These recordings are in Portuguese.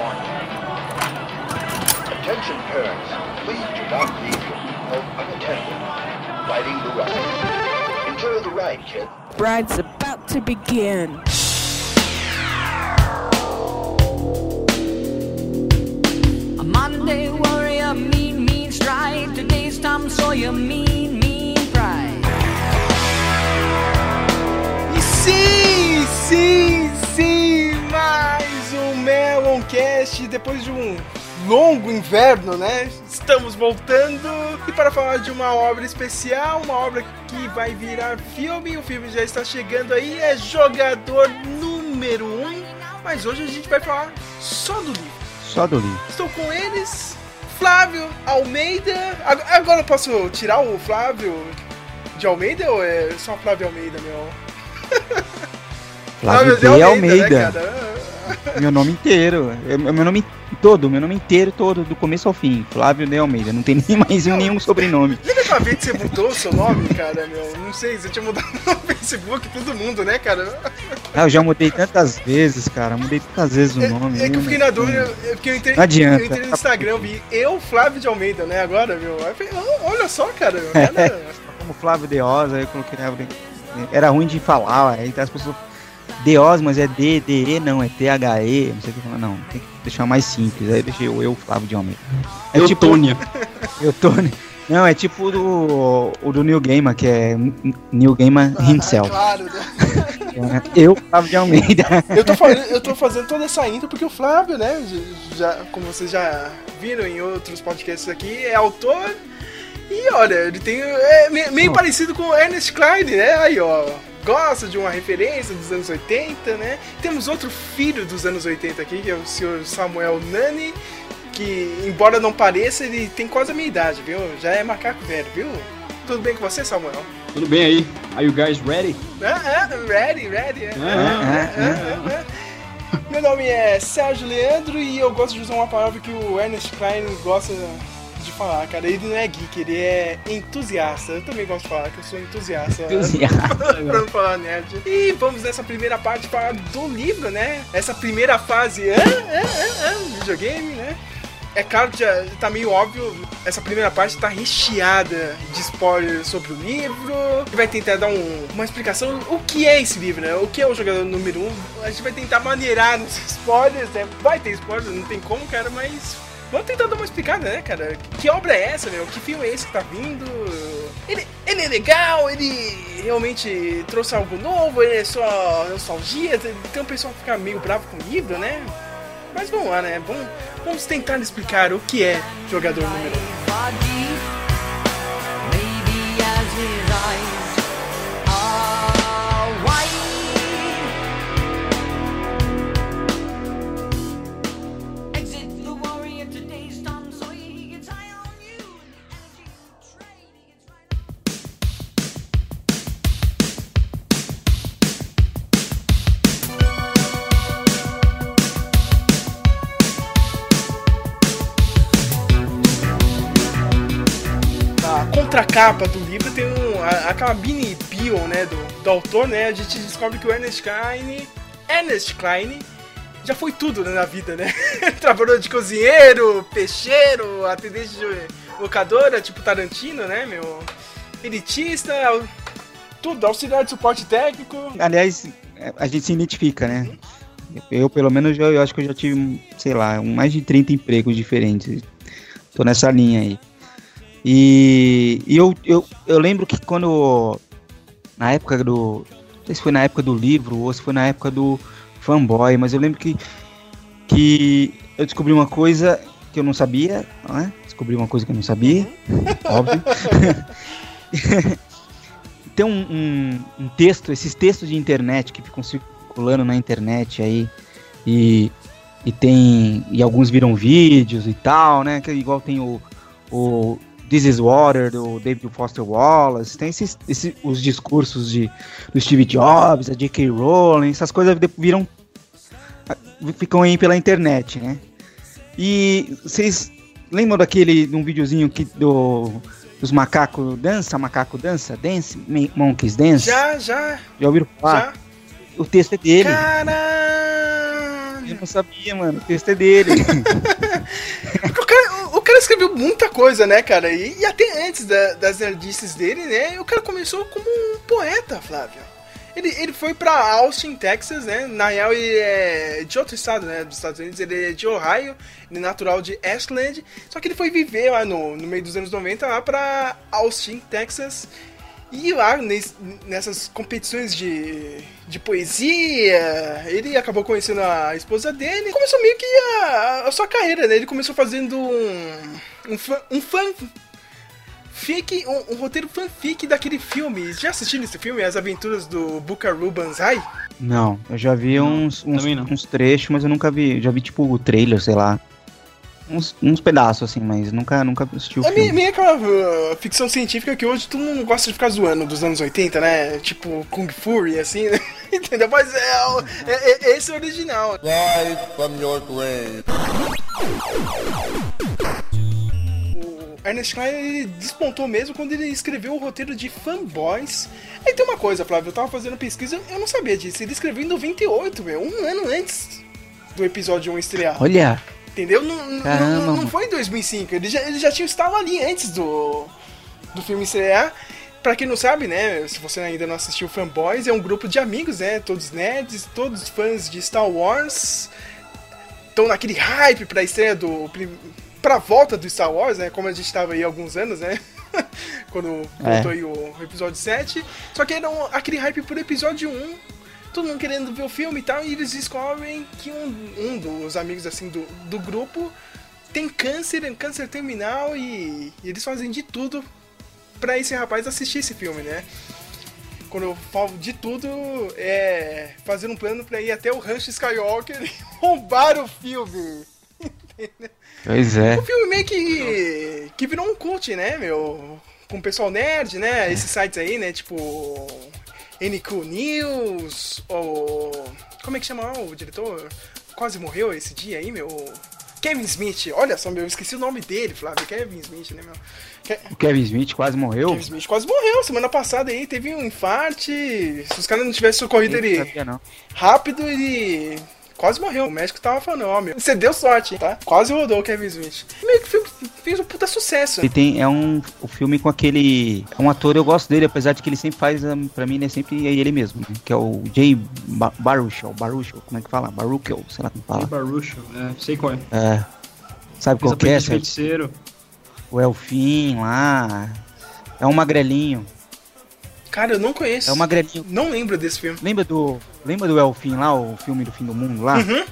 California. Attention parents, please do not leave your child unattended. Riding the ride. Enjoy the ride, kid. Ride's about to begin. A Monday warrior, mean, mean stride. Today's Tom Sawyer, mean, mean pride. E sim, sim, Meloncast depois de um longo inverno, né? Estamos voltando e para falar de uma obra especial, uma obra que vai virar filme. O filme já está chegando aí, é Jogador Número 1. Um, mas hoje a gente vai falar só do livro. Só do livro. Estou com eles, Flávio Almeida. Ag- Agora eu posso tirar o Flávio de Almeida ou é só Flávio Almeida, meu? Flávio de de Né, Almeida. cara? Meu nome inteiro. É Meu nome todo, meu nome inteiro, todo, do começo ao fim. Flávio de Almeida. Não tem nem mais um, nenhum sobrenome. Lembra aquela vez que você mudou o seu nome, cara, meu? Não sei, você tinha mudado no Facebook, todo mundo, né, cara? Ah, eu já mudei tantas vezes, cara. Mudei tantas vezes o É, nome. é que eu fiquei na dúvida, é porque eu entrei, Não adianta. eu entrei no Instagram, vi eu, Flávio de Almeida, né, agora, meu. Aí eu falei, "Oh, olha só, cara, meu, cara, Como Flávio Deosa, aí eu coloquei. Era ruim de falar, aí as pessoas. Deos, mas é D, D, E, não, é T, H, E, não sei o que falar, não, tem que deixar mais simples, aí eu deixei o eu, Flávio de Almeida. É Eutônia. Eu tô. Não, é tipo o do, o do New Gamer, que é New Gamer himself. claro, né? Eu, Flávio de Almeida. Eu tô, fazendo, eu tô fazendo toda essa intro porque o Flávio, né, já, como vocês já viram em outros podcasts aqui, é autor. E olha, ele tem. É me- meio Oh. parecido com o Ernest Klein, né? Aí, ó. Gosta de uma referência dos anos 80, né? Temos outro filho dos anos 80 aqui, que é o senhor Samuel Nani, que, embora não pareça, ele tem quase a minha idade, viu? Já é macaco velho, viu? Tudo bem com você, Samuel? Tudo bem aí? Are you guys ready? Ah, ah, ready, ready. é. Ah, É, é, é. Meu nome é Sérgio Leandro e eu gosto de usar uma palavra que o Ernest Klein gosta de falar, cara. Ele não é geek, ele é entusiasta. Eu também gosto de falar que eu sou entusiasta. pra não falar nerd. E vamos nessa primeira parte falar do livro, né? Essa primeira fase, ah, ah, ah, ah, videogame, né? É claro que já tá meio óbvio, essa primeira parte tá recheada de spoilers sobre o livro. Vai tentar dar um- uma explicação o que é esse livro, né? O que é o jogador número 1. Um. A gente vai tentar maneirar nos spoilers, né? Vai ter spoilers, não tem como, cara, mas. Vamos tentar dar uma explicada, né, cara? Que obra é essa, meu? Que filme é esse que tá vindo? Ele, ele é legal, ele realmente trouxe algo novo, ele é só nostalgia. Tem um pessoal fica meio bravo com o livro, né? Mas vamos lá, né? Vamos, vamos tentar explicar o que é jogador número 1. Contracapa do livro tem um, a- aquela mini bio, né, do, do autor, né? A gente descobre que o Ernest Klein, Ernest Klein, já foi tudo né, na vida, né? Trabalhou de cozinheiro, peixeiro, atendente de locadora, tipo Tarantino, né, meu? Elitista, tudo, auxiliar de suporte técnico. Aliás, a gente se identifica, né? Eu, pelo menos, eu, eu acho que eu já tive, sei lá, mais de 30 empregos diferentes. Tô nessa linha aí. E, e eu, eu, eu lembro que quando. Na época do. Não sei se foi na época do livro ou se foi na época do fanboy, mas eu lembro que. Que eu descobri uma coisa que eu não sabia, né? Descobri uma coisa que eu não sabia, óbvio. Tem um, um, um texto, esses textos de internet que ficam circulando na internet aí e, e tem e alguns viram vídeos e tal, né? Que igual tem o, o This is Water do David Foster Wallace, tem esses, esses os discursos de do Steve Jobs, a J.K. Rowling, essas coisas viram ficam aí pela internet, né? E vocês lembram daquele um videozinho que do dos macacos dança, macaco dança, dance, Mon- monkeys dance? Já, já, Já ouviram falar? já. O texto é dele. Caralho! Eu não sabia, mano. O texto é dele. O cara, cara escreveu muita coisa, né, cara? E, e até antes da- das nerdices dele, né? O cara começou como um poeta, Flávio. Ele, ele foi pra Austin, Texas, né? Na real, ele é de outro estado, né? Dos Estados Unidos. Ele é de Ohio, ele é natural de Ashland. Só que ele foi viver lá no, no meio dos anos 90, lá pra Austin, Texas. E lá, nes- nessas competições de, de poesia, ele acabou conhecendo a esposa dele. Começou meio que a, a sua carreira, né? Ele começou fazendo um, um, fan, um fan fic, um, um roteiro fanfic daquele filme. Já assistiram esse filme, As Aventuras do Buckaroo Banzai? Não, eu já vi uns, uns, uns trechos, mas eu nunca vi. Já vi, tipo, o trailer, sei lá. Uns, uns pedaços, assim, mas nunca, nunca assisti o É meio, meio aquela uh, ficção científica que hoje todo mundo gosta de ficar zoando dos anos 80, né? Tipo Kung Fury, assim, né? Entendeu? Mas é, o- é- é- esse é o original. Live from your grave. O Ernest Klein ele despontou mesmo quando ele escreveu o roteiro de Fanboys. Aí tem uma coisa, Flávio, eu tava fazendo pesquisa, eu não sabia disso. Ele escreveu em 98, meu, um ano antes do episódio 1 estrear. Olha, Entendeu? Não, Caramba, não, não foi em 2005. Ele já, ele já tinha estado ali antes do, do filme estrear. Pra quem não sabe, né? Se você ainda não assistiu Fanboys, é um grupo de amigos, né? Todos nerds, todos fãs de Star Wars. Estão naquele hype pra estreia do. pra volta do Star Wars, né? Como a gente tava aí há alguns anos, né? Quando É. voltou aí o episódio 7. Só que era um- aquele hype por episódio 1 todo mundo querendo ver o filme e tal, e eles descobrem que um, um dos amigos assim do, do grupo tem câncer, um câncer terminal e, e eles fazem de tudo pra esse rapaz assistir esse filme, né? Quando eu falo de tudo, é fazer um plano pra ir até o Rancho Skywalker e roubar o filme. pois é. O filme meio que, que virou um cult, né, meu? Com o pessoal nerd, né? Esses sites aí, né? Tipo. NQ News, ou. Como é que chama o diretor? Quase morreu esse dia aí, meu. Kevin Smith, olha só, meu, eu esqueci o nome dele, Flávio. Kevin Smith, né, meu? Ke- O Kevin Smith quase morreu. Kevin Smith quase morreu semana passada aí, teve um infarte. Se os caras não tivessem socorrido ele sabia, não. rápido, ele quase morreu. O médico tava falando, ó, meu, você deu sorte, tá? Quase rodou o Kevin Smith. Meio que fe- fez um puta sucesso. Ele tem, é um o filme com aquele. É um ator, eu gosto dele, apesar de que ele sempre faz, hum, pra mim, ele é sempre é ele mesmo, né? Que é o Jay ba Baruchel, Baruchel, como é que fala? Baruchel, sei lá como fala. Barucho, é, sei qual é. É. Sabe Fez qual que é? feiticeiro. O Elfim lá. É um magrelinho. Cara, eu não conheço. É um magrelinho. Não lembro desse filme. Lembra do. Lembra do Elfim lá, o filme do fim do mundo lá? Uhum.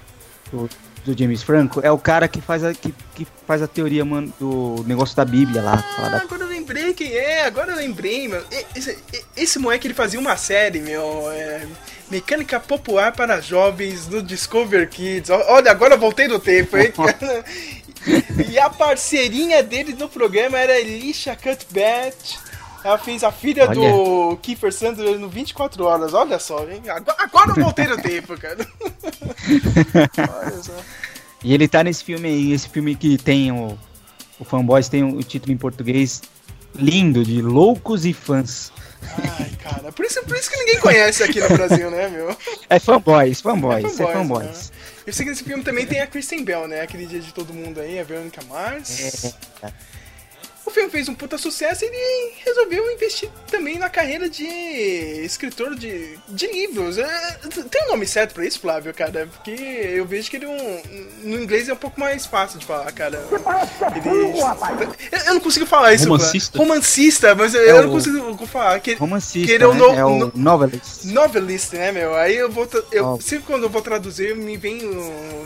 Do, do James Franco? É o cara que faz a, que, que faz a teoria, mano, do negócio da Bíblia lá. Ah, da- agora eu lembrei quem é, agora eu lembrei, meu. Esse, esse moleque ele fazia uma série, meu. é, Mecânica Popular para Jovens no Discover Kids. Olha, agora eu voltei no tempo, hein? e a parceirinha dele no programa era Elisha Cutbat. Ela fez a filha do Kiefer Sutherland no 24 horas. Olha só, hein? Agora, eu voltei no tempo, cara. Olha só. E ele tá nesse filme aí, esse filme que tem o. O Fanboys tem o título em português lindo, de Loucos e Fãs. Ai, cara. Por isso, por isso que ninguém conhece aqui no Brasil, né, meu? É Fanboys, Fanboys, é fanboys, Fanboys. Eu sei que nesse filme também tem a Kristen Bell, né? Aquele dia de todo mundo aí, a Veronica Mars. É. O filme fez um puta sucesso e ele resolveu investir também na carreira de escritor de, de livros. É, tem um nome certo pra isso, Flávio, cara? Porque eu vejo que ele é um, no inglês é um pouco mais fácil de falar, cara. Ele, eu, eu não consigo falar isso. Romancista? Flávio. Romancista, mas eu, É eu não o- consigo falar. Que, Romancista, que ele é o né? no- é o no- novelist. Novelist, né, meu? Aí eu vou. Eu, Ó. Sempre quando eu vou traduzir, me vem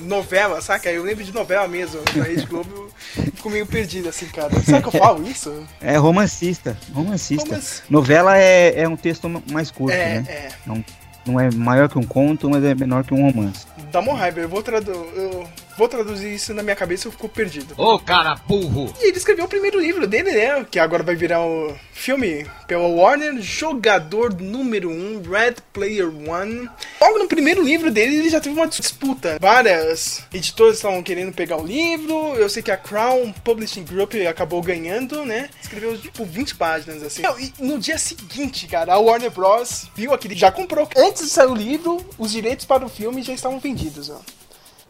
novela, saca? Eu lembro de novela mesmo. Na Rede Globo eu fico meio perdido, assim, cara. Será que eu falo isso? É romancista, romancista. Romance. Novela é, é um texto mais curto, É, né? é. Não, não é maior que um conto, mas é menor que um romance. Dá uma raiva. Eu vou, tradu eu vou traduzir isso na minha cabeça eu fico perdido. Ô cara burro! E ele escreveu o primeiro livro dele, né? Que agora vai virar o filme pela Warner, Jogador Número 1, um, Red Player One. Logo no primeiro livro dele, ele já teve uma disputa. Várias editoras estavam querendo pegar o livro. Eu sei que a Crown Publishing Group acabou ganhando, né? Escreveu, tipo, 20 páginas, assim. E no dia seguinte, cara, a Warner Bros. viu aquele... Já comprou. Antes de sair o livro, os direitos para o filme já estavam vendidos, ó.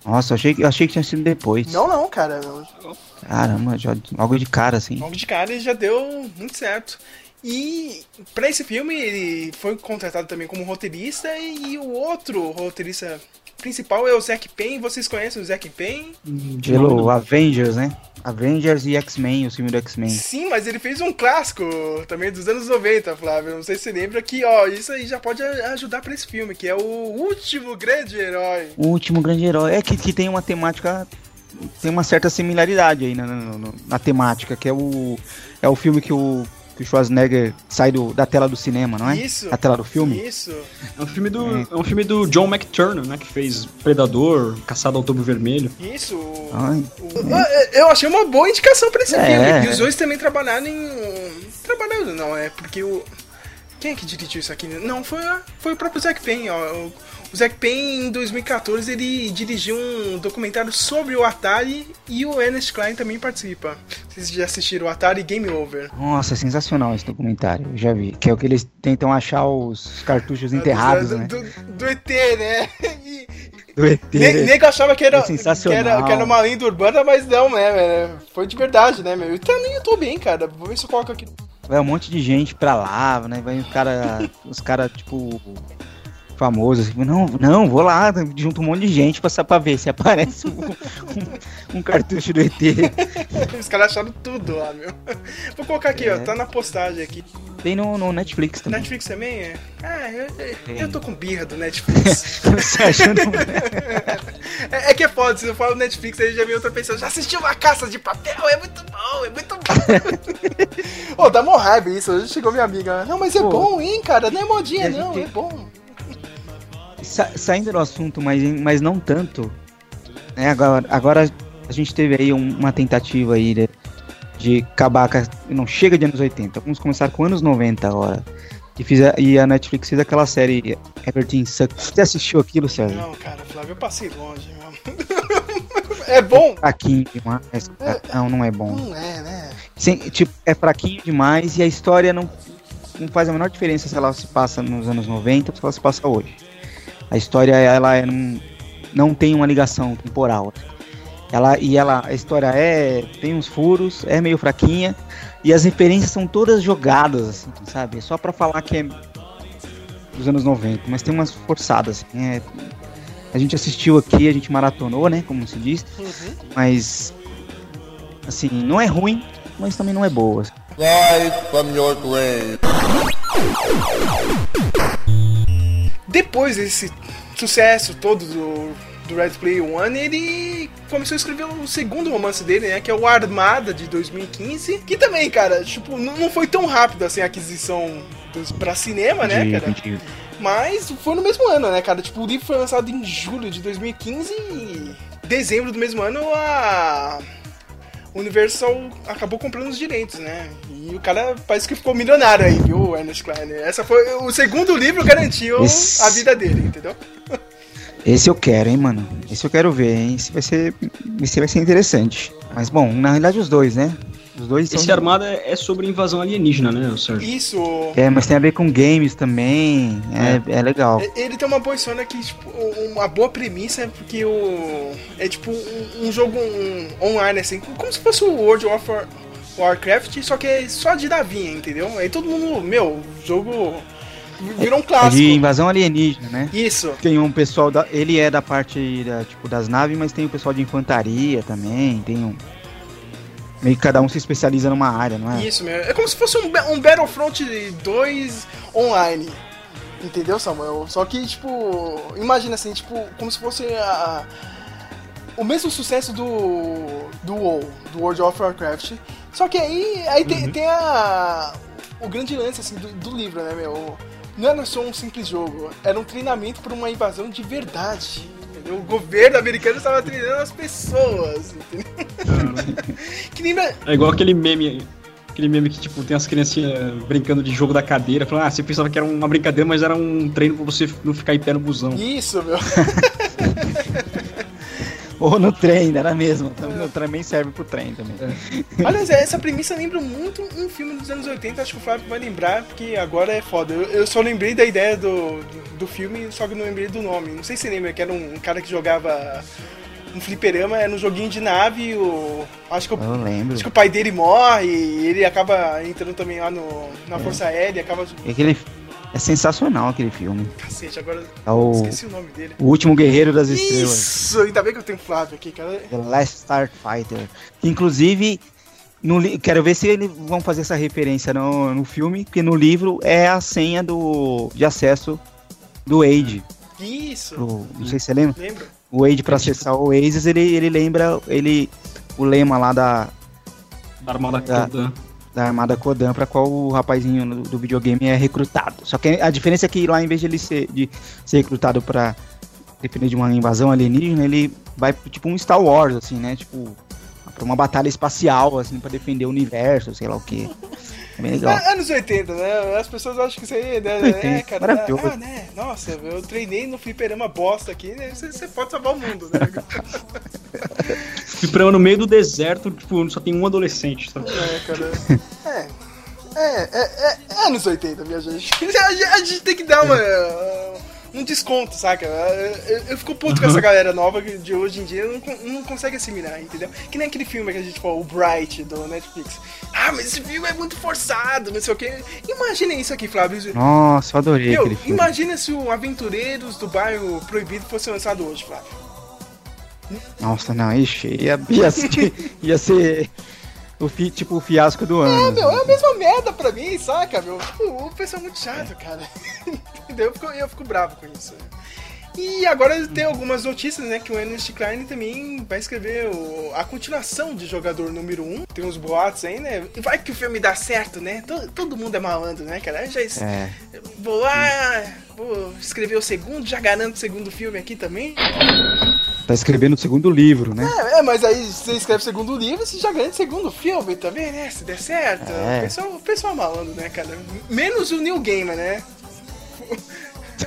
Nossa, eu achei, eu achei que tinha sido depois. Não, não, cara. não. Caramba, já, logo de cara, assim. Logo de cara ele já deu muito certo. E pra esse filme ele foi contratado também como roteirista e o outro roteirista principal é o Zack Penn. Vocês conhecem o Zack Penn? Pelo Avengers, né? Avengers e X-Men, o filme do X-Men. Sim, mas ele fez um clássico também dos anos 90, Flávio. Não sei se você lembra que, ó, isso aí já pode ajudar pra esse filme, que é o último grande herói. O último grande herói. É que, que tem uma temática. Tem uma certa similaridade aí na, na, na- na temática, que é o. É o filme que o, que o Schwarzenegger sai do, da tela do cinema, não é? Isso. A tela do filme? Isso. É um filme do, é um filme do John McTurner, né? Que fez Predador, Caçado ao Outubro Vermelho. Isso. o- Ai, o- Eu achei uma boa indicação pra esse É. filme. E os dois também trabalharam em. Trabalhando, não, é porque o. Quem é que dirigiu isso aqui? Não, foi, a- foi o próprio Zack Penn, ó. O, o Zack Penn, em 2014, ele dirigiu um documentário sobre o Atari e o Ernest Klein também participa. Vocês já assistiram o Atari Game Over? nossa, sensacional esse documentário. Eu já vi. Que é o que eles tentam achar os cartuchos enterrados, do, né? do, do ET, né? E, Do ET. Ne- nego achava que era, É sensacional. Que, era, que era uma lenda urbana, mas não, né, velho? Foi de verdade, né, meu? E tá no YouTube, hein, cara? Vou ver se eu coloco aqui. Vai um monte de gente pra lá, né? Vai os cara, os cara tipo famosos, assim, não, não, vou lá, junto um monte de gente pra, sa- pra ver se aparece um, um- um cartucho do ET. Os caras acharam tudo lá, meu. Vou colocar aqui, ó. É. Tá na postagem aqui. Tem no, no Netflix também. Netflix também é? Ah, eu, eu, tô com birra do Netflix. Você acha não? é, é que é foda, se eu falo Netflix, aí já vem outra pessoa. Já assistiu uma caça de papel? É muito bom, é muito bom. Ô, dá mó raiva isso. Hoje chegou minha amiga. Não, mas é Pô. bom, hein, cara? Não é modinha, não, gente- é bom. Sa- saindo do assunto, mas, mas não tanto. Né, agora, agora a gente teve aí um- uma tentativa aí de, de acabar Não chega de anos 80. Vamos começar com anos 90 agora. E, fiz a, e a Netflix fez aquela série Everything Sucks. Você assistiu aquilo, Sérgio? Não, cara, Flávio, eu passei longe, é bom? Fraquinho demais. cara. Não, não é bom. Não é, né? Sem- tipo, é fraquinho demais e a história não, não faz a menor diferença se ela se passa nos anos 90 ou se ela se passa hoje. A história, ela é, não, não tem uma ligação temporal. Ela, e ela, a história é. tem uns furos, é meio fraquinha, e as referências são todas jogadas, assim, sabe? Só pra falar que é dos anos 90, mas tem umas forçadas. Assim, é- a gente assistiu aqui, a gente maratonou, né? Como se diz, Uhum. mas. Assim, não é ruim, mas também não é boa. Rise from your grave. Depois desse sucesso todo do, do Red Play One, ele começou a escrever o segundo romance dele, né? Que é o Armada de 2015. Que também, cara, tipo, não, foi tão rápido assim a aquisição pra cinema, né, de- cara? de- Mas foi no mesmo ano, né, cara? Tipo, o livro foi lançado em julho de 2015 e dezembro do mesmo ano a Universal acabou comprando os direitos, né? E o cara parece que ficou milionário aí, viu, o Ernest Klein? Essa foi o segundo livro garantiu Esse- a vida dele, entendeu? Esse eu quero, hein, mano. Esse eu quero ver, hein. Esse vai ser. Esse vai ser interessante. Mas bom, na realidade os dois, né? Os dois são. Esse Armada é é sobre invasão alienígena, né, Sérgio? Isso. É, mas tem a ver com games também. É, é. legal. Ele tem uma boa história que, tipo, uma boa premissa, porque o. É tipo um, um jogo um, online, assim, como se fosse o World of War- Warcraft, só que é só de navinha, entendeu? Aí todo mundo, meu, o jogo virou um É clássico. de invasão alienígena, né? Isso. Tem um pessoal da. Ele é da parte da, tipo, das naves, mas tem o pessoal de infantaria também. Tem um. Meio que cada um se especializa numa área, não é? Isso, meu. É como se fosse um, um Battlefront 2 online. Entendeu, Samuel? Só que, tipo, imagina assim, tipo, como se fosse a, o mesmo sucesso do do WoW, do World of Warcraft. Só que aí, aí tem, tem a o grande lance assim do, do livro, né, meu? Não era só um simples jogo, era um treinamento para uma invasão de verdade. Entendeu? O governo americano estava treinando as pessoas, entendeu? que lembra, É igual aquele meme. Aquele meme que, tipo, tem as criancinhas brincando de jogo da cadeira, falando, ah, você pensava que era uma brincadeira, mas era um treino pra você não ficar em pé no busão. Isso, meu. Ou no trem, era mesmo. O também serve pro trem também. Aliás, essa premissa lembra muito um filme dos anos 80, acho que o Flávio vai lembrar, porque agora é foda. Eu, eu só lembrei da ideia do, do, do filme, só que não lembrei do nome. Não sei se lembra que era um, um cara que jogava um fliperama, é no joguinho de nave, o. Acho que o, acho que o pai dele morre e ele acaba entrando também lá no, na Força Aérea, acaba. E Aquele, é sensacional aquele filme. Cacete, agora É o, esqueci o nome dele. o Último Guerreiro das Estrelas. Isso! Ainda bem que eu tenho o Flávio aqui, cara. The Last Starfighter. Inclusive, no, li- quero ver se eles vão fazer essa referência no, no filme, porque no livro é a senha do, de acesso do Wade. Isso! pro- não sei se você lembra. Lembra? O Wade, pra acessar o Oasis, ele, ele lembra ele, o lema lá da, Da Armada. Kodan. Da Armada Kodan, pra qual o rapazinho do, do videogame é recrutado. Só que a diferença é que lá, em vez de ele ser, de ser recrutado pra defender de uma invasão alienígena, ele vai tipo um Star Wars, assim, né? Tipo, pra uma batalha espacial, assim, pra defender o universo, sei lá o que. É bem legal. Ah, anos 80, né? As pessoas acham que isso aí, né? 80, é, cara. maravilhoso. Ah, né? Nossa, eu treinei no fliperama bosta aqui, né? Você, você pode salvar o mundo, né? Fliperama no meio do deserto, tipo, só tem um adolescente, sabe? é, cara. É. É, é, é, é anos 80, minha gente. A, gente- a gente tem que dar uma. Um desconto, saca? Eu, eu fico puto com essa galera nova de hoje em dia não, não consegue assimilar, entendeu? Que nem aquele filme que a gente falou, o Bright, do Netflix. Ah, mas esse filme é muito forçado, não sei o quê. Imaginem isso aqui, Flávio. Nossa, eu adorei Meu, aquele filme. imagina se o Aventureiros do Bairro Proibido fosse lançado hoje, Flávio. Nossa, não, ixi, ia, ia, ser, ia ser o fi, tipo o fiasco do ano. É, meu, é a assim. mesma merda pra mim, saca, meu? Tipo, o pessoal é muito chato, cara. Entendeu? Eu fico, eu fico bravo com isso. E agora tem algumas notícias, né? Que o Ernest Klein também vai escrever o- a continuação de Jogador Número 1. Tem uns boatos aí, né? E vai que o filme dá certo, né? Todo, todo mundo é malandro, né, cara? Eu Já es- É, Vou lá, vou escrever o segundo, já garanto o segundo filme aqui também. Tá escrevendo o segundo livro, né? É, é, mas aí você escreve o segundo livro, você já ganha o segundo filme também, né? Se der certo. É. O, pessoal, o pessoal é malandro, né, cara? Menos o Neil Gaiman, né?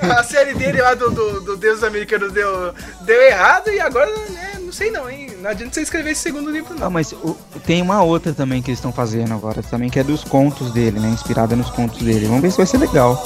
A série dele lá do, do, do Deus Americanos deu, deu errado e agora, né, não sei não, hein? Não adianta você escrever esse segundo livro, Ah, não. mas o- tem uma outra também que eles estão fazendo agora, também que é dos contos dele, né? Inspirada nos contos dele. Vamos ver se vai ser legal.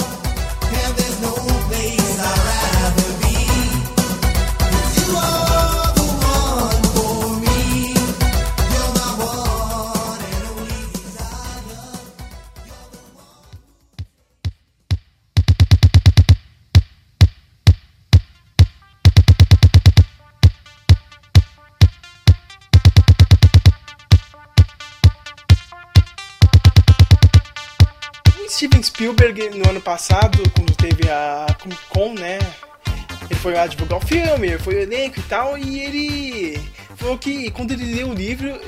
Spielberg, no ano passado, quando teve a Comic Con, né? Ele foi lá divulgar o filme, foi o elenco e tal, e ele falou que quando ele leu o livro,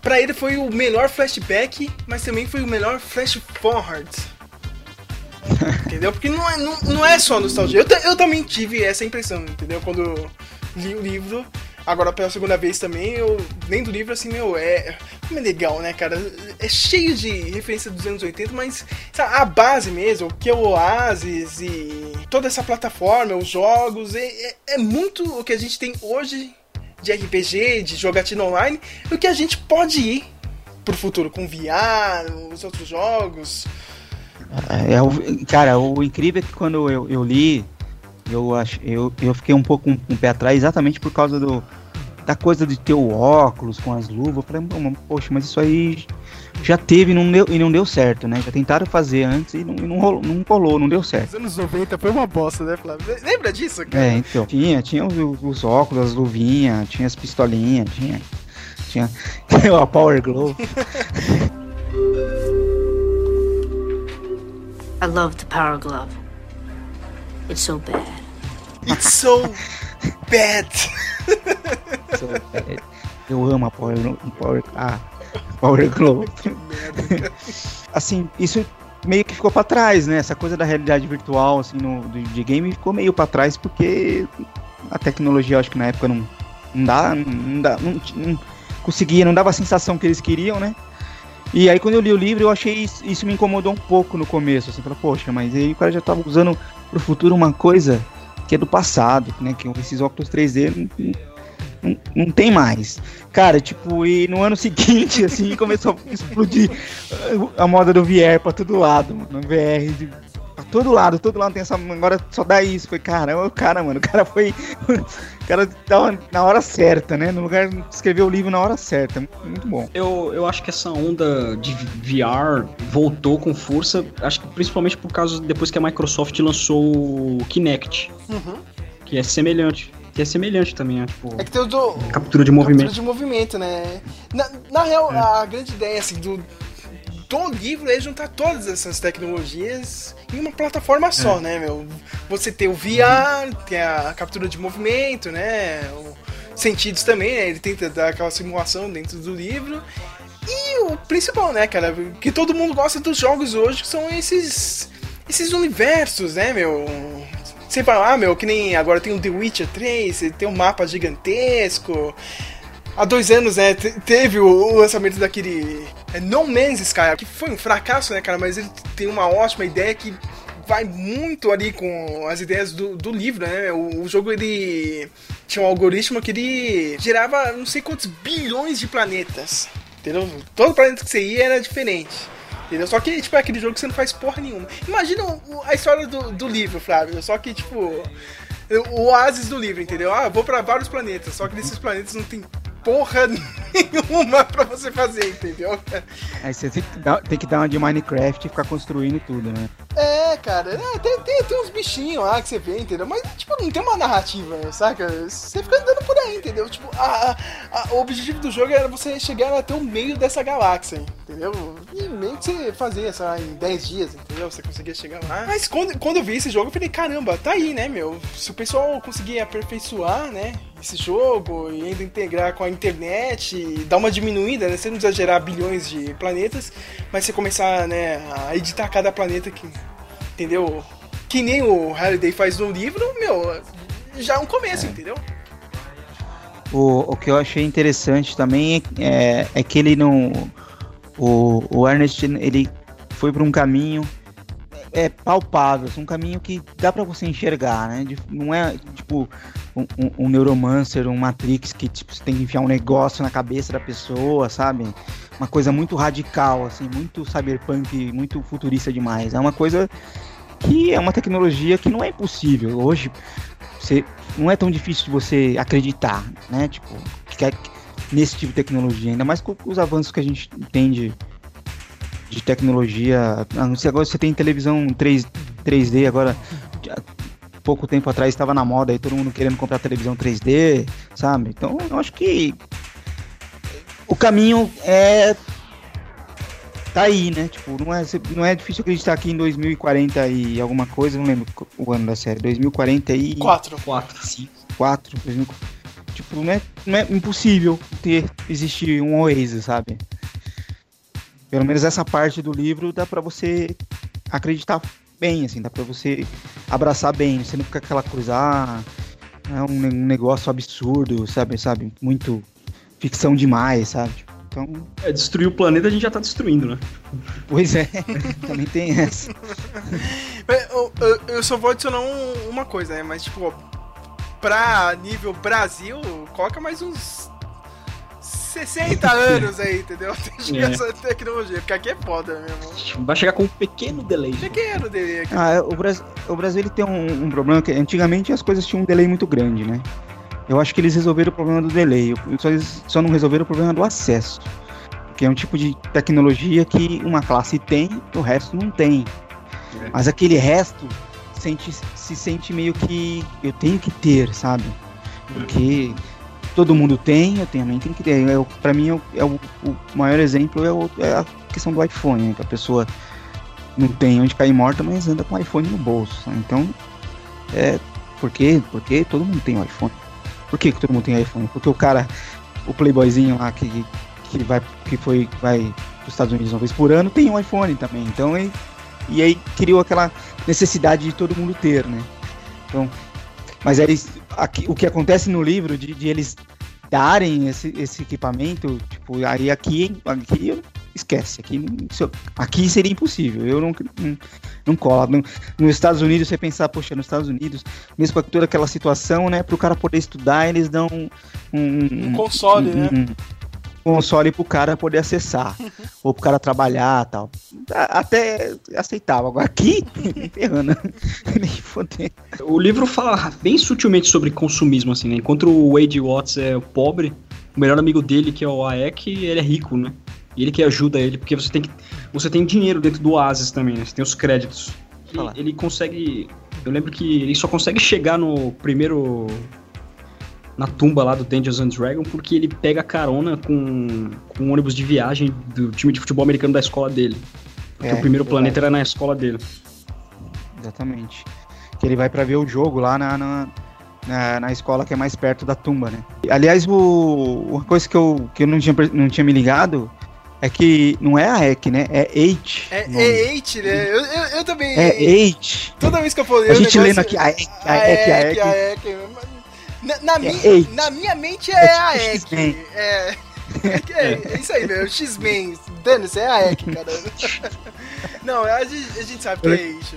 pra ele foi o melhor flashback, mas também foi o melhor flash forward. entendeu? Porque não é, não, não é só nostalgia. Eu, eu também tive essa impressão, entendeu? Quando li o livro. Agora pela segunda vez também, eu lendo o livro assim, meu, é. É legal, né, cara? É cheio de referência dos anos 80, mas sabe, a base mesmo, que é o Oasis e toda essa plataforma, os jogos, é, é, é muito o que a gente tem hoje de RPG, de jogatina online, e o que a gente pode ir pro futuro com VR, os outros jogos. É, o- cara, o incrível é que quando eu, eu li, eu, ach, eu, eu fiquei um pouco com um, pé atrás exatamente por causa do, da coisa de ter o óculos com as luvas. Eu falei, "Pô, poxa, mas isso aí já teve e não deu, e não deu certo, né? Já tentaram fazer antes e não, e não, rolou, não colou, não deu certo. Os anos 90 foi uma bosta, né, Flávio? Lembra disso, cara? É, então. Tinha, tinha os, os óculos, as luvinhas, tinha as pistolinhas, tinha. Tinha a Power Glow. I love the Power Glove. It's so bad. It's so bad. So, é, Eu amo a Power, Power, a Power Glow. assim, isso meio que ficou pra trás, né? Essa coisa da realidade virtual, assim, no, do, de game ficou meio pra trás porque a tecnologia, eu acho que na época não, não dá, não dá, não, não conseguia, não dava a sensação que eles queriam, né? E aí quando eu li o livro, eu achei isso, isso me incomodou um pouco no começo, assim, falei, poxa, mas aí o cara já tava usando pro futuro uma coisa que é do passado, né? Que esses óculos 3D não, não, não tem mais. Cara, tipo, e no ano seguinte, assim, começou a explodir a moda do VR pra todo lado, mano. VR de Pra todo lado, todo lado tem essa. Agora só dá isso. Foi, caramba, o cara, mano. O cara foi. O cara tava na hora certa, né? No lugar de escrever o livro na hora certa. Muito bom. Eu, eu acho que essa onda de VR voltou com força, acho que principalmente por causa depois que a Microsoft lançou o Kinect, Uhum. que é semelhante. Que é semelhante também, né? Tipo, É que tem o do. captura de movimento. Captura de movimento, né? Na, na real, a grande ideia, assim, do, do livro é juntar todas essas tecnologias em uma plataforma só, né, meu? Você tem o VR, tem a captura de movimento, né? O sentidos também, né? Ele tenta dar aquela simulação dentro do livro. E o principal, né, cara? Que todo mundo gosta dos jogos hoje, que são esses. Esses universos, né, meu? Você fala, ah, meu, que nem agora tem o The Witcher 3, ele tem um mapa gigantesco. Há dois anos, né, te- teve o, lançamento daquele é, No Man's Sky, que foi um fracasso, né, cara, mas ele tem uma ótima ideia que vai muito ali com as ideias do, do livro, né, o, o jogo, ele tinha um algoritmo que ele gerava não sei quantos bilhões de planetas, entendeu? Todo planeta que você ia era diferente. Entendeu? Só que, tipo, é aquele jogo que você não faz porra nenhuma. Imagina a história do, do livro, Flávio. Só que, tipo, o oásis do livro, entendeu? Ah, vou pra vários planetas, só que nesses planetas não tem porra nenhuma pra você fazer, entendeu? Aí você tem que, dar, tem que dar uma de Minecraft e ficar construindo tudo, né? É, cara, é, tem, tem, tem uns bichinhos lá que você vê, entendeu? Mas, tipo, não tem uma narrativa, saca? Você fica andando por aí, entendeu? Tipo, a, a- a- o objetivo do jogo era você chegar até o meio dessa galáxia, entendeu? E meio que você fazia, sei lá, em 10 dias, entendeu? Você conseguia chegar lá. Mas quando, quando eu vi esse jogo, eu falei, caramba, tá aí, né, meu? Se o pessoal conseguir aperfeiçoar, né, esse jogo e ainda integrar com a internet e dar uma diminuída, né? Você não precisa gerar bilhões de planetas, mas você começar, né, a editar cada planeta que. Entendeu? Que nem o Halliday faz no livro, meu, já é um começo, entendeu? O, o que eu achei interessante também é, é que ele não. O, o Ernest ele foi para um caminho é palpável, assim, um caminho que dá para você enxergar, né? Não é tipo um, um, um Neuromancer, um Matrix que tipo, você tem que enfiar um negócio na cabeça da pessoa, sabe? Uma coisa muito radical, assim, muito cyberpunk, muito futurista demais. É uma coisa que é uma tecnologia que não é impossível. Hoje você não é tão difícil de você acreditar, né? Tipo, que nesse tipo de tecnologia, ainda mais com os avanços que a gente tem de, de tecnologia. Agora você tem televisão 3, 3D, agora pouco tempo atrás estava na moda aí todo mundo querendo comprar televisão 3D, sabe? Então eu acho que o caminho é tá aí, né? Tipo, não é, não é difícil acreditar que em 2040 e alguma coisa, não lembro o ano da série, 2040 e 4. 4. 4, 2000, tipo, não é, não é impossível ter existir um Oasis, sabe? Pelo menos essa parte do livro dá pra você acreditar bem, assim, dá pra você abraçar bem, você não fica aquela coisa, ah, é um, um negócio absurdo, sabe, sabe, muito ficção demais, sabe? Então, É, destruir o planeta a gente já tá destruindo, né? pois é, também tem essa. Eu, eu- eu só vou adicionar um- uma coisa, né? Mas, tipo, pra nível Brasil, coloca mais uns 60 anos aí, entendeu? Tem que chegar É. essa tecnologia, porque aqui é foda mesmo. Vai chegar com um pequeno delay. Pequeno dele aqui. Ah, o Brasil, o Brasil ele tem um, um problema que antigamente as coisas tinham um delay muito grande, né? Eu acho que eles resolveram o problema do delay, só, eles só não resolveram o problema do acesso. Que é um tipo de tecnologia que uma classe tem o resto não tem. É. Mas aquele resto sente, se sente meio que eu tenho que ter, sabe? Porque todo mundo tem, eu tenho que ter. É, o- pra mim, é o, é o- o maior exemplo é, o- é a questão do iPhone, né? Que a pessoa não tem onde cair morta, mas anda com o iPhone no bolso. Então, é. Por quê? Porque todo mundo tem um iPhone. Por que, que todo mundo tem iPhone? Porque o cara, o playboyzinho lá que, que vai que foi vai para os Estados Unidos uma vez por ano tem um iPhone também. Então, e, e aí criou aquela necessidade de todo mundo ter, né? Então, mas eles, aqui, o que acontece no livro de, de eles darem esse, esse equipamento, tipo, aí aqui, aqui esquece, aqui, aqui seria impossível, eu não, não, não cola. No, nos Estados Unidos, você pensar, poxa, nos Estados Unidos, mesmo com toda aquela situação, né, para o cara poder estudar, eles dão um, Um console, né? Console pro cara poder acessar. ou pro cara trabalhar tal. Até aceitava. Agora aqui, ferrando. Nem fodendo. O livro fala bem sutilmente sobre consumismo, assim, né? Enquanto o Wade Watts é pobre, o melhor amigo dele, que é o Aek, ele é rico, né? E ele que ajuda ele, porque você tem que. Você tem dinheiro dentro do Oasis também, né? Você tem os créditos. Ele consegue. Eu lembro que ele só consegue chegar no primeiro. Na tumba lá do Dungeons and Dragons, porque ele pega carona com, com um ônibus de viagem do time de futebol americano da escola dele. Porque É, o primeiro verdade. planeta era na escola dele. Exatamente. Que ele vai pra ver o jogo lá na, na, na, na escola que é mais perto da tumba, né? Aliás, o, uma coisa que eu, que eu não, tinha, não tinha me ligado é que não é a EC, né? É Eight. É, é 8, né? Eu, eu, eu também. É Eight. Toda vez que eu falei A gente negócio- lendo aqui a EC, a a EC, a EC, EC. a EC. Na, na, mi- eight. na minha mente É é, a tipo EC. X-Men. É, é, é isso aí, meu. X-Men. Dane-se, é a EC, cara. Não, a gente, a gente sabe que é 8,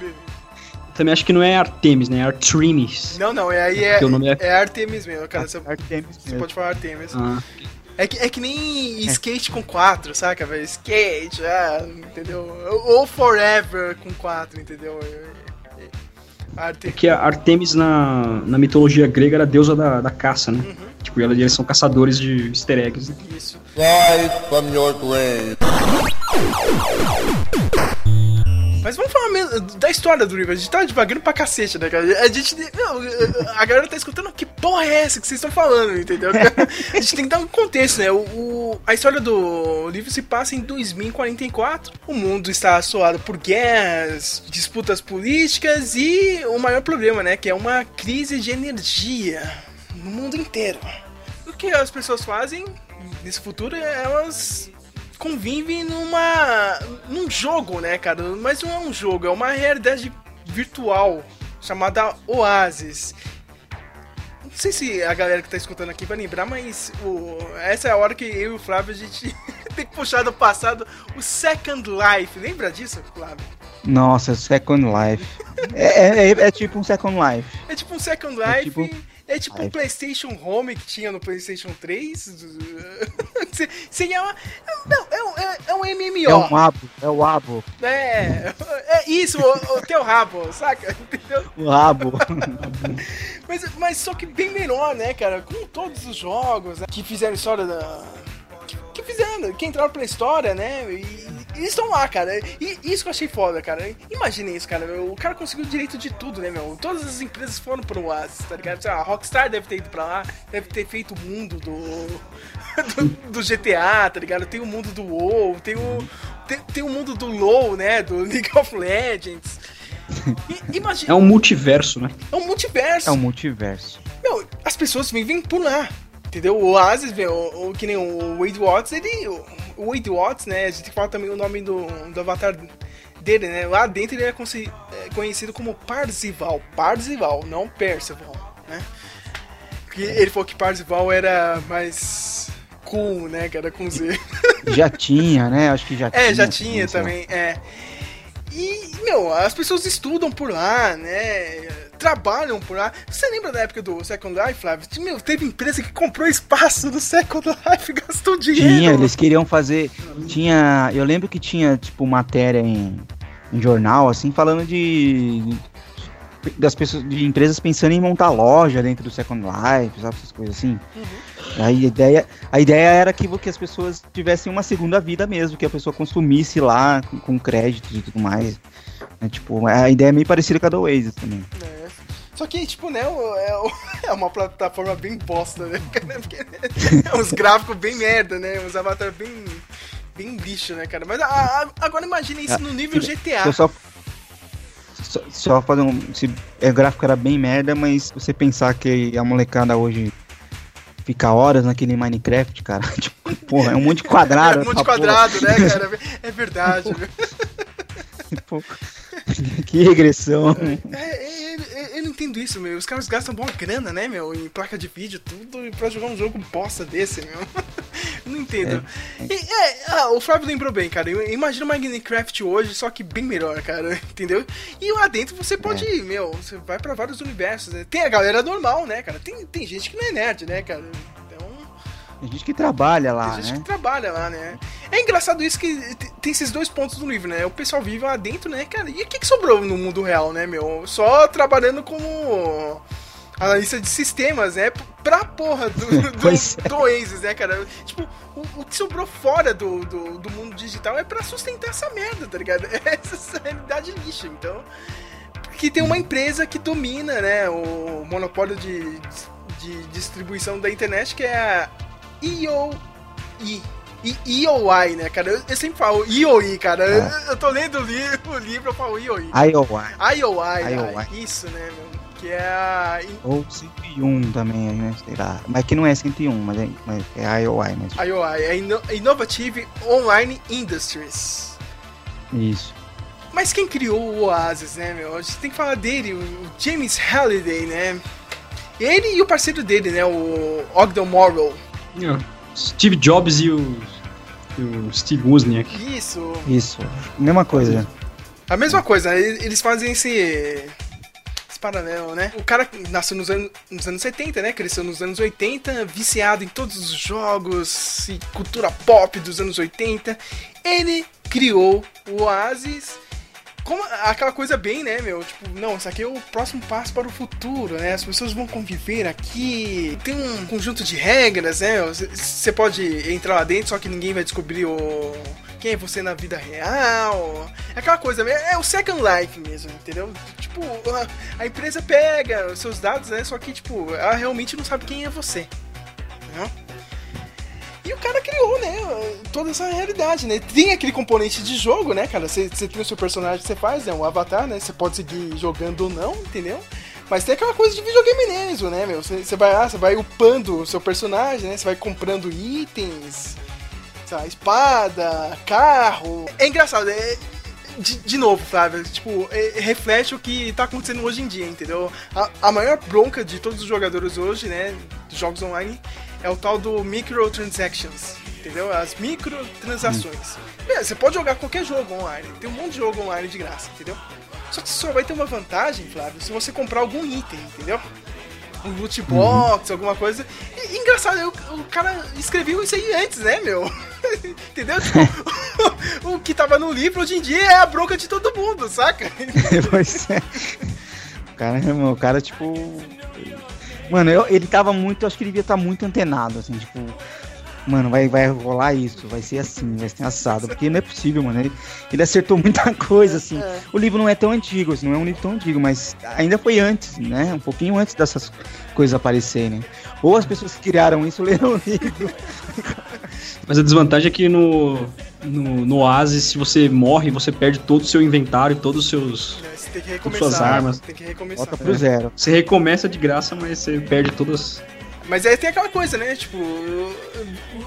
né? Também acho que não é Artemis, né? É Artemis. Não, não, é aí é, é- é Artemis mesmo, cara. Você, Artemis você mesmo. pode falar Artemis. Ah, É que, é que nem skate com 4, saca, velho? Skate, ah, entendeu? Ou Forever com 4, entendeu? Arte... porque a Artemis na, na mitologia grega era a deusa da, da caça, né? Tipo, ela- eles são caçadores de easter eggs. né? Isso. Rise from your grave. Mas vamos falar mesmo da história do livro. A gente tá devagando pra cacete, né, cara? A gente. Não, a galera tá escutando que porra é essa que vocês estão falando, entendeu? A gente tem que dar um contexto, né? O, o- a história do livro se passa em 2044. O mundo está assolado por guerras, disputas políticas e o maior problema, né? Que é uma crise de energia no mundo inteiro. O que as pessoas fazem nesse futuro é elas convivem numa num jogo, né, cara? Mas não é um jogo, é uma realidade virtual chamada Oasis. Não sei se a galera que tá escutando aqui vai lembrar, mas o- essa é a hora que eu e o Flávio a gente tem que puxar do passado o Second Life. Lembra disso, Flávio? Nossa, Second Life. É, é, é- é tipo um Second Life. É tipo um Second É Life. tipo- É tipo um Life. PlayStation Home que tinha no PlayStation 3. Se- Seria uma. Não, é um, é, é um MMO. É um abo, é o abo. É, é isso, o, o teu rabo, saca? Entendeu? O abo. Mas, mas só que bem melhor, né, cara? Com todos os jogos né, que fizeram história da. Que, que fizeram, que entraram pra história, né? E eles estão lá, cara. E isso que eu achei foda, cara. Imagina isso, cara. O cara conseguiu o direito de tudo, né, meu? Todas as empresas foram pro Oasis, tá ligado? Sei lá, A Rockstar deve ter ido pra lá, deve ter feito o mundo do. do, do GTA, tá ligado? Tem o mundo do WoW, tem o. Tem, tem o mundo do LoL, né? Do League of Legends. E- imagina. É um multiverso, né? É um multiverso. É um multiverso. Meu, as pessoas vivem por lá. Entendeu? O Oasis, o, o- que nem o Wade Watts, ele. O, Wade Watts, né? A gente tem que falar também o nome do, do avatar dele, né? Lá dentro ele é, é conhecido como Parzival. Parzival, não Percival, né? Porque ele falou que Parzival era mais cool, né? Que era com Z. Já tinha, né? Acho que já tinha. É, já tinha lá. também, é. E, meu, as pessoas estudam por lá, né? Trabalham por lá. Você lembra da época do Second Life, Flávio? Meu, teve empresa que comprou espaço do Second Life e gastou dinheiro. Tinha, eles queriam fazer. Tinha. Eu lembro que tinha, tipo, matéria em, em jornal, assim, falando de. Das pessoas, de empresas pensando em montar loja dentro do Second Life, sabe, essas coisas assim. Aí a ideia, a ideia era que, que as pessoas tivessem uma segunda vida mesmo, que a pessoa consumisse lá com, com créditos e tudo mais. É, tipo, a ideia é meio parecida com a da Oasis também. É. Só que, tipo, né, é, é uma plataforma bem bosta, né? Porque é uns gráficos bem merda, né? Uns avatares bem, bem lixo, né, cara? Mas a- a- agora imagine isso Ah, no nível GTA. Só, só, só fazer um. Se, é, o gráfico era bem merda, mas você pensar que a molecada hoje fica horas naquele Minecraft, cara. Tipo, porra, é um monte de quadrado. É um monte de essa porra. quadrado, né, cara? É verdade? Tipo, que regressão. É, é, é, eu não entendo isso, meu. Os caras gastam boa grana, né, meu? Em placa de vídeo, tudo, pra jogar um jogo bosta desse, meu. Eu não entendo. E, é, ah, o Flávio lembrou bem, cara. Imagina o Minecraft hoje, só que bem melhor, cara. Entendeu? E lá dentro você pode ir, meu. Você vai pra vários universos, né? Tem a galera normal, né, cara? Tem, tem gente que não é nerd, né, cara? Tem gente que trabalha lá, Tem gente né? que trabalha lá, né? É engraçado isso que tem esses dois pontos do livro, né? O pessoal vive lá dentro, né, cara? E o que, que sobrou no mundo real, né, meu? Só trabalhando como analista de sistemas, né? Pra porra do, do, é. do Oasis, né, cara? Tipo, o, o que sobrou fora do, do, do mundo digital é pra sustentar essa merda, tá ligado? Essa realidade lixo, então... Que tem uma empresa que domina, né, o monopólio de, de distribuição da internet, que é a EOI. E EOI, né, cara? Eu, eu sempre falo EOI, cara. Eu, eu tô lendo o, li o livro, eu falo. IOI. IOI, IOI. né? isso, né, meu? Que é a Ou 101 também, né? Sei lá. Mas que não é 101, mas é, mas é IOI mesmo. IOI, é Inno- Innovative Online Industries. Isso. Mas quem criou o Oasis, né, meu? A gente tem que falar dele, o o James Halliday, né? Ele e o parceiro dele, né, o Ogden Morrow. Steve Jobs e o, e o Steve Wozniak. Isso, Isso. Mesma coisa. A mesma coisa, eles fazem esse. Esse paralelo, né? O cara nasceu nos anos, nos anos 70, né? Cresceu nos anos 80, viciado em todos os jogos e cultura pop dos anos 80. Ele criou o Oasis. Como aquela coisa bem, né, meu? Tipo, não, isso aqui é o próximo passo para o futuro, né? As pessoas vão conviver aqui. Tem um conjunto de regras, né? Você pode entrar lá dentro, só que ninguém vai descobrir o quem é você na vida real. É aquela coisa, é o Second Life mesmo, entendeu? Tipo, a, empresa pega os seus dados, né? Só que, tipo, ela realmente não sabe quem é você. Entendeu? E o cara criou, né, toda essa realidade, né? Tem aquele componente de jogo, né, cara? Você tem o seu personagem que você faz, né? Um avatar, né? Você pode seguir jogando ou não, entendeu? Mas tem aquela coisa de videogame mesmo, né, meu? Você vai lá, você vai upando o seu personagem, né? Você vai comprando itens, espada, carro. É engraçado, é. De, de novo, Flávio, tipo, é- reflete o que tá acontecendo hoje em dia, entendeu? A, a maior bronca de todos os jogadores hoje, né, jogos online, é o tal do microtransactions, entendeu? As microtransações. É, você pode jogar qualquer jogo online, tem um monte de jogo online de graça, entendeu? Só que só vai ter uma vantagem, Flávio, se você comprar algum item, entendeu? Um loot box, alguma coisa. E, engraçado, o, o cara escreveu isso aí antes, né, meu? entendeu? Tipo, o que tava no livro hoje em dia é a bronca de todo mundo, saca? pois é. O cara, o cara, tipo. Mano, eu- ele tava muito. Acho que ele devia estar muito antenado, assim, tipo. Mano, vai, vai rolar isso, vai ser assim, vai ser assado. Porque não é possível, mano. Ele, ele acertou muita coisa, assim. É. O livro não é tão antigo, assim, não é um livro tão antigo, mas ainda foi antes, né? Um pouquinho antes dessas coisas aparecerem. Ou as pessoas que criaram isso leram o livro. Mas a desvantagem é que no, no, no Oasis, se você morre, você perde todo o seu inventário, todos os seus. Você tem que Com recomeçar. suas armas. Tem que recomeçar. Volta pro zero. Você recomeça de graça, mas você perde todas. Mas aí tem aquela coisa, né? Tipo,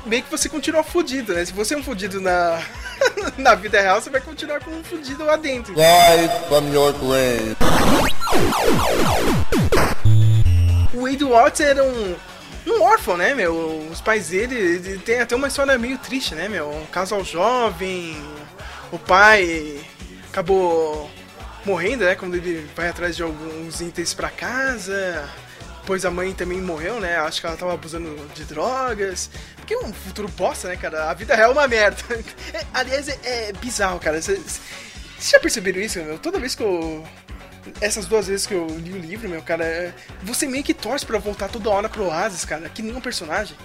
meio que você continua fudido, né? Se você é um fudido na, na vida real, você vai continuar como um fudido lá dentro. Rise from your grave. O Wade Watts era um, um órfão, né, meu? Os pais dele ele tem até uma história meio triste, né, meu? Um casal jovem, o pai acabou morrendo, né? Quando ele vai atrás de alguns itens pra casa. Depois a mãe também morreu, né? Acho que ela tava abusando de drogas. Porque é um futuro bosta, né, cara? A vida real é uma merda. É, aliás, é, é bizarro, cara. Vocês já perceberam isso, meu? Toda vez que eu. Essas duas vezes que eu li o livro, meu, cara, é- você meio que torce pra voltar toda hora pro Oasis, cara, que nem um personagem.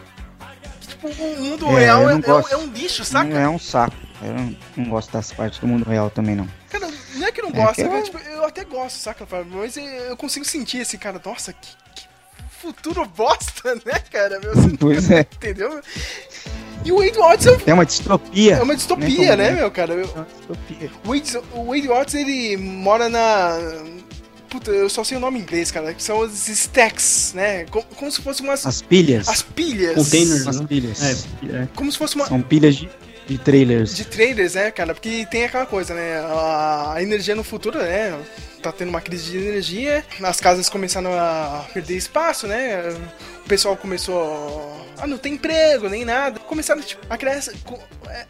Que, tipo, o mundo É, real é, é um- gosto. é um lixo, saca? É um saco. Eu não, não gosto dessa parte do mundo real também, não. Cara, não é que não É gosto, que eu- Tipo, eu até gosto, saca? Mas eu consigo sentir esse cara, nossa, que, que futuro bosta, né, cara? Meu, Pois é. entendeu? E o Wade Watts é É uma distopia. é uma distopia, né, Como- meu, cara? É uma distopia. O Wade, o Wade Watts, ele mora na. Puta, eu só sei o nome em inglês, cara. Que são os stacks, né? Como, como se fosse umas. As pilhas. As pilhas. Containers, As né? pilhas. É, é. Como se fosse uma. São pilhas de, de trailers. De trailers, né, cara? Porque tem aquela coisa, né? A, a energia no futuro, né? Tá tendo uma crise de energia, as casas começaram a perder espaço, né? O pessoal começou a não ter emprego, nem nada. Começaram tipo, a criar essa-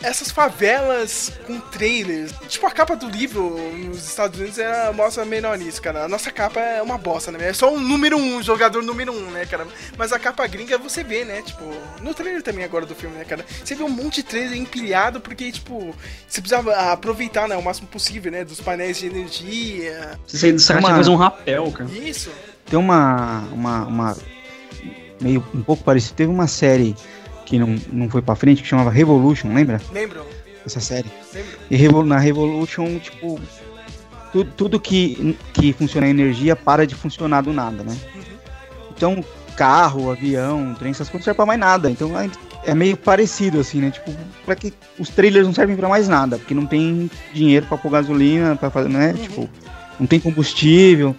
essas favelas com trailers. Tipo, a capa do livro nos Estados Unidos é, mostra melhor isso, cara. A nossa capa é uma bosta, né? É só um número um, jogador número um, né, cara? Mas a capa gringa você vê, né? Tipo, no trailer também agora do filme, né, cara? Você vê um monte de trailer empilhado porque, tipo, você precisava aproveitar, né, o máximo possível, né? Dos painéis de energia. Você sai do Uma- fazer um rapel, cara. Isso. Tem uma, uma, uma meio um pouco parecido. Teve uma série que não, não foi pra frente que chamava Revolution, lembra? Lembram? Essa série. Lembram? E Revo- na Revolution, tipo, tu- tudo que, que funciona em energia para de funcionar do nada, né? Então, carro, avião, trem, essas coisas não servem pra mais nada. Então é- é meio parecido, assim, né? Tipo, pra que os trailers não servem pra mais nada, porque não tem dinheiro pra pôr gasolina, pra fazer, né? Tipo, não tem combustível.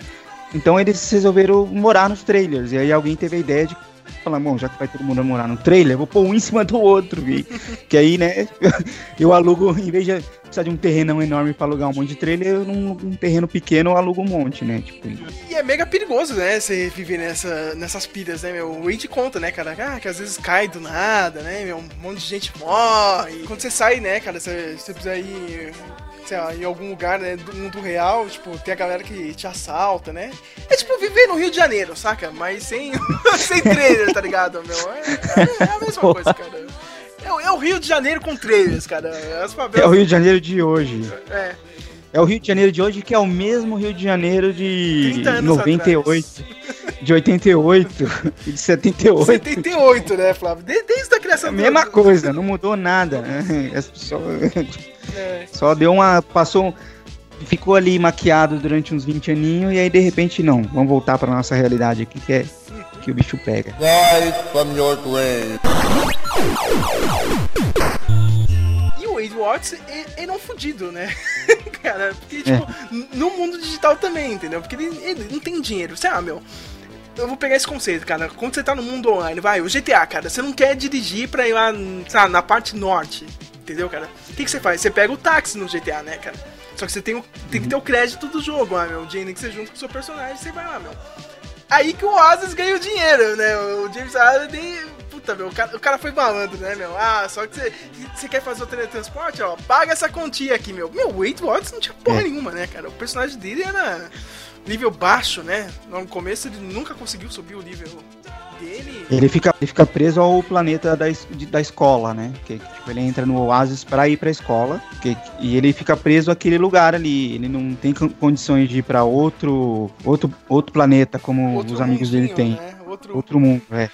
Então eles resolveram morar nos trailers. E aí alguém teve a ideia de falar, bom, já que vai todo mundo morar no trailer, eu vou pôr um em cima do outro. E, que aí, né, eu alugo, em vez de precisar de um terrenão enorme pra alugar um monte de trailer, eu num, um terreno pequeno eu alugo um monte, né? Tipo, E é mega perigoso, né? Você viver nessa, nessas pilhas, né, meu? O Wade conta, né, cara? Ah, que às vezes cai do nada, né, meu? Um monte de gente morre. Quando você sai, né, cara, você, você precisa ir, sei lá, em algum lugar, né, do mundo real, tipo, tem a galera que te assalta, né? É tipo viver no Rio de Janeiro, saca? Mas sem, sem trailer, tá ligado, meu? É, é a mesma coisa, cara. É, o- é o Rio de Janeiro com trailers, cara. As é o favelas. Rio de Janeiro de hoje. É, É o Rio de Janeiro de hoje que é o mesmo Rio de Janeiro de 30 anos 98, de 88 e de 78. 78, né, Flávio? De- Desde a É criação a do- mesma coisa, não mudou nada. né? É Só, É. só deu uma. Passou. Ficou ali maquiado durante uns 20 aninhos e aí de repente não. Vamos voltar pra nossa realidade aqui que é que o bicho pega. Rise from your grave. E o Wade Watts, ele, ele é um fudido, né? Cara, porque, tipo, n- no mundo digital também, entendeu? Porque ele, ele não tem dinheiro. Você, ah, meu. Eu vou pegar esse conceito, cara. Quando você tá no mundo online, vai, o GTA, cara, você não quer dirigir pra ir lá, sabe, na parte norte, entendeu, cara? O que, que você faz? Você pega o táxi no GTA, né, cara? Só que você tem, o- tem que ter o crédito do jogo, ah, meu. O dinheiro que você junta com o seu personagem, você vai lá, meu. Aí que o Oasis ganha o dinheiro, né? O James Harden, puta, meu, o cara, o cara foi malandro, né, meu? Ah, só que você, você quer fazer o teletransporte, ó, paga essa quantia aqui, meu. Meu, o Wade Watts não tinha porra É. nenhuma, né, cara? O personagem dele era nível baixo, né? No começo ele nunca conseguiu subir o nível dele. Ele fica, ele fica preso ao planeta da, de- da escola, né? Que, tipo, ele entra no Oasis pra ir pra escola. que- e ele fica preso àquele lugar ali. Ele não tem con- condições de ir pra outro, outro, outro planeta como Outro os amigos dele têm. Né? Outro, Outro mundo, é.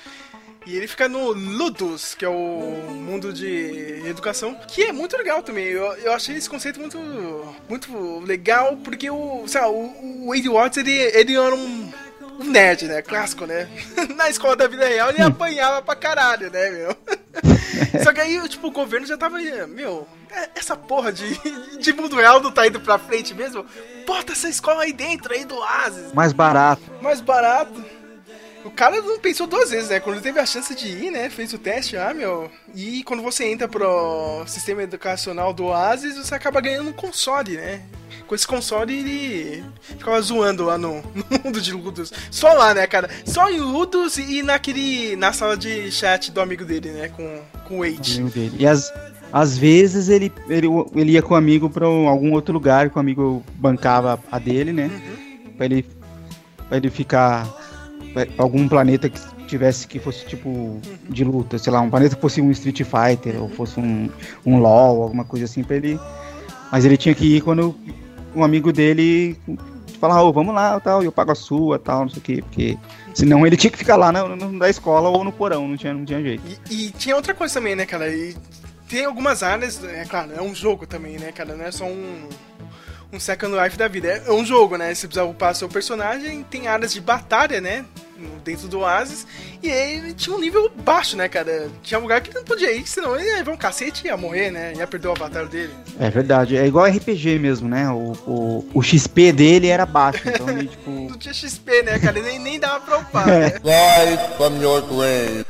E ele fica no Ludus, que é o mundo de educação, que é muito legal também. Eu, eu achei esse conceito muito, muito legal, porque o, sei lá, o, o Wade Watts, ele, ele era um, um nerd, né? Clássico, né? Na escola da vida real ele apanhava pra caralho, né, meu? Só que aí, tipo, o governo já tava, meu, é- essa porra de, de mundo real não tá indo pra frente mesmo? Bota essa escola aí dentro, aí do Oasis Mais barato. mais barato. O cara não pensou duas vezes, né? Quando teve a chance de ir, né? Fez o teste, ah, meu. E quando você entra pro sistema educacional do Oasis, você acaba ganhando um console, né? Com esse console ele ficava zoando lá no, no mundo de Ludus. Só lá, né, cara? Só em Ludus e naquele. na sala de chat do amigo dele, né? Com, com o Wade. E às, às vezes ele, ele, ele ia com o amigo pra um- algum outro lugar, que o amigo bancava a dele, né? Pra ele, pra ele ficar. Pra algum planeta que tivesse que fosse tipo de luta, sei lá, um planeta que fosse um Street Fighter ou fosse um, um LOL, alguma coisa assim pra ele. Mas ele tinha que ir quando um amigo dele falar, ô, vamos lá, tal, eu pago a sua, tal, não sei o quê, porque senão ele tinha que ficar lá na, na escola ou no porão, não tinha, não tinha jeito. E, e tinha outra coisa também, né, cara? E tem algumas áreas, é claro, é um jogo também, né, cara? Não é só um, um Second Life da vida. É um jogo, né? Você precisa upar seu personagem, tem áreas de batalha, né? Dentro do Oasis. E ele tinha um nível baixo, né, cara? Tinha um lugar que não podia ir, senão ele ia levar um cacete e ia morrer, né? Ia perder o avatar dele. É verdade, é igual RPG mesmo, né? O, o, o XP dele era baixo, então ele, tipo. Não tinha XP, né, cara? E nem, nem dava pra upar, né? Rise from your grave.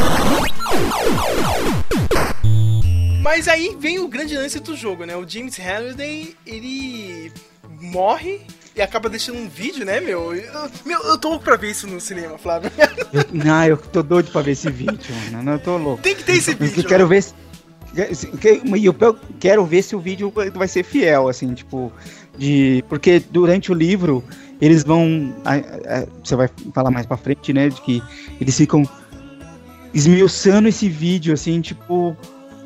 Mas aí vem o grande lance do jogo, né? O James Halliday, ele morre e acaba deixando um vídeo, né, meu? Eu, meu, eu tô louco pra ver isso no cinema, Flávio. Eu, não, eu tô doido pra ver esse vídeo, mano. Não, eu tô louco. Tem que ter esse Eu vídeo. quero ver se. E eu quero ver se o vídeo vai ser fiel, assim, tipo. De, porque durante o livro eles vão. a- a- Você vai falar mais pra frente, né? De que eles ficam esmiuçando esse vídeo, assim, tipo.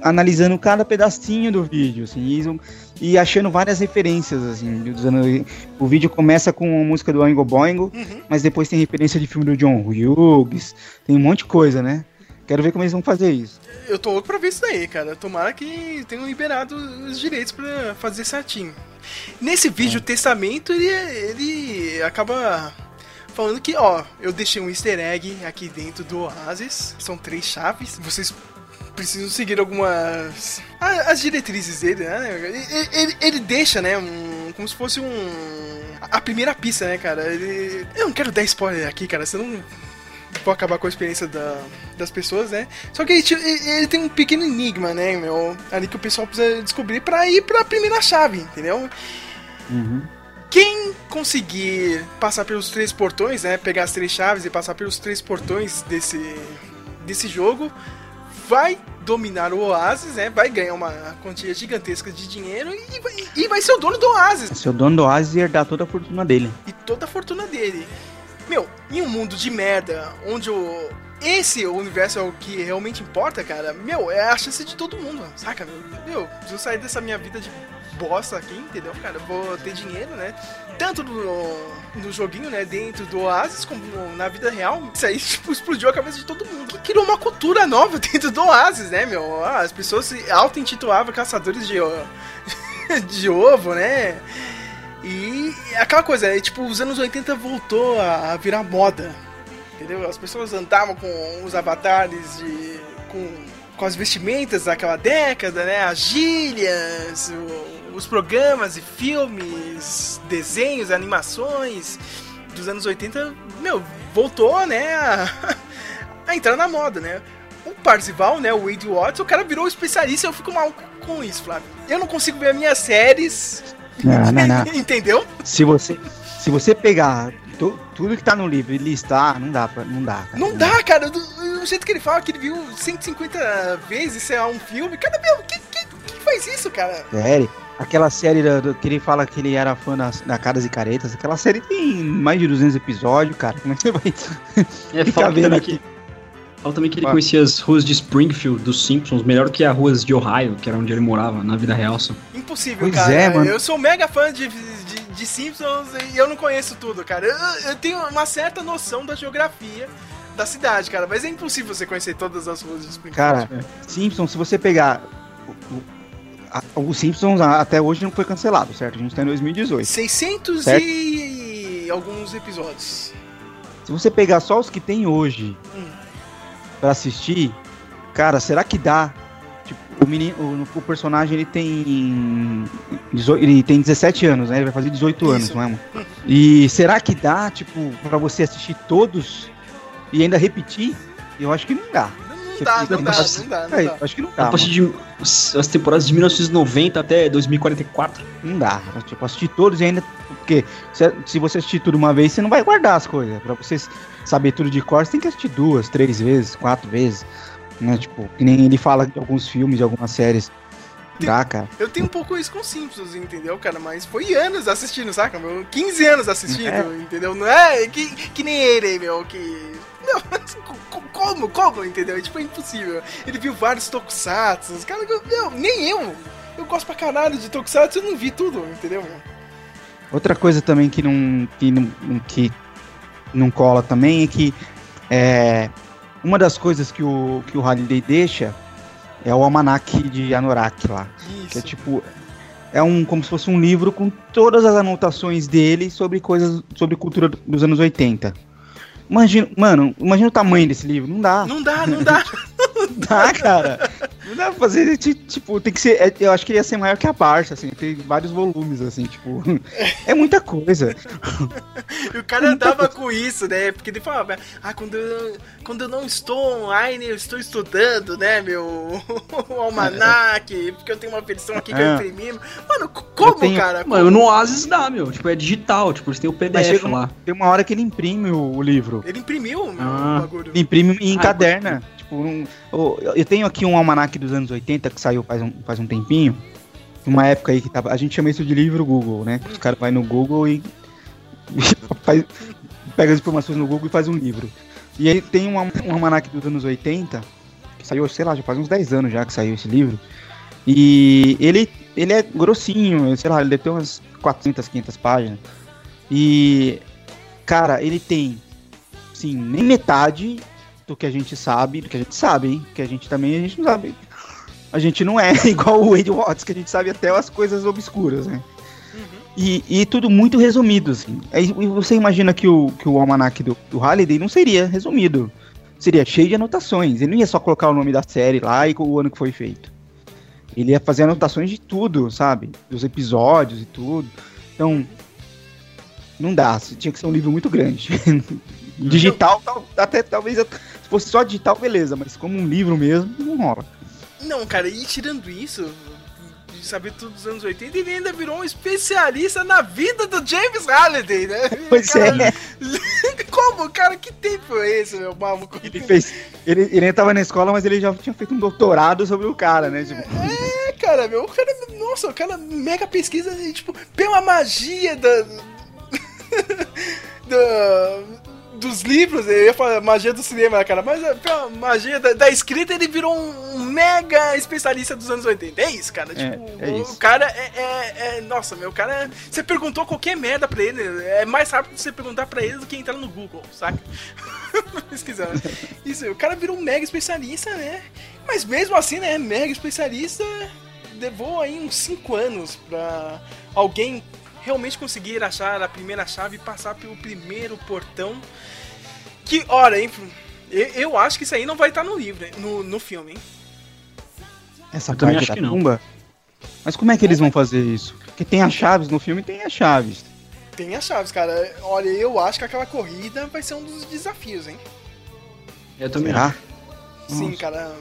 Analisando cada pedacinho do vídeo, assim, e, e achando várias referências, assim. o vídeo começa com a música do Oingo Boingo, Uhum. mas depois tem referência de filme do John Hughes, tem um monte de coisa, né? Quero ver como eles vão fazer isso. Eu tô louco pra ver isso daí, cara. Tomara que tenham liberado os direitos pra fazer certinho. Nesse vídeo, o testamento, ele, ele acaba falando que, ó, eu deixei um easter egg aqui dentro do Oasis. São três chaves. Vocês precisam seguir algumas. As diretrizes dele, né? Ele, ele- ele deixa, né? Um, como se fosse um. A primeira pista, né, cara? Ele, eu não quero dar spoiler aqui, cara, senão vou acabar com a experiência da- das pessoas, né? Só que ele, ele- ele tem um pequeno enigma, né, meu? Ali que o pessoal precisa descobrir pra ir pra primeira chave, entendeu? Quem conseguir passar pelos três portões, né? Pegar as três chaves e passar pelos três portões desse, desse jogo, vai dominar o Oasis, né? Vai ganhar uma quantia gigantesca de dinheiro e vai, e vai ser o dono do Oasis Se o dono do Oasis ia herdar toda a fortuna dele. e toda a fortuna dele. Meu, em um mundo de merda, onde o. Esse universo é o que realmente importa, cara, meu, é a chance de todo mundo, saca, meu? Meu, se eu sair dessa minha vida de bosta aqui, entendeu, cara? Vou ter dinheiro, né? Tanto no, no joguinho, né? Dentro do Oasis, como no- na vida real. Isso aí, tipo, explodiu a cabeça de todo mundo. Que criou uma cultura nova dentro do Oasis, né, meu? As pessoas se auto-intitulavam caçadores de, de ovo, né? E aquela coisa, é, tipo, os anos 80 voltou a a virar moda. Entendeu? As pessoas andavam com os avatares de. com, com as vestimentas daquela década, né? As gírias, o- os programas e filmes, desenhos, animações dos anos 80, meu, voltou, né? A, a entrar na moda, né? O Parzival, né? O Wade Watts, o cara virou especialista eu fico mal com isso, Flávio. Eu não consigo ver as minhas séries. Não, não, não. Entendeu? Se você, se você pegar tu- tudo que tá no livro e listar, não dá pra, não dá, cara. Não dá, cara. Do, do jeito que ele fala que ele viu 150 vezes, sei lá, um filme. Cara, meu, quem, quem, quem faz isso, cara? Série. Aquela série do, que ele fala que ele era fã da, da Caras e Caretas, aquela série tem mais de 200 episódios, cara. Como é que você vai É, ficar fala vendo também aqui? que, fala também que ele Vai. conhecia as ruas de Springfield, dos Simpsons, melhor que as ruas de Ohio, que era onde ele morava, na vida real. Só. Impossível, Pois cara. é, mano. Eu sou mega fã de, de, de Simpsons e eu não conheço tudo, cara. Eu, eu tenho uma certa noção da geografia da cidade, cara. Mas é impossível você conhecer todas as ruas de Springfield. Cara, Simpsons, se você pegar. A- o Simpsons até hoje não foi cancelado, certo? A gente tá em 2018. 600 Certo. e alguns episódios. Se você pegar só os que tem hoje Hum. pra assistir, cara, será que dá? Tipo, o, menino, o, o personagem ele tem 18, ele tem 17 anos, né? Ele vai fazer 18 anos, Isso. não é, mano? E será que dá, tipo, pra você assistir todos e ainda repetir? Eu acho que não dá. Não dá, não dá, não dá, não É, dá. eu acho que não a dá. partir de as temporadas de 1990 até 2044. mano. Não dá. Tipo, assistir todos e ainda. Porque se, se você assistir tudo uma vez, você não vai guardar as coisas. Pra você saber tudo de cor, você tem que assistir duas, três vezes, quatro vezes. Né? Tipo, que nem ele fala de alguns filmes, de algumas séries. Dá, cara. Eu tenho um pouco isso com Simpsons, entendeu, cara? Mas foi anos assistindo, saca? Meu? 15 anos assistindo, É. entendeu? Não é que, que nem ele, meu, que. Não, co- como, como, entendeu? Tipo, é impossível. Ele viu vários tokusatsu, cara, meu, nem eu. Eu gosto pra caralho de tokusatsu, eu não vi tudo, entendeu? Outra coisa também que não, que não, que não cola também é que é, uma das coisas que o, que o Halliday deixa é o almanac de Anorak lá. Que é Isso. tipo. É um como se fosse um livro com todas as anotações dele sobre coisas. sobre cultura dos anos 80. Imagina, mano, imagina o tamanho desse livro. Não dá. Não dá, não dá. dá, cara. Não dá pra fazer, ti- tipo, tem que ser. é, Eu acho que ia ser maior que a Barça, assim, tem vários volumes, assim, tipo. É muita coisa. E o cara andava com isso, né? Porque ele falava, ah, quando eu, quando eu não estou online, eu estou estudando, né, meu o almanac, porque eu tenho uma versão aqui que eu É. imprimi. Mano, como, tenho- cara? Mano, no Oasis dá, meu. Tipo, é digital. Tipo, eles têm o PDF lá. tem uma hora que ele imprime o, o livro. Ele imprimiu meu, Ah. o bagulho. Ele imprime e Ah, encaderna. O- eu tenho aqui um almanac dos anos 80 que saiu faz um, faz um tempinho. Uma época aí que tava. A gente chama isso de livro Google, né? Os caras vai no Google e. faz- pega as informações no Google e faz um livro. E aí tem um, um almanac dos anos 80, que saiu, sei lá, já faz uns 10 anos já que saiu esse livro. E ele, ele é grossinho, sei lá, ele deve ter umas 400, 500 páginas. E, cara, ele tem, sim, nem metade do que a gente sabe, do que a gente sabe, hein? Que a gente também, a gente não sabe. A gente não é igual o Wade Watts, que a gente sabe até as coisas obscuras, né? E, e tudo muito resumido, assim. Aí e você imagina que o, que o almanac do, do Halliday não seria resumido. Seria cheio de anotações. Ele não ia só colocar o nome da série lá e o ano que foi feito. Ele ia fazer anotações de tudo, sabe? Dos episódios e tudo. Então, não dá. Tinha que ser um livro muito grande. digital, tal- até talvez se fosse só digital, beleza. Mas como um livro mesmo, não rola. Não, cara, e tirando isso, de saber tudo dos anos 80, ele ainda virou um especialista na vida do James Halliday, né? Pois Cara, é. Como, cara, que tempo é esse, meu maluco? Ele fez. Ele, ele nem tava na escola, mas ele já tinha feito um doutorado sobre o cara, né? Tipo, É, cara, meu, o cara, nossa, o cara mega pesquisa, tipo, pela magia da. da dos livros, eu ia falar magia do cinema, cara, mas é, pela magia da, da escrita ele virou um, mega especialista dos anos 80. É isso, cara. É, tipo, é o isso. cara é, é- é- Nossa, meu, o cara. Você perguntou qualquer merda pra ele, é mais rápido você perguntar pra ele do que entrar no Google, saca? Pesquisando. Isso, o cara virou um mega especialista, né? Mas mesmo assim, né? Mega especialista levou aí uns 5 anos pra alguém realmente conseguir achar a primeira chave e passar pelo primeiro portão. Que, ora, hein? Eu, eu acho que isso aí não vai estar no livro, hein, no, no filme, hein? essa Eu parte acho da que não. tumba. Mas como é que eles vão fazer isso? Porque tem as chaves no filme, tem as chaves. Tem as chaves, cara. Olha, eu acho que aquela corrida vai ser um dos desafios, hein? Eu também Será? acho. Sim, Nossa. cara.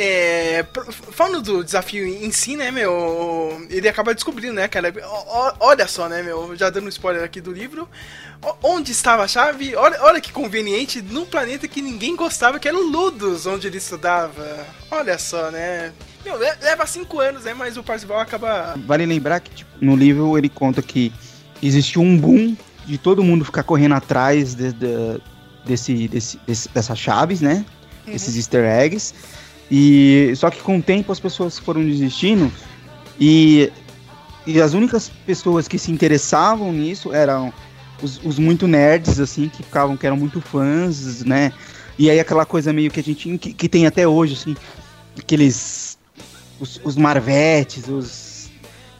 É, falando do desafio em si, né, meu? Ele acaba descobrindo, né, cara? Olha só, né, meu? Já dando um spoiler aqui do livro. Onde estava a chave? Olha, olha que conveniente, num planeta que ninguém gostava, que era o Ludus, onde ele estudava. Olha só, né? Meu, le- leva cinco anos, né? Mas o Parzival acaba. Vale lembrar que tipo, no livro ele conta que existiu um boom de todo mundo ficar correndo atrás de- de- desse, desse, desse- dessas chaves, né? Esses easter eggs. E só que com o tempo as pessoas foram desistindo e, e as únicas pessoas que se interessavam nisso eram os, os muito nerds, assim, que ficavam, que eram muito fãs, né? E aí aquela coisa meio que a gente. que, que tem até hoje, assim, aqueles. Os, os Marvetes, os.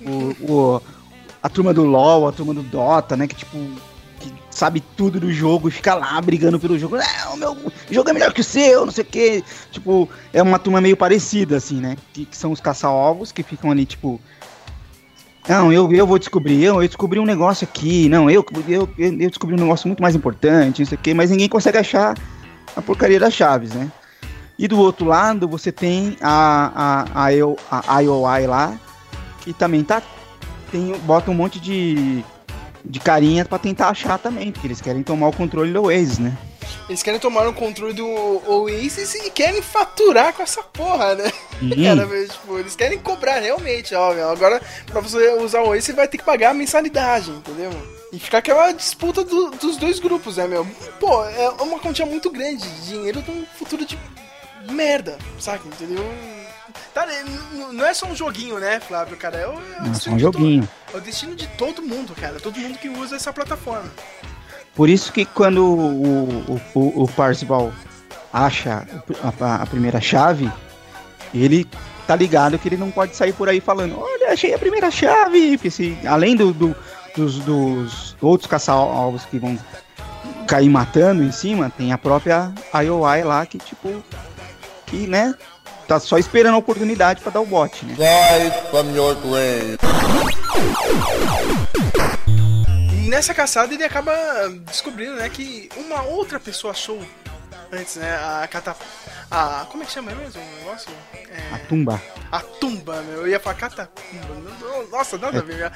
O, o- a turma do LOL, a turma do Dota, né? Que tipo. Sabe tudo do jogo e fica lá brigando pelo jogo. Não, o meu jogo é melhor que o seu, não sei o quê. Tipo, é uma turma meio parecida, assim, né? Que, que são os caça-ovos que ficam ali, tipo. Não, eu, eu vou descobrir, eu, eu descobri um negócio aqui, não, eu, eu, eu descobri um negócio muito mais importante, não sei o quê, mas ninguém consegue achar a porcaria das chaves, né? E do outro lado, você tem a, a, a, IO a IOI lá, que também tá. Tem, bota um monte de, de carinha pra tentar achar também, porque eles querem tomar o controle do Oasis, né? Eles querem tomar o controle do Oasis e querem faturar com essa porra, né? Cara, mas, tipo, eles querem cobrar realmente, ó, meu. Agora, pra você usar o Oasis, você vai ter que pagar a mensalidade, entendeu? E ficar aquela disputa do- dos dois grupos, né, meu? Pô, é uma quantia muito grande de dinheiro de um futuro de merda, saca? Entendeu? Tá, não é só um joguinho, né, Flávio, cara? É o, é o Não, só destino um joguinho. É o destino de todo mundo, cara. Todo mundo que usa essa plataforma. Por isso que quando o, o, o, o Parzival acha a, a primeira chave, ele tá ligado que ele não pode sair por aí falando, olha, achei a primeira chave, se, além do, do- dos, dos outros caça-alvos que vão cair matando em cima, tem a própria IOI lá que, tipo, que, né, tá só esperando a oportunidade pra dar o bote, né? Rise from your grave. E nessa caçada ele acaba descobrindo, né, que uma outra pessoa achou antes, né, a cata... A... como é que chama mesmo o negócio? É... A tumba. A tumba, meu. Eu ia falar catacumba. Nossa, nada a ver. meu.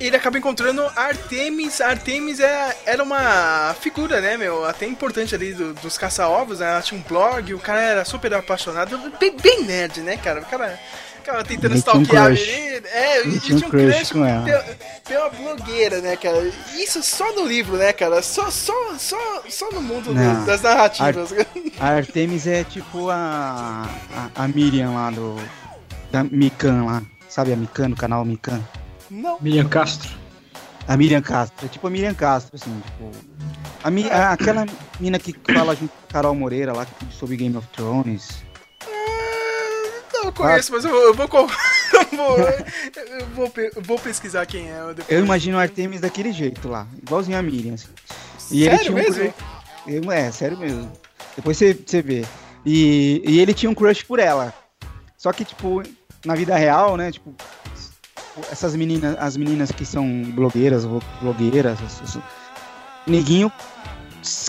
Ele acaba encontrando Artemis. Artemis é, era uma figura, né, meu? Até importante ali do- dos caça-ovos, né? Ela tinha um blog, o cara era super apaixonado. Bem, bem nerd, né, cara? O cara, o cara tentando Ele tinha um stalkear a menina. É, ele tinha um tinha um crush crush com ela. pela, pela blogueira, né, cara? Isso só no livro, né, cara? Só, só, só, só no mundo do- das narrativas. A Artemis é tipo a, a, a Miriam lá do. Da Mikan lá. Sabe a Mikan, do canal Mikan? Não. Miriam Castro. A Miriam Castro. É tipo a Miriam Castro, assim, tipo. A, Mi- a- aquela mina que fala junto com a Carol Moreira lá que- sobre Game of Thrones. Não, eu conheço, mas eu, eu vou. Eu vou, eu vou, eu vou pesquisar quem é. depois. Eu imagino a Artemis daquele jeito lá, igualzinho a Miriam. Assim. Sério um mesmo? crush- Eu- é, sério mesmo. Depois você, você vê. E, e ele tinha um crush por ela. Só que, tipo, na vida real, né, tipo, essas meninas, as meninas que são blogueiras, blogueiras, neguinho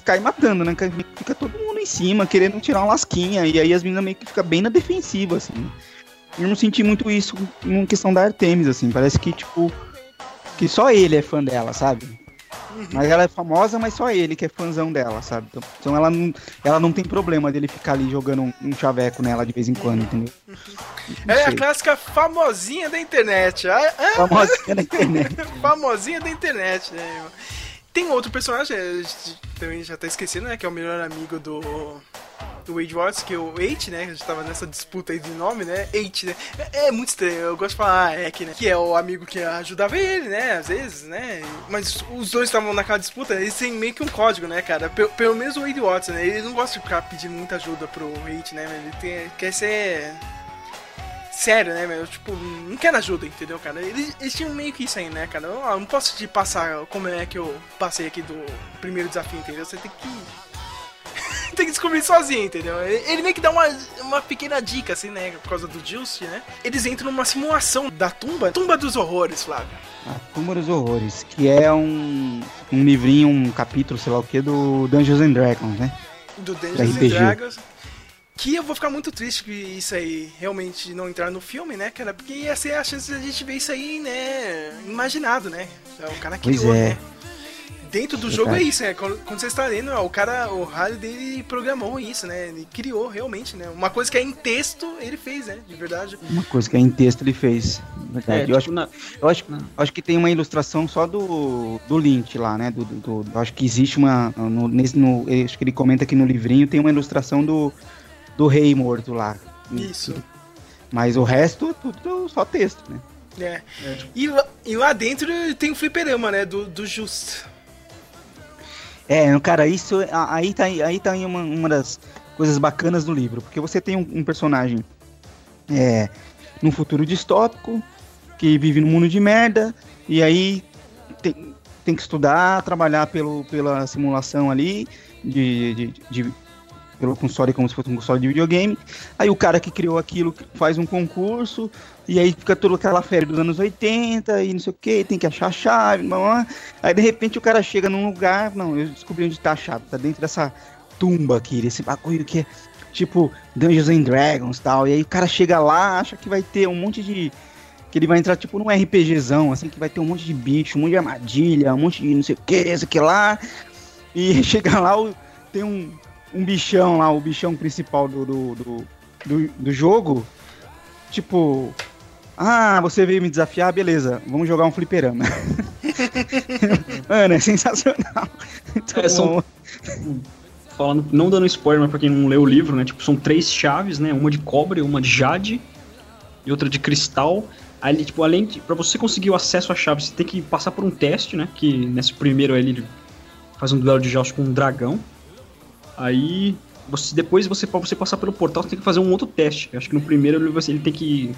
cai matando, né? Fica todo mundo em cima, querendo tirar uma lasquinha, e aí as meninas meio que ficam bem na defensiva, assim. Eu não senti muito isso em questão da Artemis, assim, parece que, tipo, que só ele é fã dela, sabe? Mas ela é famosa, mas só ele que é fãzão dela, sabe? Então, então ela, não, ela não tem problema dele ficar ali jogando um, um chaveco nela de vez em quando, entendeu? Não É a clássica famosinha da internet. Ah, ah, Famosinha na internet. famosinha da internet, né? Tem outro personagem, gente também já tá esquecendo, né? Que é o melhor amigo do. Do Wade Watts, que é o Eight, né? A gente tava nessa disputa aí de nome, né? Eight, né? É, é muito estranho, eu gosto de falar Ek, né? Que é o amigo que ajudava ele, né? Às vezes, né? Mas os dois estavam naquela disputa, eles têm meio que um código, né, cara? Pelo, pelo menos o Wade Watts, né? Ele não gosta de ficar pedindo muita ajuda pro Eight, né? Ele tem, quer ser sério, né, meu? Tipo, não quero ajuda, entendeu, cara? Eles, eles tinham meio que isso aí, né, cara? Eu ah, não posso te passar como é que eu passei aqui do primeiro desafio, entendeu? Você tem que. tem que descobrir sozinho, entendeu? Ele meio que dá uma, uma pequena dica, assim, né? Por causa do Juice, né? Eles entram numa simulação da tumba, tumba dos horrores, Flávio. A Tumba dos Horrores, que é um, um livrinho, um capítulo, sei lá o que, do Dungeons and Dragons, né? do Dungeons and. Dragons. Que eu vou ficar muito triste que isso aí realmente não entrar no filme, né, cara? Porque ia ser a chance de a gente ver isso aí, né? Imaginado, né? É o cara Pois criou, é. né? Dentro do Verdade. jogo é isso, né? Quando, você está lendo, ó, o cara, o rádio dele programou isso, né? Ele criou realmente, né? Uma coisa que é em texto, ele fez, né? De verdade. Uma coisa que é em texto ele fez. Verdade. É, eu, tipo, acho, na- eu, acho, eu acho que tem uma ilustração só do, do Lynch lá, né? Do, do- do- eu acho que existe uma. No, nesse, no, acho que ele comenta aqui no livrinho tem uma ilustração do, do rei morto lá. Isso. Mas o resto é tudo só texto, né? É. E, lá, e lá dentro tem o fliperama, né? Do, do Just. É, cara, isso aí tá, aí tá aí uma, uma das coisas bacanas do livro, porque você tem um, um personagem é, num futuro distópico que vive num mundo de merda e aí tem, tem que estudar, trabalhar pelo, pela simulação ali de, de, de- pelo console como se fosse um console de videogame. Aí o cara que criou aquilo faz um concurso e aí fica toda aquela febre dos anos 80 e não sei o que, tem que achar a chave, blá, blá. Aí de repente o cara chega num lugar, não, eu descobri onde tá a chave, tá dentro dessa tumba aqui, desse bagulho que é tipo Dungeons and Dragons tal. E aí o cara chega lá, acha que vai ter um monte de. Que ele vai entrar tipo num RPGzão, assim, que vai ter um monte de bicho, um monte de armadilha, um monte de não sei o que, isso aqui lá. E chega lá, tem um, um bichão lá, o bichão principal do, do, do, do, do jogo. Tipo, ah, você veio me desafiar, beleza, vamos jogar um fliperama. Mano, é sensacional. É, são- falando, não dando spoiler, mas pra quem não leu o livro, né? Tipo, são três chaves, né? Uma de cobre, uma de jade e outra de cristal. Aí, tipo, além de. Pra você conseguir o acesso à chave, você tem que passar por um teste, né? Que nesse primeiro ele faz um duelo de jousting com um dragão. Aí. Você, depois, você, pra você passar pelo portal, você tem que fazer um outro teste. Eu acho que no primeiro ele, ele tem que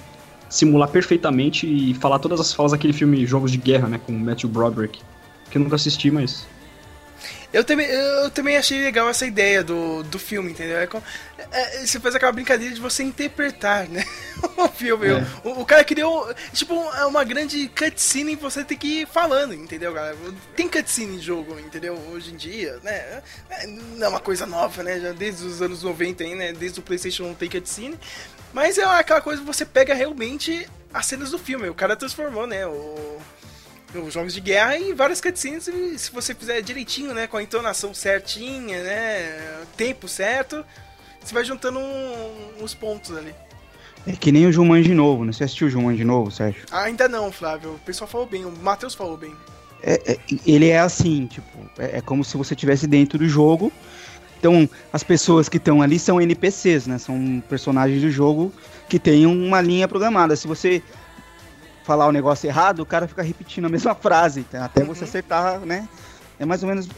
simular perfeitamente e falar todas as falas daquele filme Jogos de Guerra, né? Com Matthew Broderick. Que eu nunca assisti, mas. Eu também, eu também achei legal essa ideia do, do filme, entendeu? É, como- é, você faz aquela brincadeira de você interpretar, né? o filme. É. O, o cara criou, tipo, é uma grande cutscene e você tem que ir falando, entendeu, cara? Tem cutscene em jogo, entendeu? Hoje em dia, né? É, Não é uma coisa nova, né? Já desde os anos 90 aí, né? Desde o PlayStation 1 tem cutscene. Mas é aquela coisa que você pega realmente as cenas do filme. O cara transformou, né? O os jogos de guerra em várias cutscenes e se você fizer direitinho, né, com a entonação certinha, né, tempo certo, você vai juntando um- uns pontos ali. É que nem o Jumanji novo, né? Você assistiu o Jumanji novo, Sérgio? Ainda não, Flávio. O pessoal falou bem, o Matheus falou bem. É- é- ele é assim, tipo, é, é como se você estivesse dentro do jogo. Então, as pessoas que estão ali são NPCs, né? São personagens do jogo que têm uma linha programada. Se você falar o negócio errado, o cara fica repetindo a mesma frase, tá? até você acertar, né? É mais ou menos.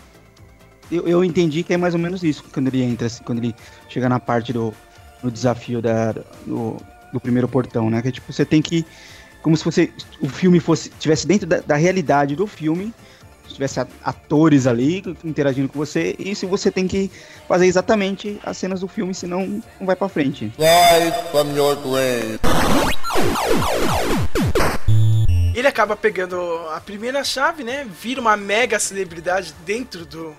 Eu, eu entendi que é mais ou menos isso quando ele entra, assim, quando ele chega na parte do, do desafio da, do, do primeiro portão, né? Que tipo, você tem que. Como se você, o filme fosse tivesse dentro da, da realidade do filme, se tivesse a- atores ali interagindo com você, e se você tem que fazer exatamente as cenas do filme, senão não vai pra frente. Ele acaba pegando a primeira chave, né, vira uma mega celebridade dentro do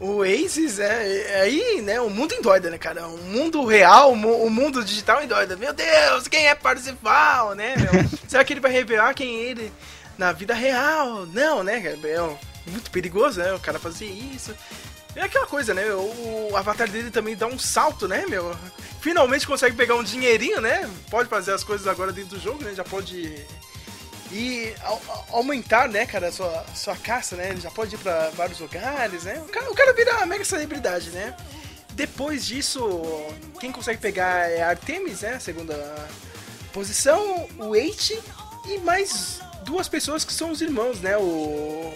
Oasis, é, aí, né, o mundo endoida, né, cara? O mundo real, o mu- o mundo digital endoida. Meu Deus, quem é Parzival, né, meu? Será que ele vai revelar quem ele na vida real? Não, né, é muito perigoso, né, o cara fazer isso. É aquela coisa, né, o, avatar dele também dá um salto, né, meu? Finalmente consegue pegar um dinheirinho, né? Pode fazer as coisas agora dentro do jogo, né? Já pode e au- au- aumentar, né, cara, sua, sua caça, né? Ele já pode ir pra vários lugares, né? O cara, o cara vira uma mega celebridade, né? Depois disso, quem consegue pegar é Artemis, né? Segunda posição, o Eight e mais duas pessoas que são os irmãos, né? O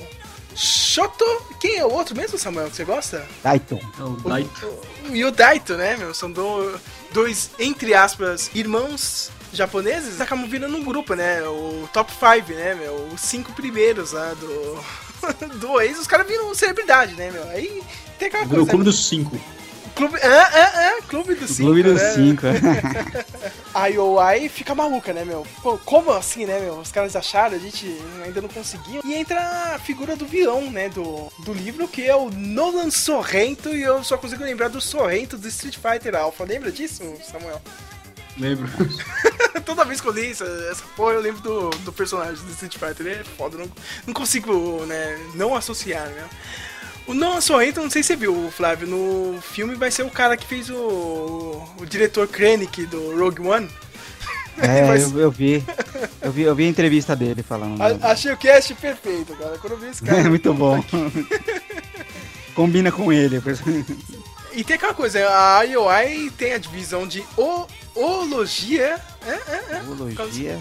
Shoto. Quem é o outro mesmo, Samuel, que você gosta? Dayton. É o Daito. O- E o Daito, né, meu? São do- dois, entre aspas, irmãos japoneses. Acabam virando um grupo, né? O top 5, né, meu? Os cinco primeiros lá do. do ex, os caras viram celebridade, né, meu? Aí tem aquela Virou o coisa. clube né? dos cinco. Clube. Ah, ah, ah, Clube dos cinco. Clube dos né? cinco. A IOI fica maluca, né, meu? Pô, como assim, né, meu? Os caras acharam, a gente ainda não conseguiu. E entra a figura do vilão, né, do, do livro, que é o Nolan Sorrento, e eu só consigo lembrar do Sorrento do Street Fighter Alpha. Lembra disso, Samuel? Lembro. Toda vez que eu li essa, essa porra, eu lembro do, do personagem do Street Fighter. Ele é foda, não, não consigo, né, não associar, né? O Nolan Sorrento, não sei se você viu, Flávio, no filme vai ser o cara que fez o, o diretor Krennic do Rogue One. É, Mas- eu, eu vi. Eu vi. Eu vi a entrevista dele falando. A- achei o cast perfeito, cara. Quando eu vi esse cara. É muito bom. Combina com ele. E tem aquela coisa, a IOI tem a divisão de o, ologia. é, é, é. Biologia.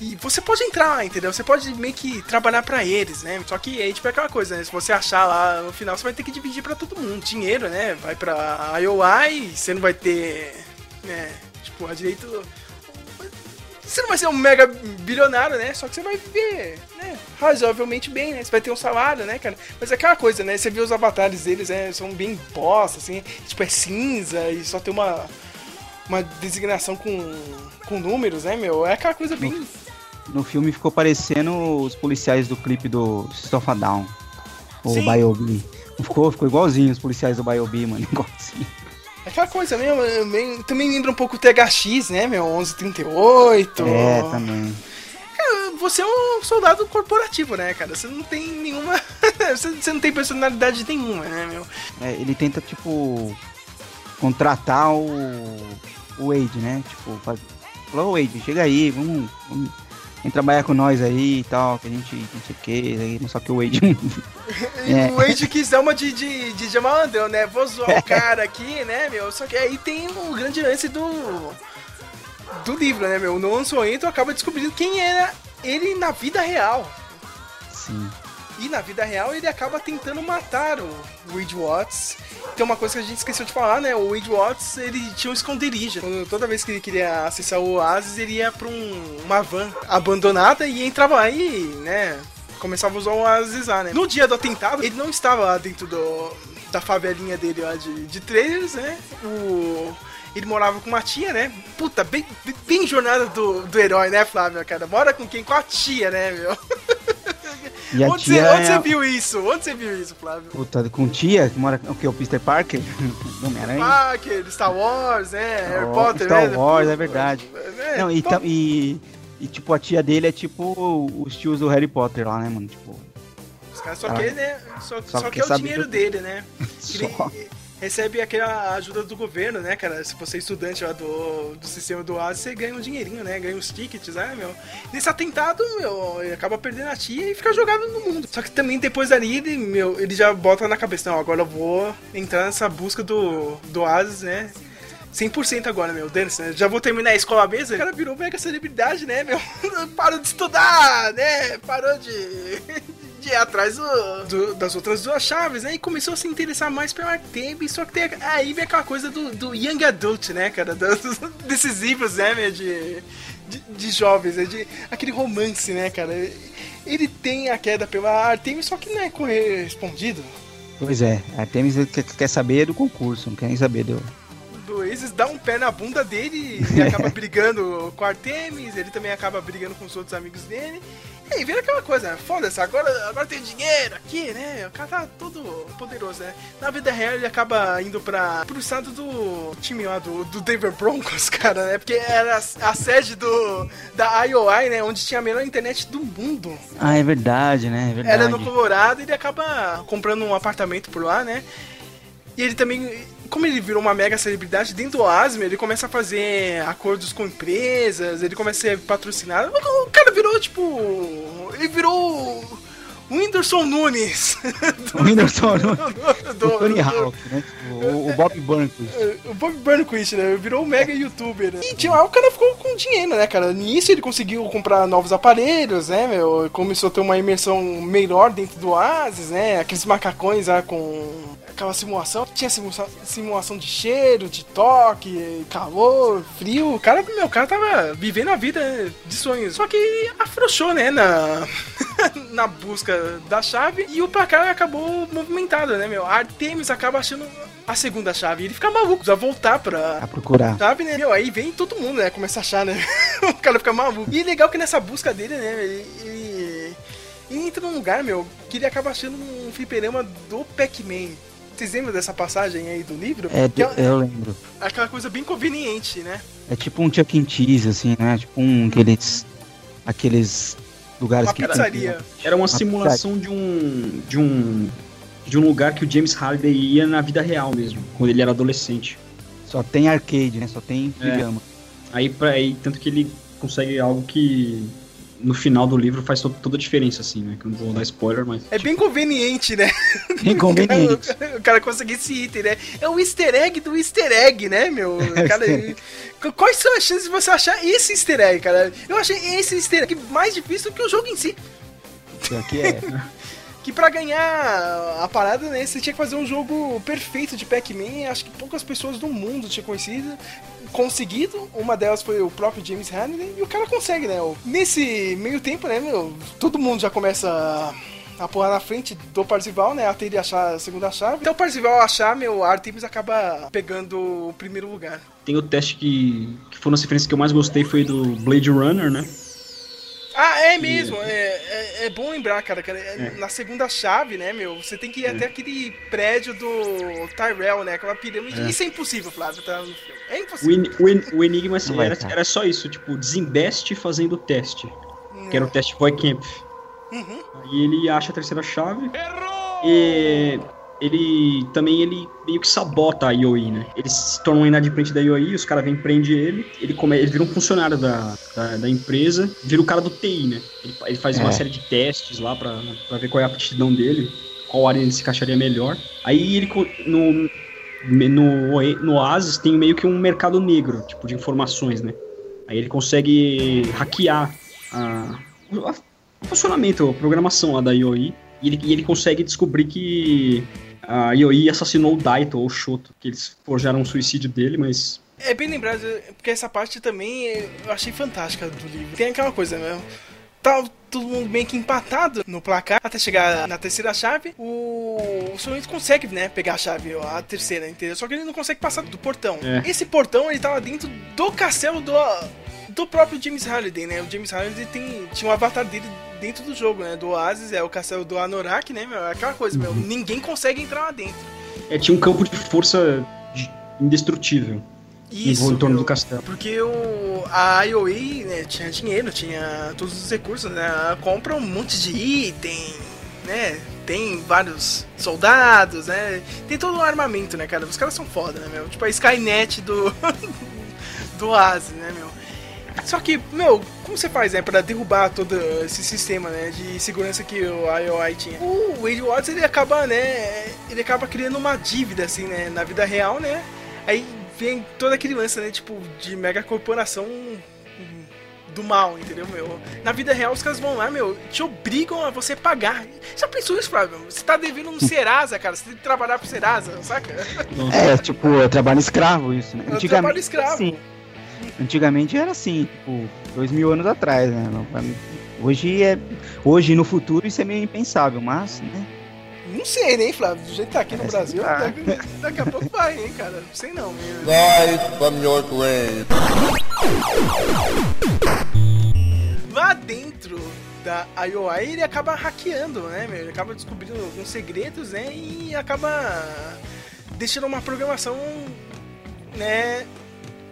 E você pode entrar entendeu? Você pode meio que trabalhar pra eles, né? Só que aí, tipo, é aquela coisa, né? Se você achar lá no final, você vai ter que dividir pra todo mundo. Dinheiro, né? Vai pra IOI, você não vai ter, né? Tipo, a direito. Você não vai ser um mega bilionário, né? Só que você vai viver, né? Razoavelmente bem, né? Você vai ter um salário, né, cara? Mas é aquela coisa, né? Você vê os avatares deles, né? São bem bosta, assim. Tipo, é cinza e só tem uma. Uma designação com, com números, né, meu? É aquela coisa bem. No filme ficou parecendo os policiais do clipe do System of Down. O Sim. Biobi. Ficou? Ficou igualzinho os policiais do Biobi, mano. Igualzinho. Aquela coisa mesmo, é bem- também lembra um pouco o THX, né, meu? 1138. É, também. Cara, você é um soldado corporativo, né, cara? Você não tem nenhuma. você não tem personalidade nenhuma, né, meu? É, ele tenta, tipo, contratar o, o Wade, né? Tipo, ô Wade, chega aí, vamos, vamos vem trabalhar com nós aí e tal, que a gente não sei o que, não só que o Wade. E É. o Wade quis dar uma de, de, de Jamalandrão, né? Vou zoar o cara aqui, né, meu? Só que aí tem o grande lance do. Do livro, né, meu? O Nolan Sorrento acaba descobrindo quem era ele na vida real. Sim. E na vida real ele acaba tentando matar o Wade Watts. Tem uma coisa que a gente esqueceu de falar, né? O Wade Watts ele tinha um esconderijo. Toda vez que ele queria acessar o Oasis, ele ia pra um- uma van abandonada e entrava lá e, né? começava a usar o Oasis lá, né? No dia do atentado, ele não estava lá dentro do, da favelinha dele lá de, de trailers, né? O, ele morava com uma tia, né? Puta, bem, bem jornada do, do herói, né, Flávio, cara? Mora com quem? Com a tia, né, meu? E onde você, onde é você viu isso? Onde você viu isso, Flávio? Puta, com tia, que mora. O que? O Peter Parker? Homem-Aranha? Ah, aquele Star Wars, né? Harry Oh, Potter, Star né? Wars, é verdade. É, Não, e, e, e, tipo, a tia dele é tipo os tios do Harry Potter lá, né, mano? Tipo, Os caras só Ah. querem, né? Só, Só só quer quer o dinheiro do- dele, né? Que ele só. Recebe aquela ajuda do governo, né, cara? Se você é estudante lá do, do sistema do Oasis, você ganha um dinheirinho, né? Ganha uns tickets, né, meu? Nesse atentado, meu, ele acaba perdendo a tia e fica jogado no mundo. Só que também depois dali, ele, meu, ele já bota na cabeça, não, agora eu vou entrar nessa busca do, do Oasis, né? 100% agora, meu. Dance, né? Já vou terminar a escola mesmo. O cara virou mega celebridade, né, meu? Parou de estudar, né? Parou de, de ir atrás do- do- das outras duas chaves, né? E começou a se interessar mais pelo Artemis. Só que tem, aí vem aquela coisa do, do Young Adult, né, cara? Dos- desses livros, né, meu? De, de, de jovens, né? De, aquele romance, né, cara? Ele tem a queda pela Artemis, só que não é correspondido. Pois é, a Artemis quer saber do concurso, não quer nem saber do. Do Oasis dá um pé na bunda dele e acaba brigando com o Artemis, ele também acaba brigando com os outros amigos dele. E aí vira aquela coisa, né? Foda-se, agora, agora tem dinheiro aqui, né? O cara tá todo poderoso, né? Na vida real ele acaba indo pra, pro estado do time lá do, do Denver Broncos, cara, né? Porque era a, a sede do, da IOI, né? Onde tinha a melhor internet do mundo. Ah, é verdade, né? É verdade. Era no Colorado e ele acaba comprando um apartamento por lá, né? E ele também, como ele virou uma mega celebridade dentro do Asma, ele começa a fazer acordos com empresas, ele começa a ser patrocinado. O cara virou tipo. Ele virou. O Whindersson Nunes. O Whindersson Nunes. do, o Tony do- Hawk, né? Tipo, o, o Bob Burnquist. o Bob Burnquist, né? Virou um mega youtuber. Né? E de lá o cara ficou com dinheiro, né, cara? Nisso ele conseguiu comprar novos aparelhos, né, meu? Começou a ter uma imersão melhor dentro do Oasis, né? Aqueles macacões lá com aquela simulação. Tinha simulação, simulação de cheiro, de toque, calor, frio. O cara, meu, o cara tava vivendo a vida de sonhos. Só que afrouxou, né, na, na busca da chave. E o placar acabou movimentado, né, meu? A Artemis acaba achando a segunda chave. Ele fica maluco, já voltar pra, A procurar. Sabe, né? Meu, aí vem todo mundo, né? Começa a achar, né? o cara fica maluco. E legal que nessa busca dele, né? Ele, ele, ele entra num lugar, meu, que ele acaba achando um fliperama do Pac-Man. Vocês lembram dessa passagem aí do livro? É, é eu lembro. aquela coisa bem conveniente, né? É tipo um Chuck E. Cheese, assim, né? Tipo um aqueles. Aqueles lugares Uma que. pizzaria. Era uma Uma simulação de um. de um. de um lugar que o James Harden ia na vida real mesmo, quando ele era adolescente. Só tem arcade, né? Só tem É. Aí, pra, aí tanto que ele consegue algo que no final do livro faz to- toda a diferença, assim, né? Que eu não vou dar spoiler, mas. É bem conveniente, né? Inconveniente. O cara conseguir esse item, né? É o easter egg do easter egg, né, meu? Cara, quais são as chances de você achar esse easter egg, cara? Eu achei esse easter egg mais difícil que o jogo em si. Isso aqui é. Que pra ganhar a parada, né, você tinha que fazer um jogo perfeito de Pac-Man. Acho que poucas pessoas do mundo tinham conhecido, conseguido. Uma delas foi o próprio James Hanley. E o cara consegue, né? Nesse meio tempo, né, meu? Todo mundo já começa a, pular na frente do Parzival, né? Até ele achar a segunda chave. Então o Parzival achar, meu, Artemis acaba pegando o primeiro lugar. Tem o teste que, que foi uma referência que eu mais gostei, foi do Blade Runner, né? Ah, é mesmo. É, é, é bom lembrar, cara. cara é, Na segunda chave, né, meu? Você tem que ir até aquele prédio do Tyrell, né? Aquela pirâmide. Isso é impossível, Flávio. Tá? no filme. É O, impossível. o en- o Enigma assim, Não era, era só isso, tipo, desembeste fazendo o teste. Que era o teste Boy Camp. Uhum. Aí ele acha a terceira chave. E ele também ele meio que sabota a IOI, né? Ele se torna um inadimplente da IOI, os caras vêm e prendem ele, ele, come, ele vira um funcionário da, da, da empresa, vira o cara do TI, né? Ele, ele faz uma É. série de testes lá pra, pra ver qual é a aptidão dele, qual área ele se encaixaria melhor. Aí ele no, no, no Oasis tem meio que um mercado negro, tipo, de informações, né? Aí ele consegue hackear a, a- o funcionamento, a programação lá da IOI, e ele, e ele consegue descobrir que a IOI assassinou o Daito ou o Shoto, que eles forjaram o suicídio dele, mas É bem lembrado, porque essa parte também eu achei fantástica do livro. Tem aquela coisa, né? Tá todo mundo meio que empatado no placar até chegar na terceira chave. O, o Sorrento consegue, né, pegar a chave, a terceira, entendeu? Só que ele não consegue passar do portão. É. Esse portão, ele tava dentro do castelo do, do próprio James Halliday, né? O James Halliday tem, tinha um avatar dele dentro do jogo, né? Do Oasis, é o castelo do Anorak, né, meu? É aquela coisa, meu. Ninguém consegue entrar lá dentro. É, tinha um campo de força de- indestrutível em Isso, torno meu. do castelo. Porque o, a IOA né, tinha dinheiro, tinha todos os recursos, né? Ela compra um monte de item, né? Tem vários soldados, né? Tem todo um armamento, né, cara? Os caras são foda, né, meu? Tipo a Skynet do. do Oasis, né, meu? Só que, meu, como você faz, né, pra derrubar todo esse sistema, né, de segurança que o IOI tinha? O Wade Watts, ele acaba, né, ele acaba criando uma dívida, assim, né, na vida real, né? Aí vem toda aquele lance, né, tipo, de mega corporação hum, do mal, entendeu, meu? Na vida real, os caras vão lá, meu, te obrigam a você pagar. Já pensou isso, Flávio? Você tá devendo um Serasa, cara, você tem que trabalhar pro Serasa, saca? É, tipo, é trabalho escravo isso, né? É um trabalho escravo. Assim, antigamente era assim, tipo, dois mil anos atrás, né? Hoje é. Hoje no futuro isso é meio impensável, mas, né? Não sei, né, Flávio? Do jeito que tá aqui no É, Brasil, tá. daqui, daqui a pouco vai, hein, cara? Não sei não, meu. Rise from your grave. lá dentro da IOI ele acaba hackeando, né, meu? Ele acaba descobrindo alguns segredos, né? E acaba deixando uma programação, né?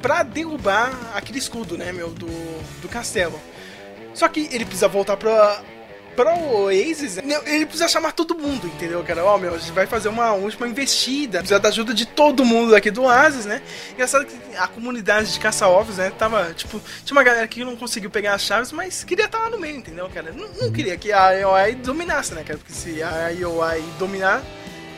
Pra derrubar aquele escudo, né, meu? Do, do castelo. Só que ele precisa voltar pra. Pra Oasis, né? ele precisa chamar todo mundo, entendeu, cara? Ó, meu, a gente vai fazer uma última investida. Precisa da ajuda de todo mundo aqui do Oasis, né? Engraçado que a comunidade de caça-ovos, né? Tava, tipo, tinha uma galera que não conseguiu pegar as chaves, mas queria estar lá no meio, entendeu, cara? Não, não queria que a IOI dominasse, né, cara? Porque se a IOI dominar,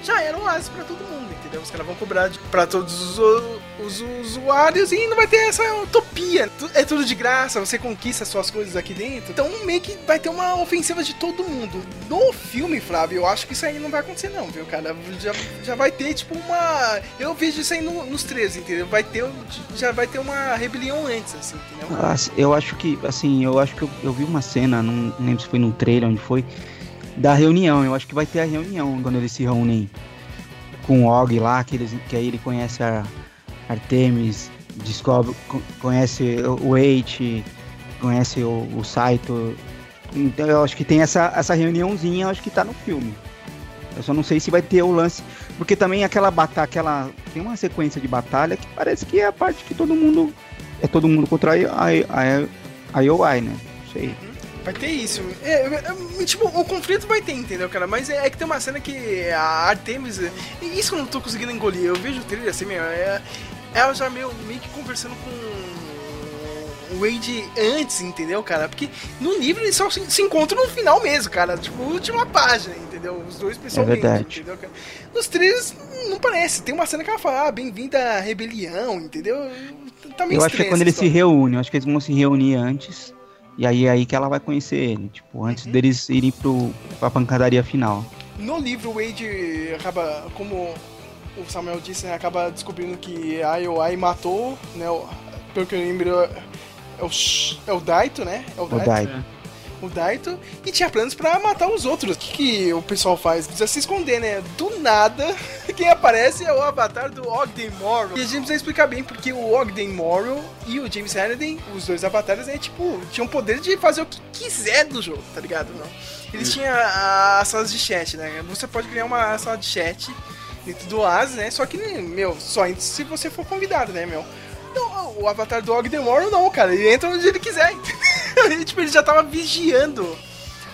já era o Oasis pra todo mundo, entendeu? Os caras vão cobrar pra todos os, os usuários e não vai ter essa utopia. É tudo de graça, você conquista suas coisas aqui dentro. Então meio que vai ter uma ofensiva de todo mundo. No filme, Flávio, eu acho que isso aí não vai acontecer não, viu, cara? Já, já vai ter, tipo, uma... Eu vejo isso aí no- nos 13, entendeu? Vai ter, já vai ter uma rebelião antes, assim, entendeu? Eu acho que, assim, eu acho que eu, eu vi uma cena, não lembro se foi num trailer, onde foi, da reunião. Eu acho que vai ter a reunião quando eles se reúnem com o Og lá, que, eles, que aí ele conhece a Artemis, descobre, co- conhece o Eight, conhece o, o Saito. Então eu acho que tem essa, essa reuniãozinha, eu acho que tá no filme. Eu só não sei se vai ter o lance. Porque também aquela batalha, aquela. Tem uma sequência de batalha que parece que é a parte que todo mundo. É todo mundo contra a, a, a IOI, né? Não sei. Vai ter isso. É, é, é, tipo, o conflito vai ter, entendeu, cara? Mas é, é que tem uma cena que a Artemis. Isso eu não tô conseguindo engolir. Eu vejo o trailer assim, meu. É, ela já meio, meio que conversando com o Wade antes, entendeu, cara? Porque no livro eles só se, se encontram no final mesmo, cara. Tipo, última página, entendeu? Os dois pessoalmente, verdade. entendeu, cara? Nos trailers não parece. Tem uma cena que ela fala, ah, bem-vinda à rebelião, entendeu? Tá meio Eu acho que é quando eles se reúnem, eu acho que eles vão se reunir antes. E aí é aí que ela vai conhecer ele. Tipo, antes Uhum. deles irem pro, pra pancadaria final. No livro, o Wade acaba, como o Samuel disse, né, acaba descobrindo que a IOI matou, né, o- pelo que eu lembro, é o, é o Daito, né? É o O Daito, Dai. O Daito, e tinha planos pra matar os outros. O que, que o pessoal faz? Precisa se esconder, né? Do nada, quem aparece é o avatar do Ogden Morrow. E a gente precisa explicar bem porque o Ogden Morrow e o James Halliday, os dois avatares, né, tipo, tinham poder de fazer o que quiser do jogo, tá ligado? Não? Eles tinham as salas de chat, né? Você pode criar uma sala de chat dentro do Oasis, né? Só que, meu, só se você for convidado, né, meu? Não, o avatar do Morrow não, cara. Ele entra onde ele quiser. entendeu? E, tipo, ele já tava vigiando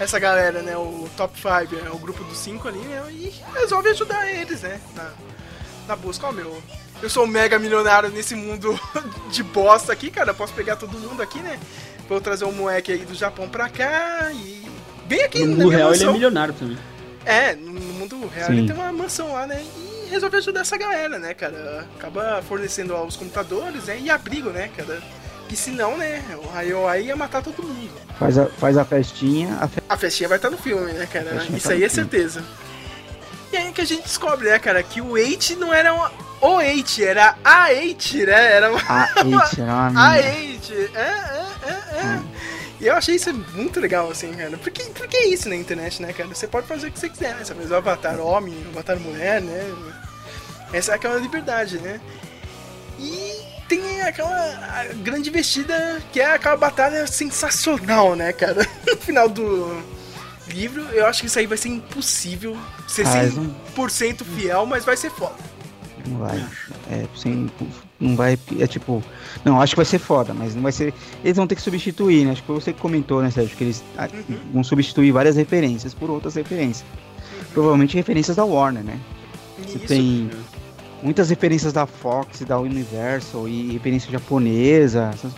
essa galera, né? O top 5, né? o grupo dos 5 ali, né? E resolve ajudar eles, né? Na, na busca. Ó, meu, eu sou um mega milionário nesse mundo de bosta aqui, cara. Posso pegar todo mundo aqui, né? Vou trazer um moleque aí do Japão pra cá e. Bem aqui No mundo real ele é mansão. milionário também. É, no no mundo real Sim. ele tem uma mansão lá, né? E resolve ajudar essa galera, né, cara? Acaba fornecendo aos computadores, né? E abrigo, né, cara? Que senão, né, o IOI ia matar todo mundo. Faz a, faz a festinha, a fe- A festinha vai estar no filme, né, cara? Isso tá aí é filme. certeza. E aí que a gente descobre, né, cara, que o 8 não era uma- o 8, era a 8, né? Era uma a Eight, era uma a mina. 8. É, é, é, é. E eu achei isso muito legal, assim, cara. Porque, porque é isso na internet, né, cara? Você pode fazer o que você quiser, né? Você faz o avatar homem, o avatar mulher, né? Essa é aquela liberdade, né? E tem aquela grande vestida que é aquela batalha sensacional, né, cara? No final do livro, eu acho que isso aí vai ser impossível ser Ah, eles não- 100% fiel, mas vai ser foda. Não vai. É, sem, não vai. É tipo. Não, acho que vai ser foda, mas não vai ser. Eles vão ter que substituir, né? Acho que você comentou, né, Sérgio? Que eles ah, vão substituir várias referências por outras referências. Provavelmente referências da Warner, né? Você Isso. tem muitas referências da Fox, da Universal e referência japonesa. Essas,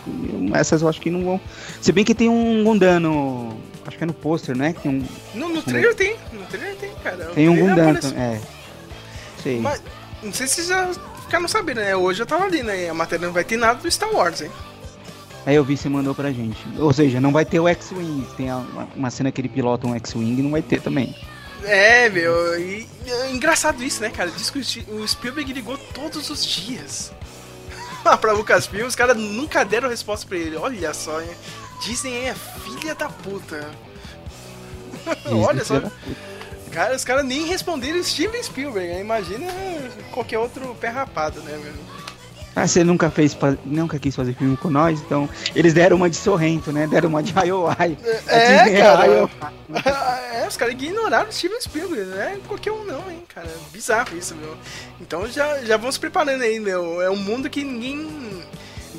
essas eu acho que não vão. Se bem que tem um Gundam no. Acho que é no pôster, né? Tem um, No, no trailer tem, no trailer tem, cara. tem um Gundam. É. Sei. Mas, não sei se já ficaram sabendo, né? Hoje eu tava ali, né? A matéria não vai ter nada do Star Wars, hein? Aí eu vi você mandou pra gente. Ou seja, não vai ter o X-Wing. Tem uma, cena que ele pilota um X-Wing e não vai ter também. É, meu, e é engraçado isso, né, cara? Diz que o Spielberg ligou todos os dias. Pra Lucasfilm, os caras nunca deram resposta pra ele. Olha só, hein? Disney é filha da puta. Olha só, Disney, cara, os caras nem responderam Steven Spielberg, né? Imagina qualquer outro pé rapado, né, meu? Ah, você nunca fez, nunca quis fazer filme com nós, então eles deram uma de Sorrento, né? Deram uma de IOI. É, Disney cara. IOI. é, os caras ignoraram o Steven Spielberg, não é qualquer um não, hein, cara. Bizarro isso, meu. Então já, já vão se preparando aí, meu. É um mundo que ninguém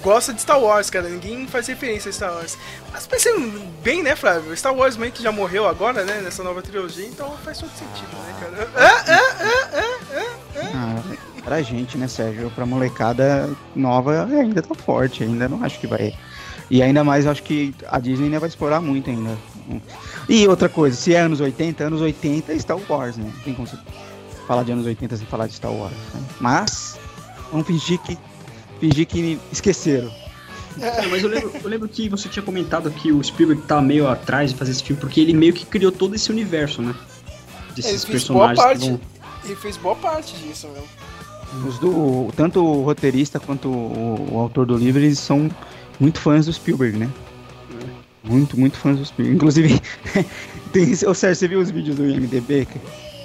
gosta de Star Wars, cara. Ninguém faz referência a Star Wars. Mas pensando bem, né, Flávio? Star Wars meio que já morreu agora, né, nessa nova trilogia, então faz todo sentido, né, cara? É, é, é, é, é. Ah, pra gente, né, Sérgio? Pra molecada nova ainda tá forte, ainda não acho que vai. E ainda mais acho que a Disney ainda vai explorar muito ainda. E outra coisa, se é anos 80, anos 80 é Star Wars, né? Tem como você falar de anos 80 sem falar de Star Wars. né? Mas, vamos fingir que. Fingir que esqueceram. É, mas eu lembro, eu lembro que você tinha comentado que o Spielberg tá meio atrás de fazer esse filme, porque ele meio que criou todo esse universo, né? Ele Desses boa personagens que parte. vão. Ele fez boa parte disso, meu. Os do, tanto o roteirista quanto o, o autor do livro, eles são muito fãs do Spielberg, né? Muito, muito fãs do Spielberg. Inclusive, tem, ô Sérgio, você viu os vídeos do IMDB?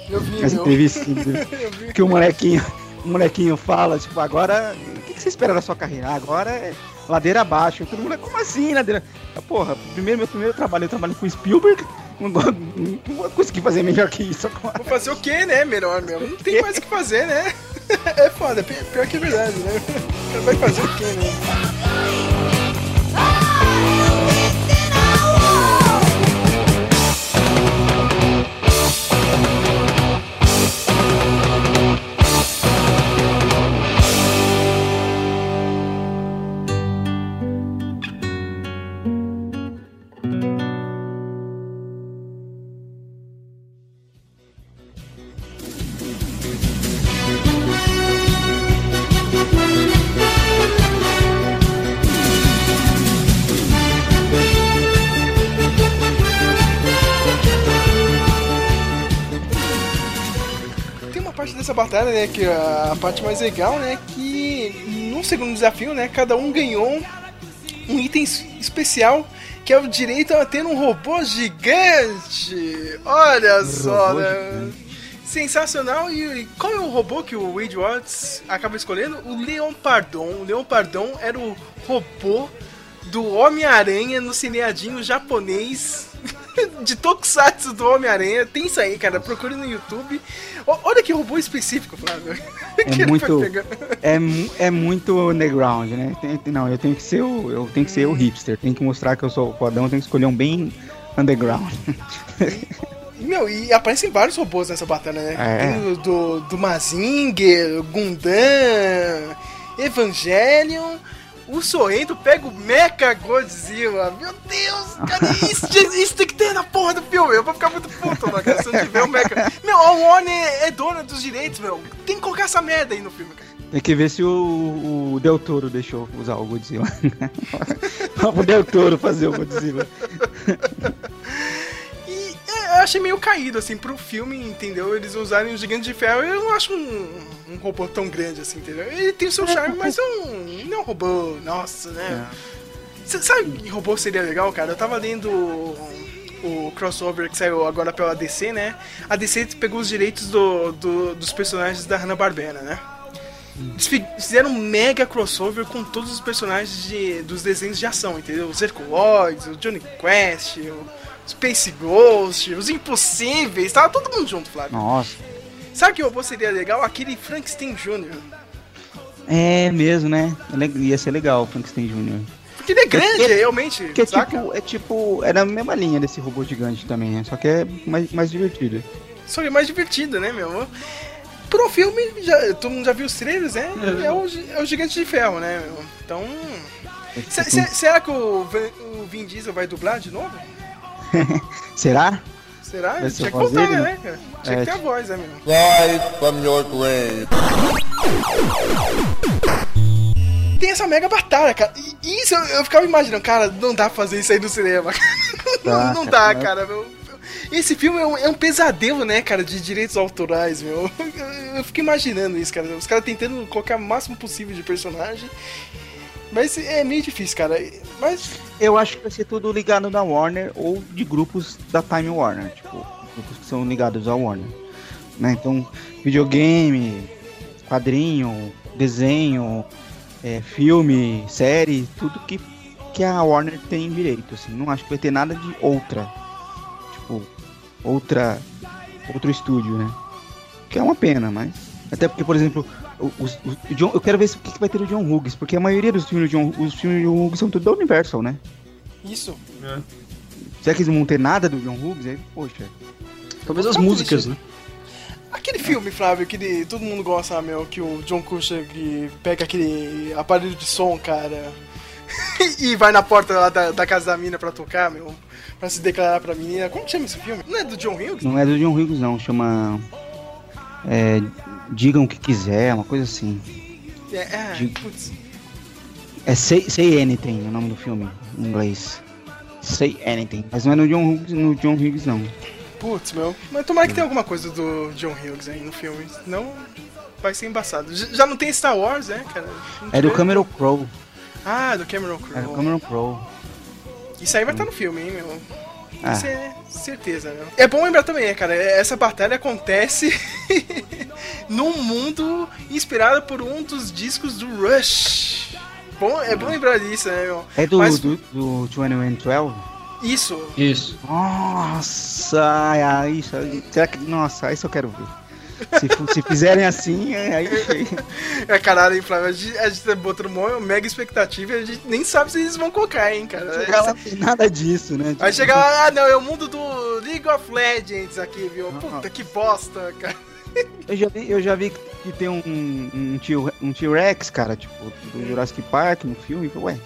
Eu vi, As entrevistas Eu vi. que o molequinho, o molequinho fala, tipo, agora, que, você espera da sua carreira? Agora é ladeira abaixo. Todo mundo, como assim, ladeira? Ah, porra, primeiro, meu primeiro trabalho, eu trabalho com Spielberg, não, vou- não vou conseguir fazer melhor que isso agora. Vou fazer o que, né, melhor, meu? Não tem mais o que fazer, né? É foda, pi- pior que é verdade, né? Vai fazer o que, né? Batalha, né, que a parte mais legal, né, que no segundo desafio, né, cada um ganhou um item es- especial que é o direito a ter um robô gigante. Olha só, né? Sensacional. E e qual é o robô que o Wade Watts acaba escolhendo? O Leon Pardon. O Leon Pardon era o robô do Homem-Aranha no cineadinho japonês de Tokusatsu do Homem-Aranha. Tem isso aí, cara. Procure no YouTube. O- olha que robô específico, Flávio. É muito-. É, é muito underground, né? Tem- tem- não, eu tenho que ser o, eu tenho que ser o hipster, tenho que mostrar que eu sou o fodão, tenho que escolher um bem underground. Meu, e aparecem vários robôs nessa batalha, né? É. Tem do, do Mazinger, Gundam, Evangelion. O Sorrento pega o Mecha Godzilla. Meu Deus, cara, isso, isso tem que ter na porra do filme. Eu vou ficar muito puto, mano, cara, se eu não tiver o Mecha. Meu, a Warner é dona dos direitos, meu. Tem que colocar essa merda aí no filme, cara. Tem que ver se o, o Del Toro deixou usar o Godzilla. o Del Toro fazer o Godzilla. É, eu achei meio caído, assim, pro filme, entendeu? Eles usarem o Gigante de Ferro. Eu não acho um, um robô tão grande assim, entendeu? Ele tem o seu charme, mas é um, não é um robô, nossa, né? Cê sabe que robô seria legal, cara? Eu tava lendo o, crossover que saiu agora pela DC, né? A DC pegou os direitos do, do- dos personagens da Hanna-Barbera, né? Eles fi- fizeram um mega crossover com todos os personagens de- dos desenhos de ação, entendeu? Os Herculoides, o Johnny Quest, o Space Ghost, os Impossíveis, tava todo mundo junto, Flávio. Nossa. Sabe que robô seria legal? Aquele Frankenstein Jr. É mesmo, né? Ele- Ia ser legal o Frankenstein Jr. Porque ele é grande, Porque- realmente, Porque é tipo, é tipo. É na mesma linha desse robô gigante também, né? Só que é mais, mais divertido. Só que é mais divertido, né, meu? Pro filme, já, todo mundo já viu os trailers, né? É, o, gi- é o Gigante de Ferro, né, meu? Então... É tipo- se- será que o, o Vin Diesel vai dublar de novo? Será? Será? Vai Tinha que a voz voltar, dele? né, cara? Tinha É, que ter a voz, né, meu? Rise from your grave. Tem essa mega batalha, cara. E isso eu, eu ficava imaginando, cara, não dá pra fazer isso aí no cinema. Dá, não, não dá, cara. cara, meu. Esse filme é um, é um pesadelo, né, cara, de direitos autorais, meu. Eu, eu fico imaginando isso, cara. Os caras tentando colocar o máximo possível de personagem. Mas é meio difícil, cara. Mas Eu acho que vai ser tudo ligado na Warner ou de grupos da Time Warner. Tipo, grupos que são ligados à Warner. Né? Então, videogame, quadrinho, desenho, é, filme, série, tudo que, que a Warner tem direito. Assim. Não acho que vai ter nada de outra. Tipo, outra. Outro estúdio, né? Que é uma pena, mas. Até porque, por exemplo, o, o- o John, eu quero ver o que, que vai ter o John Hughes, porque a maioria dos filmes do John, os filmes do John Hughes são tudo da Universal, né? isso. Será que eles não vão ter nada do John Hughes? Aí, poxa. Talvez as músicas, né? Aquele filme, Flávio, que todo mundo gosta, meu, que o John Cusack pega aquele aparelho de som, cara, e vai na porta lá da, da casa da mina pra tocar, meu, pra se declarar pra menina. Como que chama esse filme? Não é do John Hughes? Não é do John Hughes, não. Chama. É, digam o que quiser, uma coisa assim. É, é. É Say, Say Anything, o nome do filme, em inglês. Say Anything. Mas não é no John Hughes, no John Hughes não. Putz, meu. Mas tomara que tenha alguma coisa do John Hughes aí no filme. Senão vai ser embaçado. Já não tem Star Wars, né, cara? Não É do Cameron Crowe. Ah, do Cameron É do Crowe. Cameron Crowe. Isso aí vai estar no filme, hein, meu. Ah. Isso é certeza, meu. É bom lembrar também, né, cara, essa batalha acontece num mundo inspirado por um dos discos do Rush. Bom, é bom lembrar disso, né, meu? É do, Mas- do, do 2112? Isso. Isso. Nossa, ai, isso, aí- será que. Nossa, isso eu quero ver. Se, se fizerem assim, é- aí. É caralho, hein, Flávio? A gente, a gente tá botando uma mega expectativa e a gente nem sabe se eles vão colocar, hein, cara. Chegar lá, nada disso, né? Aí chega lá, ah não, é o mundo do League of Legends aqui, viu? Puta que bosta, cara. Eu já vi, eu já vi que tem um, um, tio- um T-Rex, cara, tipo, do Jurassic Park no filme. Ué,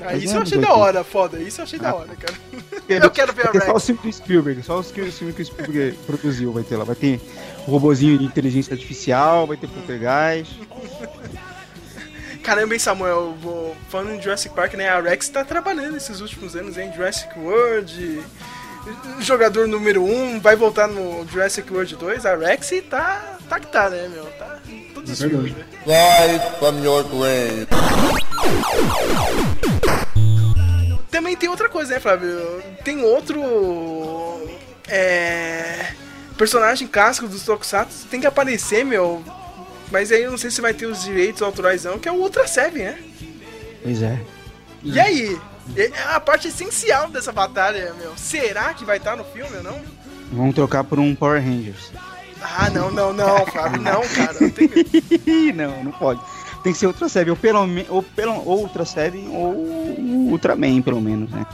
Ah, isso eu achei da 80. hora, foda. Isso eu achei da Ah. hora, cara. Eu quero ver a vai ter só o Rex. filme Spielberg, só os filmes que o Spielberg produziu vai ter lá. Vai ter robozinho de inteligência artificial, vai ter Poltergeist. Caramba, hein, Samuel? Vou, falando em Jurassic Park, né? A Rex tá trabalhando esses últimos anos em Jurassic World. Jogador número 1 um, vai voltar no Jurassic World 2. A Rex tá, tá que tá, né, meu? Tá em todos os É filmes, né? From your grave. Também tem outra coisa, né, Flávio? Tem outro. É. Personagem clássico dos Tokusatsu tem que aparecer, meu. Mas aí eu não sei se vai ter os direitos autorais, não, que é o Ultra Seven, né? Pois é. E aí? É a parte essencial dessa batalha, meu. Será que vai estar no filme ou não? Vamos trocar por um Power Rangers. Ah, não, não, não, Flávio. Não, cara. Não tem... não, não pode. Tem que ser Ultra Seven, ou pelo menos, ou, pelo, ou Ultra Seven, ou Ultraman, pelo menos, né?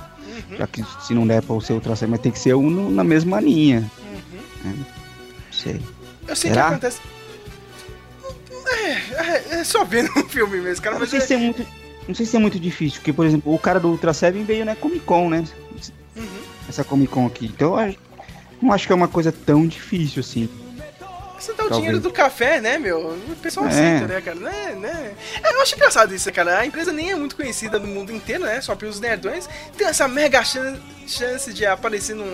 Uhum. Já que se não der pra ser Ultra Seven, vai ter que ser um no- na mesma linha. Né? Não sei. Eu sei Será? que acontece. É, é, é só ver no filme mesmo, cara. Não sei é... se é muito. Não sei se é muito difícil, porque, por exemplo, o cara do Ultra Seven veio na Comic Con, né? Uhum. Essa Comic Con aqui. Então eu não acho que é uma coisa tão difícil assim. Você dá o Talvez. dinheiro do café, né, meu? O pessoal É. aceita, né, cara? Né, né? É, eu acho engraçado isso, cara. A empresa nem é muito conhecida no mundo inteiro, né? Só pelos nerdões. Tem essa mega chan- chance de aparecer num.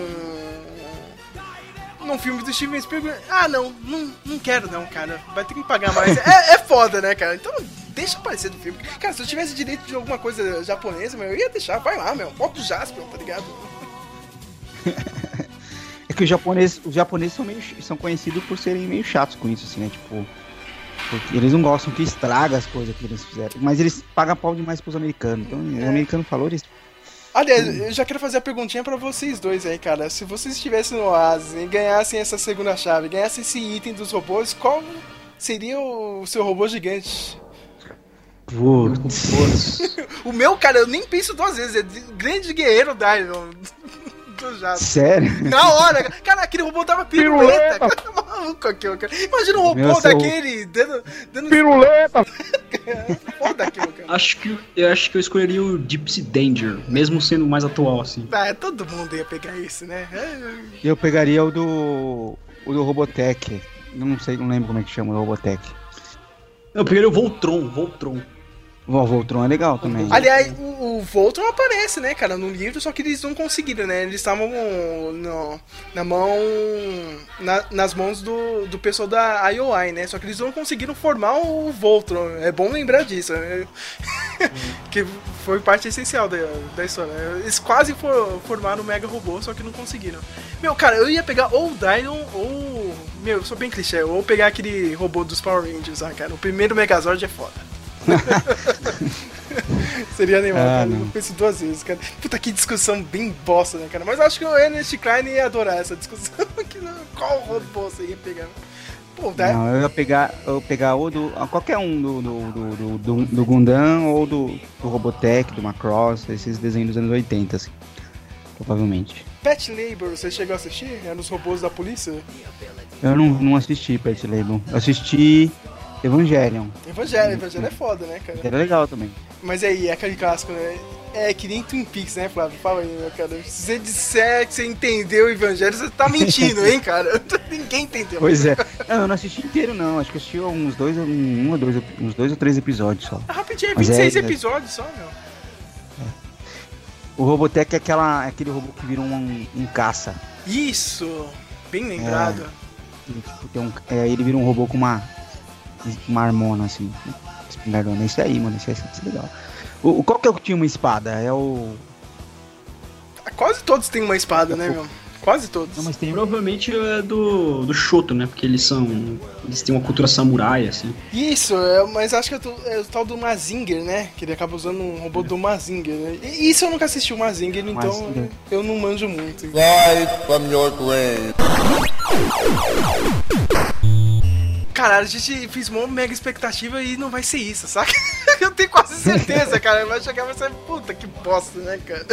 Num filme do Steven Spielberg. Ah, não, não, não quero não, cara. Vai ter que pagar mais. é, é foda, né, cara? Então, deixa aparecer do filme. Cara, se eu tivesse direito de alguma coisa japonesa, meu, eu ia deixar, vai lá, meu. Bota o Jasper, tá ligado? É que os japoneses, os japoneses são, meio, são conhecidos por serem meio chatos com isso, assim, né? Tipo, porque eles não gostam que estraga as coisas que eles fizeram. Mas eles pagam pau demais pros americanos. Então, o americano falou, eles. Aliás, eu já quero fazer a perguntinha pra vocês dois aí, cara. Se vocês estivessem no Oasis e ganhassem essa segunda chave, ganhassem esse item dos robôs, qual seria o seu robô gigante? Putz. O meu, cara, eu nem penso duas vezes. É de- grande guerreiro Jasper. Sério? Na hora, cara, aquele robô dava piruleta. Cara, tá maluco aquilo, cara. Imagina um robô Meu, seu- daquele dando. dando Piruleta! Foda aquilo, cara. Acho que eu acho que eu escolheria o Gypsy Danger, mesmo sendo mais atual, assim. Ah, todo mundo ia pegar isso, né? É, Eu pegaria o do. O do Robotech. Eu não sei, não lembro como é que chama o Robotech. Eu pegaria o Voltron, Voltron. O Voltron é legal também. Aliás, o, o Voltron aparece, né, cara, no livro, só que eles não conseguiram, né? Eles estavam na mão. na- nas mãos do, do pessoal da IOI, né? Só que eles não conseguiram formar o Voltron. É bom lembrar disso, né? que foi parte essencial da, da história. né? Eles quase for- formaram o Mega Robô, só que não conseguiram. Meu, cara, eu ia pegar ou o Dino ou. Meu, eu sou bem clichê, ou pegar aquele robô dos Power Rangers, cara. O primeiro Megazord é foda. Seria animal, Ah, cara. não. Eu penso duas vezes, cara. Puta que discussão bem bosta, né, cara? Mas acho que o Ernest Klein ia adorar essa discussão. que não- Qual robô você ia pegar? Pô, dá. Não, eu ia pegar, eu ia pegar ou do. qualquer um do, do, do, do, do, Gundam ou do, do Robotech, do Macross, esses desenhos dos anos 80, assim. Provavelmente. Pet Labor, você chegou a assistir? Era os robôs da polícia? Eu não, não assisti Pet Label. Eu assisti Evangelion. Evangelho, Evangelho é foda, né, cara? Era legal também. Mas aí, é aquele clássico, né? É que nem Twin Peaks, né, Flávio? Fala aí, meu cara. Se você disser que você entendeu o Evangelho, você tá mentindo, hein, cara? Ninguém entendeu. Pois é. Não, eu não assisti inteiro, não. Acho que eu assisti uns dois, um, ou dois, uns dois ou três episódios só. Ah, Rapidinho, é Mas 26 é- episódios só, meu. O Robotech é, aquela, é aquele robô que vira um, um caça. Isso! Bem lembrado. Ele, tipo, tem um, é, ele vira um robô com uma, uma harmona, assim. Espingardona. Esse aí, mano. Esse aí é legal. O, qual que é o que tinha uma espada? É o. Quase todos têm uma espada, né, meu? Quase todos. Não, mas tem. Provavelmente é do, do Shoto, né? Porque eles são. Eles têm uma cultura samurai, assim. Isso, é, mas acho que é, do- é o tal do Mazinger, né? Que ele acaba usando um robô do Mazinger, né? E isso eu nunca assisti o Mazinger, então Mazinger. eu não manjo muito. Fly from your. Caralho, a gente fez uma mega expectativa e não vai ser isso, saca? Eu tenho quase certeza, cara. Vai chegar e vai ser puta que bosta, né, cara?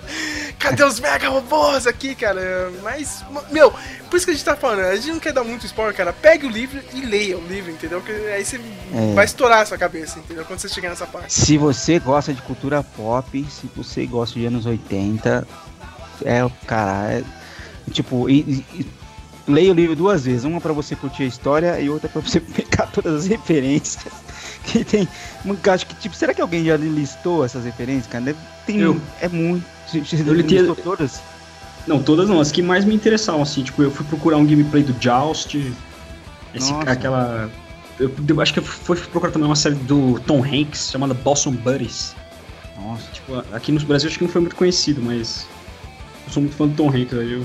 Cadê os mega robôs aqui, cara? Mas, meu, por isso que a gente tá falando, a gente não quer dar muito spoiler, cara. Pegue o livro e leia o livro, entendeu? Que aí você É. vai estourar a sua cabeça, entendeu? Quando você chegar nessa parte. Se você gosta de cultura pop, se você gosta de anos 80, é o cara. É, tipo, e- e leia o livro duas vezes, uma pra você curtir a história e outra pra você pegar todas as referências. Que tem. Acho que, tipo, será que alguém já listou essas referências, cara? Deve- Tem, Eu. É muito. Você Eu li- listou todas? Não, todas não. As que mais me interessavam, assim. Tipo, eu fui procurar um gameplay do Joust. Esse, Nossa. aquela. Eu, eu acho que eu fui procurar também uma série do Tom Hanks chamada Boston Buddies. Nossa. Tipo, aqui no Brasil acho que não foi muito conhecido, mas. Eu sou muito fã do Tom Hanks, eu.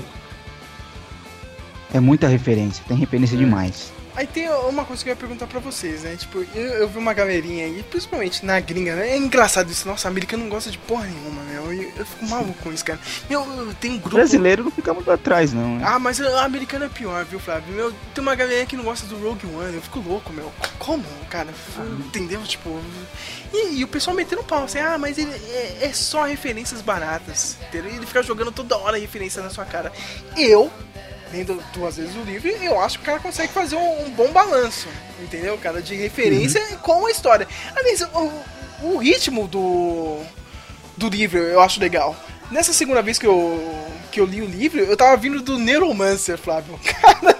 É muita referência, tem referência demais. Aí tem uma coisa que eu ia perguntar pra vocês, né? Tipo, eu, eu vi uma galerinha aí, principalmente na gringa, né? É engraçado isso. Nossa, americano não gosta de porra nenhuma, meu. Eu, eu fico maluco com isso, cara. Meu, tem um grupo. Brasileiro não fica muito atrás, não. Né? Ah, mas o americano é pior, viu, Flávio? Meu, tem uma galera que não gosta do Rogue One, eu fico louco, meu. Como, cara? Entendeu? Tipo. E, e o pessoal metendo pau, assim, ah, mas ele é, é só referências baratas. Entendeu? Ele fica jogando toda hora referência na sua cara. Eu, lendo duas vezes o livro, eu acho que o cara consegue fazer um, um bom balanço, entendeu, cara? De referência com a história. Aliás, o, o ritmo do, do livro eu acho legal. Nessa segunda vez que eu, que eu li o livro, eu tava vindo do Neuromancer, Flávio. Cara,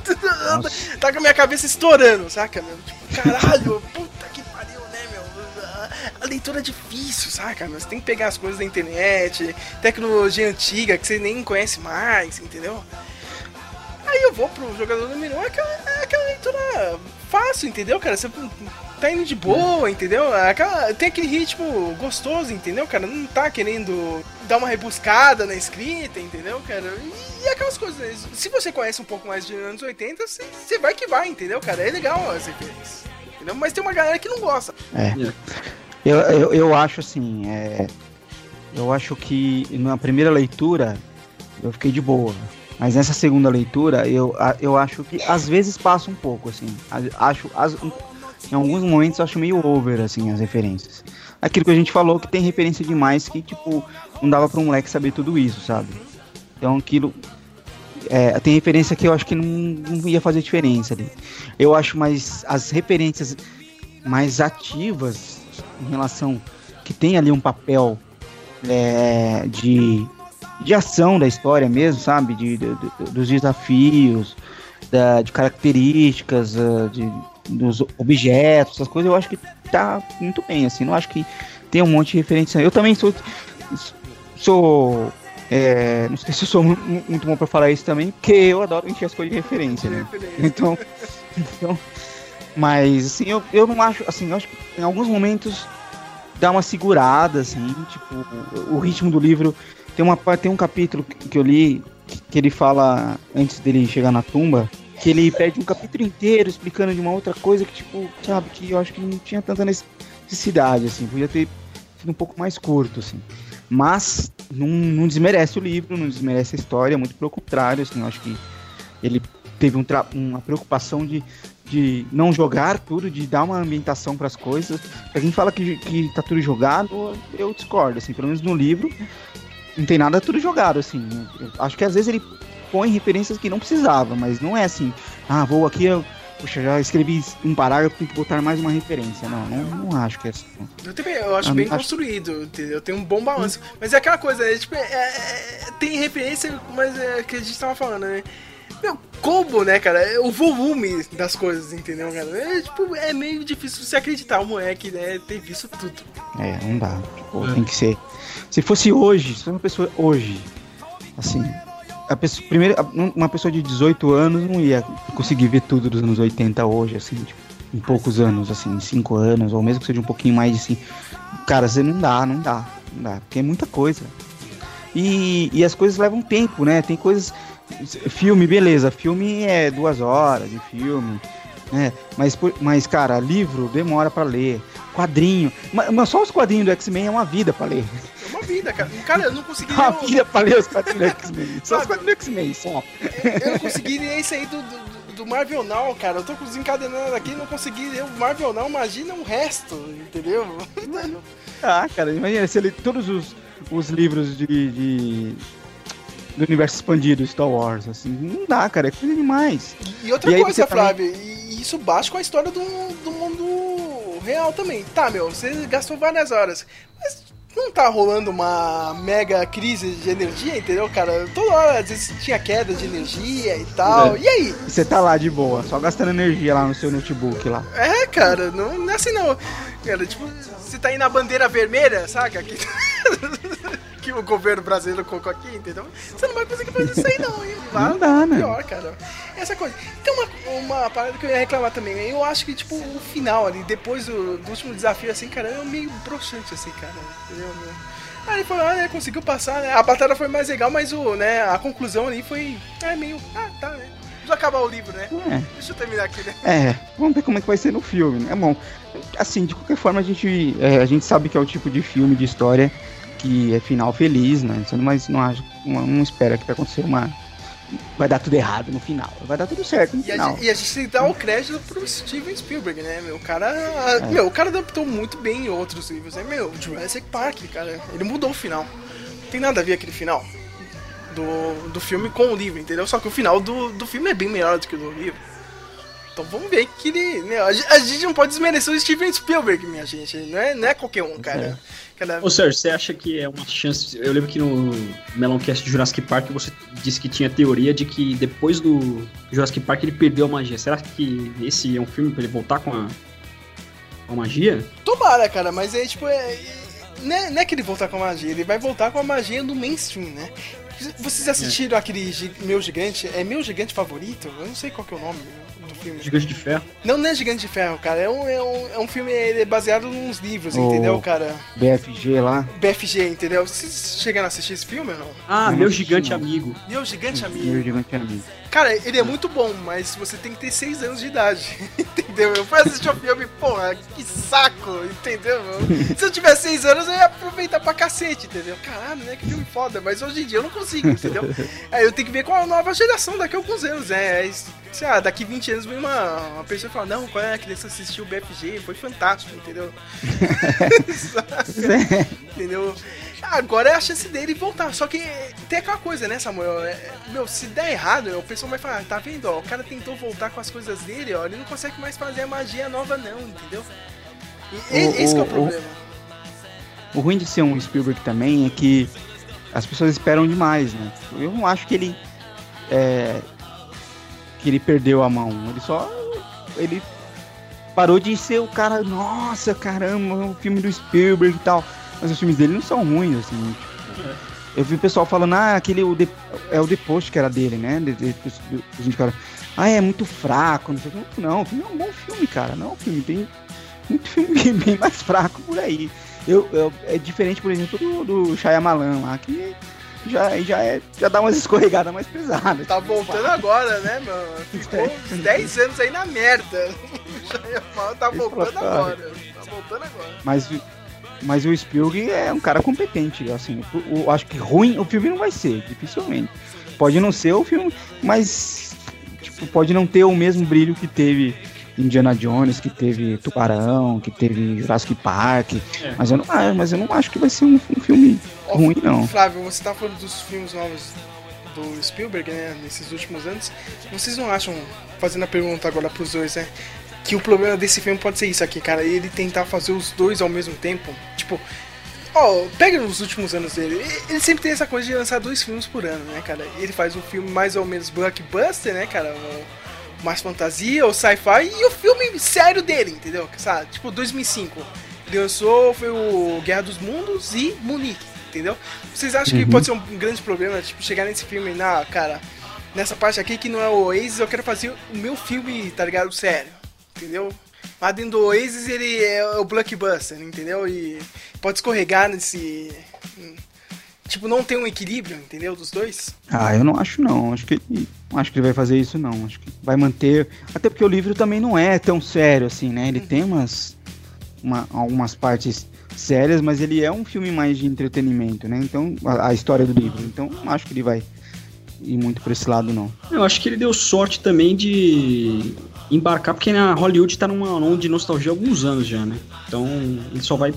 tá com a minha cabeça estourando, saca, meu? Tipo, caralho, puta que pariu, né, meu? A- A leitura é difícil, saca, meu? Você tem que pegar as coisas da internet, tecnologia antiga que você nem conhece mais, entendeu? Aí eu vou pro jogador número 1, um, é aquela, é aquela leitura fácil, entendeu, cara? Você tá indo de boa, entendeu? Aquela, tem aquele ritmo gostoso, entendeu, cara? Não tá querendo dar uma rebuscada na escrita, entendeu, cara? E, e aquelas coisas, né? se você conhece um pouco mais de anos 80, você, você vai que vai, entendeu, cara? É legal as referências. Entendeu? Mas tem uma galera que não gosta. É. Eu, eu, eu acho assim, é, eu acho que na primeira leitura eu fiquei de boa. Mas nessa segunda leitura, eu, eu acho que às vezes passa um pouco, assim. Acho, as- em alguns momentos eu acho meio over, assim, as referências. Aquilo que a gente falou, que tem referência demais, que, tipo, não dava pra um moleque saber tudo isso, sabe? Então aquilo. é, tem referência que eu acho que não, não ia fazer diferença ali. Eu acho mais. As referências mais ativas em relação. que tem ali um papel é, de, de ação da história mesmo, sabe? De, de- de- dos desafios, da, de características, ah, de, dos objetos, essas coisas, eu acho que tá muito bem, assim. Não acho que tem um monte de referência. Eu também sou. sou é, não sei se eu sou mu- mu- muito bom pra falar isso também, porque eu adoro encher as coisas de referência, né? Então, então mas assim, eu, eu não acho, assim, eu acho que em alguns momentos dá uma segurada, assim, tipo, o ritmo do livro tem uma tem um capítulo que eu li que ele fala antes dele chegar na tumba, que ele perde um capítulo inteiro explicando de uma outra coisa que tipo, sabe, que eu acho que não tinha tanta necessidade, assim, podia ter sido um pouco mais curto, assim. Mas não, não desmerece o livro, não desmerece a história, muito pelo contrário, assim, eu acho que ele teve um uma preocupação de, de não jogar tudo, de dar uma ambientação para as coisas. Pra quem fala que, que tá tudo jogado, eu discordo, assim, pelo menos no livro não tem nada tudo jogado, assim. Eu acho que às vezes ele põe referências que não precisava, mas não é assim, ah, vou aqui, eu, puxa, já escrevi um parágrafo, tem que botar mais uma referência. Não, não, não acho que é assim. Eu também, eu acho Eu bem acho- construído, entendeu? Tem um bom balanço. Mas é aquela coisa, né? Tipo, é- é- é- tem referência, mas é que a gente tava falando, né? Meu, combo, né, cara? É o volume das coisas, entendeu, cara? É, tipo, é meio difícil você acreditar o moleque, né, ter visto tudo. É, não dá. Tipo, tem que ser. Se fosse hoje, se fosse uma pessoa hoje, assim, a pessoa, primeiro, um- uma pessoa de 18 anos não ia conseguir ver tudo dos anos 80 hoje, assim, tipo, em poucos anos, assim, em 5 anos, ou mesmo que seja um pouquinho mais assim. Cara, você não dá, não dá, não dá, porque é muita coisa. E, e as coisas levam tempo, né? Tem coisas. Filme, beleza, filme é duas horas de filme, né? Mas, mas cara, livro demora pra ler. Quadrinho. Mas, mas só os quadrinhos do X-Men é uma vida pra ler. Vida, cara. Cara, eu não consegui o- vida pra ler os quadrinhos X-Men. Só os quadrinhos X-Men, só. Eu não consegui nem sair do, do, do Marvel Now, cara. Eu tô desencadenando aqui não consegui ler o Marvel Now, imagina o resto, entendeu? Ah, cara, imagina se ele todos os, os livros de, de- do universo expandido Star Wars, assim, não dá, cara, é coisa demais. E outra E coisa, também- Flávio, e isso bate com a história do, do mundo real também. Tá, meu, você gastou várias horas, mas não tá rolando uma mega crise de energia, entendeu, cara? Toda hora, às vezes, tinha queda de energia e tal. É. E aí? Você tá lá de boa, só gastando energia lá no seu notebook lá. É, cara, não, não é assim não. Cara, tipo, você tá aí na bandeira vermelha, saca? Que, que o governo brasileiro colocou aqui, entendeu? Você não vai conseguir fazer isso aí não, hein? Lá, Não dá, né? Pior, cara. Essa coisa. Tem uma, uma parada que eu ia reclamar também. né? Eu acho que, tipo, o final ali, depois do, do último desafio, assim, cara, é meio broxante, assim, cara. Entendeu? Aí ele falou, ah, né, conseguiu passar, né? A batalha foi mais legal, mas o, né, a conclusão ali foi é, meio. Ah, tá, né? Acabar o livro, né? É. Deixa eu terminar aqui, né? É, vamos ver como é que vai ser no filme, né? Bom, assim, de qualquer forma a gente, é, a gente sabe que é o tipo de filme, de história que é final feliz, né? Você não, mas não, acha, não, não espera que vai acontecer uma... Vai dar tudo errado no final. Vai dar tudo certo no E a, final. gente, e a gente tem que dar o crédito pro Steven Spielberg, né, meu? O cara. É. Meu, o cara adaptou muito bem em outros livros, né? Meu, Jurassic Park, cara. Ele mudou o final. Não tem nada a ver aquele final do, do filme com o livro, entendeu? Só que o final do, do filme é bem melhor do que o do livro. Então vamos ver que ele. Meu, a, gente, não pode desmerecer o Steven Spielberg, minha gente. Não é, não é qualquer um, cara. Cara, Ô Sérgio, você acha que é uma chance. Eu lembro que no Meloncast de Jurassic Park você disse que tinha teoria de que depois do Jurassic Park ele perdeu a magia. Será que esse é um filme pra ele voltar com a, com a magia? Tomara, cara, mas é tipo. É, não, é, não é que ele voltar com a magia, ele vai voltar com a magia do mainstream, né? Vocês assistiram aquele gi- Meu Gigante? É Meu Gigante Favorito? Eu não sei qual que é o nome do filme. Gigante de ferro. Não, não é Gigante de Ferro, cara. É um, é um, é um filme ele é baseado nos livros, Oh. entendeu, cara? BFG lá. BFG, entendeu? Vocês chegaram a assistir esse filme ou não? Ah, Não meu assisti, gigante não. amigo. Meu Gigante Meu Amigo. gigante amigo. Cara, ele é muito bom, mas você tem que ter 6 anos de idade, entendeu? Eu fui assistir o filme, porra, que saco, entendeu? Se eu tivesse 6 anos, eu ia aproveitar pra cacete, entendeu? Caralho, né? Que filme foda, mas hoje em dia eu não consigo, entendeu? Aí eu tenho que ver com a nova geração daqui a alguns anos, né? Aí, sei lá, daqui 20 anos vem uma, uma pessoa e fala, não, qual é a criança assistiu o BFG, foi fantástico, entendeu? É. Entendeu? Agora é a chance dele voltar. Só que tem aquela coisa, né, Samuel? É, meu, se der errado, o pessoal vai falar, tá vendo, ó, o cara tentou voltar com as coisas dele, ó, ele não consegue mais fazer a magia nova, não, entendeu? E, O- esse que é o o- problema. O ruim de ser um Spielberg também é que as pessoas esperam demais, né? Eu não acho que ele é, que ele perdeu a mão. Ele só ele parou de ser o cara, nossa, caramba, o filme do Spielberg e tal. Mas os filmes dele não são ruins assim. tipo, eu vi o pessoal falando, ah, aquele o The- é o Post que era dele, né? De, de, de- os indicaram, ah, é muito fraco, não sei o que. Não, o filme é um bom filme, cara. Não, o filme tem muito filme bem, bem mais fraco por aí. Eu, eu- é diferente, por exemplo, do, do Shyamalan lá, que já, já, é, já dá umas escorregadas mais pesadas. Tá voltando agora, né, mano? Ficou uns 10 anos aí na merda. Tá voltando agora. Tá voltando agora. Mas, mas o Spielberg é um cara competente, assim. Eu, acho que ruim o filme não vai ser, dificilmente. Pode não ser o filme, mas tipo, pode não ter o mesmo brilho que teve Indiana Jones, que teve Tubarão, que teve Jurassic Park. É. Mas, eu não, ah, mas eu não acho que vai ser um, um filme Ó, ruim, não. Flávio, você tá falando dos filmes novos do Spielberg, né, nesses últimos anos. Vocês não acham, fazendo a pergunta agora pros dois, né, que o problema desse filme pode ser isso aqui, cara, ele tentar fazer os dois ao mesmo tempo? Tipo, ó, pega nos últimos anos dele, ele- sempre tem essa coisa de lançar dois filmes por ano, né, cara? Ele faz um filme mais ou menos blockbuster, né, cara, mais fantasia, ou sci-fi, e o filme sério dele, entendeu? Sabe? Tipo, 2005. Ele lançou, foi o Guerra dos Mundos e Munique, entendeu? Vocês acham que Uhum. pode ser um grande problema, tipo, chegar nesse filme, na, cara, nessa parte aqui que não é o Oasis, eu quero fazer o meu filme, tá ligado? Sério, entendeu? Lá dentro do Oasis ele é o blockbuster, entendeu? E pode escorregar nesse. Tipo, não tem um equilíbrio, entendeu? Dos dois. Ah, eu não acho não. Acho que acho que ele vai fazer isso não. Acho que vai manter. Até porque o livro também não é tão sério assim, né? Ele tem umas uma- algumas partes sérias, mas ele é um filme mais de entretenimento, né? Então a, a história do livro. Então não acho que ele vai ir muito pra esse lado não. Eu acho que ele deu sorte também de embarcar, porque na Hollywood tá numa onda de nostalgia há alguns anos já, né? Então ele só vai,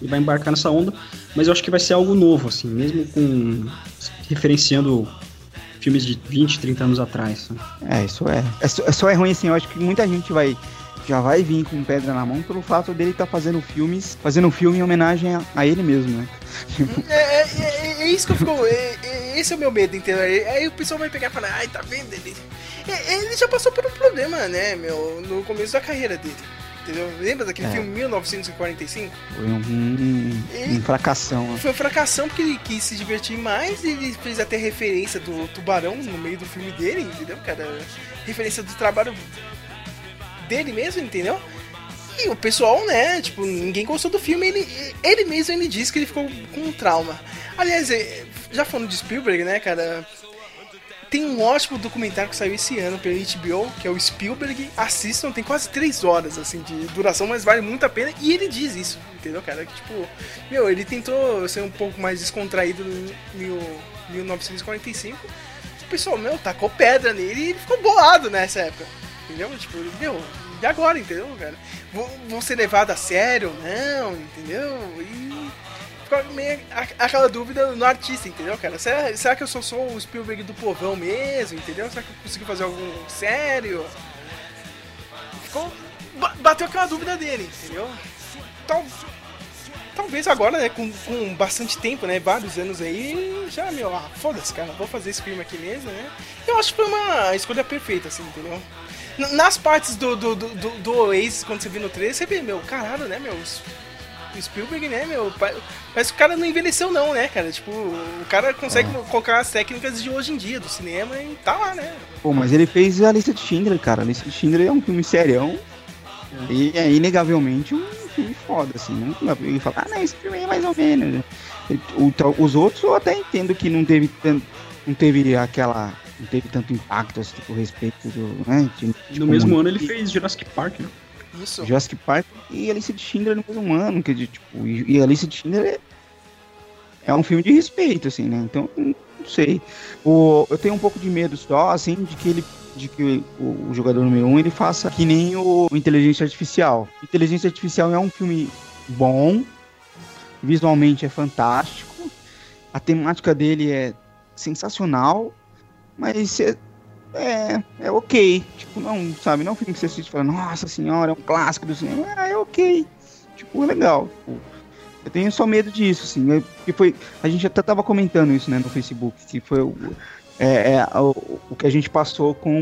ele vai embarcar nessa onda, mas eu acho que vai ser algo novo, assim, mesmo com referenciando filmes de 20, 30 anos atrás. né? É, isso é. É só, é só é ruim assim. Eu acho que muita gente vai já vai vir com pedra na mão pelo fato dele estar fazendo filmes, fazendo um filme em homenagem a, a ele mesmo, né? É, é- é- é isso que eu fico. é- é- esse é o meu medo, entendeu? Aí o pessoal vai pegar e falar, ai, tá vendo? Ele, ele já passou por um problema, né, meu, no começo da carreira dele. Entendeu? Lembra daquele É. filme 1945? Foi um, um, um fracassão. né? Foi uma fracassão porque ele quis se divertir mais e ele fez até referência do tubarão no meio do filme dele, entendeu, cara? Referência do trabalho dele mesmo, entendeu? E o pessoal, né, tipo, ninguém gostou do filme, ele, ele mesmo ele disse que ele ficou com um trauma. Aliás, é, já falando de Spielberg, né, cara, tem um ótimo documentário que saiu esse ano pela HBO, que é o Spielberg. Assistam, tem quase 3 horas assim de duração, mas vale muito a pena. E ele diz isso, entendeu, cara? Que tipo, meu, ele tentou ser um pouco mais descontraído mil- 1945. O pessoal, meu, tacou pedra nele e ele ficou bolado nessa época. Entendeu? Tipo, meu, e agora, entendeu, cara? Vou, vou ser levado a sério? Não, entendeu? E meio aquela dúvida no artista, entendeu, cara? Será, será que eu só sou o Spielberg do povão mesmo, entendeu? Será que eu consigo fazer algo sério? Ficou, ba- bateu aquela dúvida dele, entendeu? Tal, talvez agora, né, com, com bastante tempo, né, vários anos aí, já, meu, ah, foda-se, cara, vou fazer esse filme aqui mesmo, né? Eu acho que foi uma escolha perfeita, assim, entendeu? Nas partes do, do, do, do, do Oasis, quando você viu no trailer, você vê, meu, caralho, né, meu? O Spielberg, né, meu? que o cara não envelheceu, não, né, cara? Tipo, o cara consegue colocar as técnicas de hoje em dia, do cinema, e tá lá, né? Pô, mas ele fez a lista de Schindler, cara. A lista de Schindler é um filme serião. E é inegavelmente um filme foda, assim. Não dá pra ele falar, ah, não, esse filme é mais ou menos. Os outros eu até entendo que não teve tanto. Não teve aquela. Não teve tanto impacto, assim, por respeito do. Né, de- No tipo, mesmo ano ele fez Jurassic Park, né? Isso. Jurassic Park e a lista de Schindler no mesmo ano, que de, tipo, e, e a lista de Schindler é, é um filme de respeito, assim, né? Então, não sei. O, eu tenho um pouco de medo só, assim, de que ele. De que o, o jogador número um ele faça que nem o, o Inteligência Artificial. Inteligência Artificial é um filme bom, visualmente é fantástico, a temática dele é sensacional, mas é, é ok. Tipo, não, sabe, não filme que você assiste e fala, nossa senhora, é um clássico do cinema. Ah, é ok. Tipo, é legal. Tipo, eu tenho só medo disso, assim. é- Que foi, a gente até tava comentando isso, né, no Facebook, que foi o, é, é, o, o que a gente passou com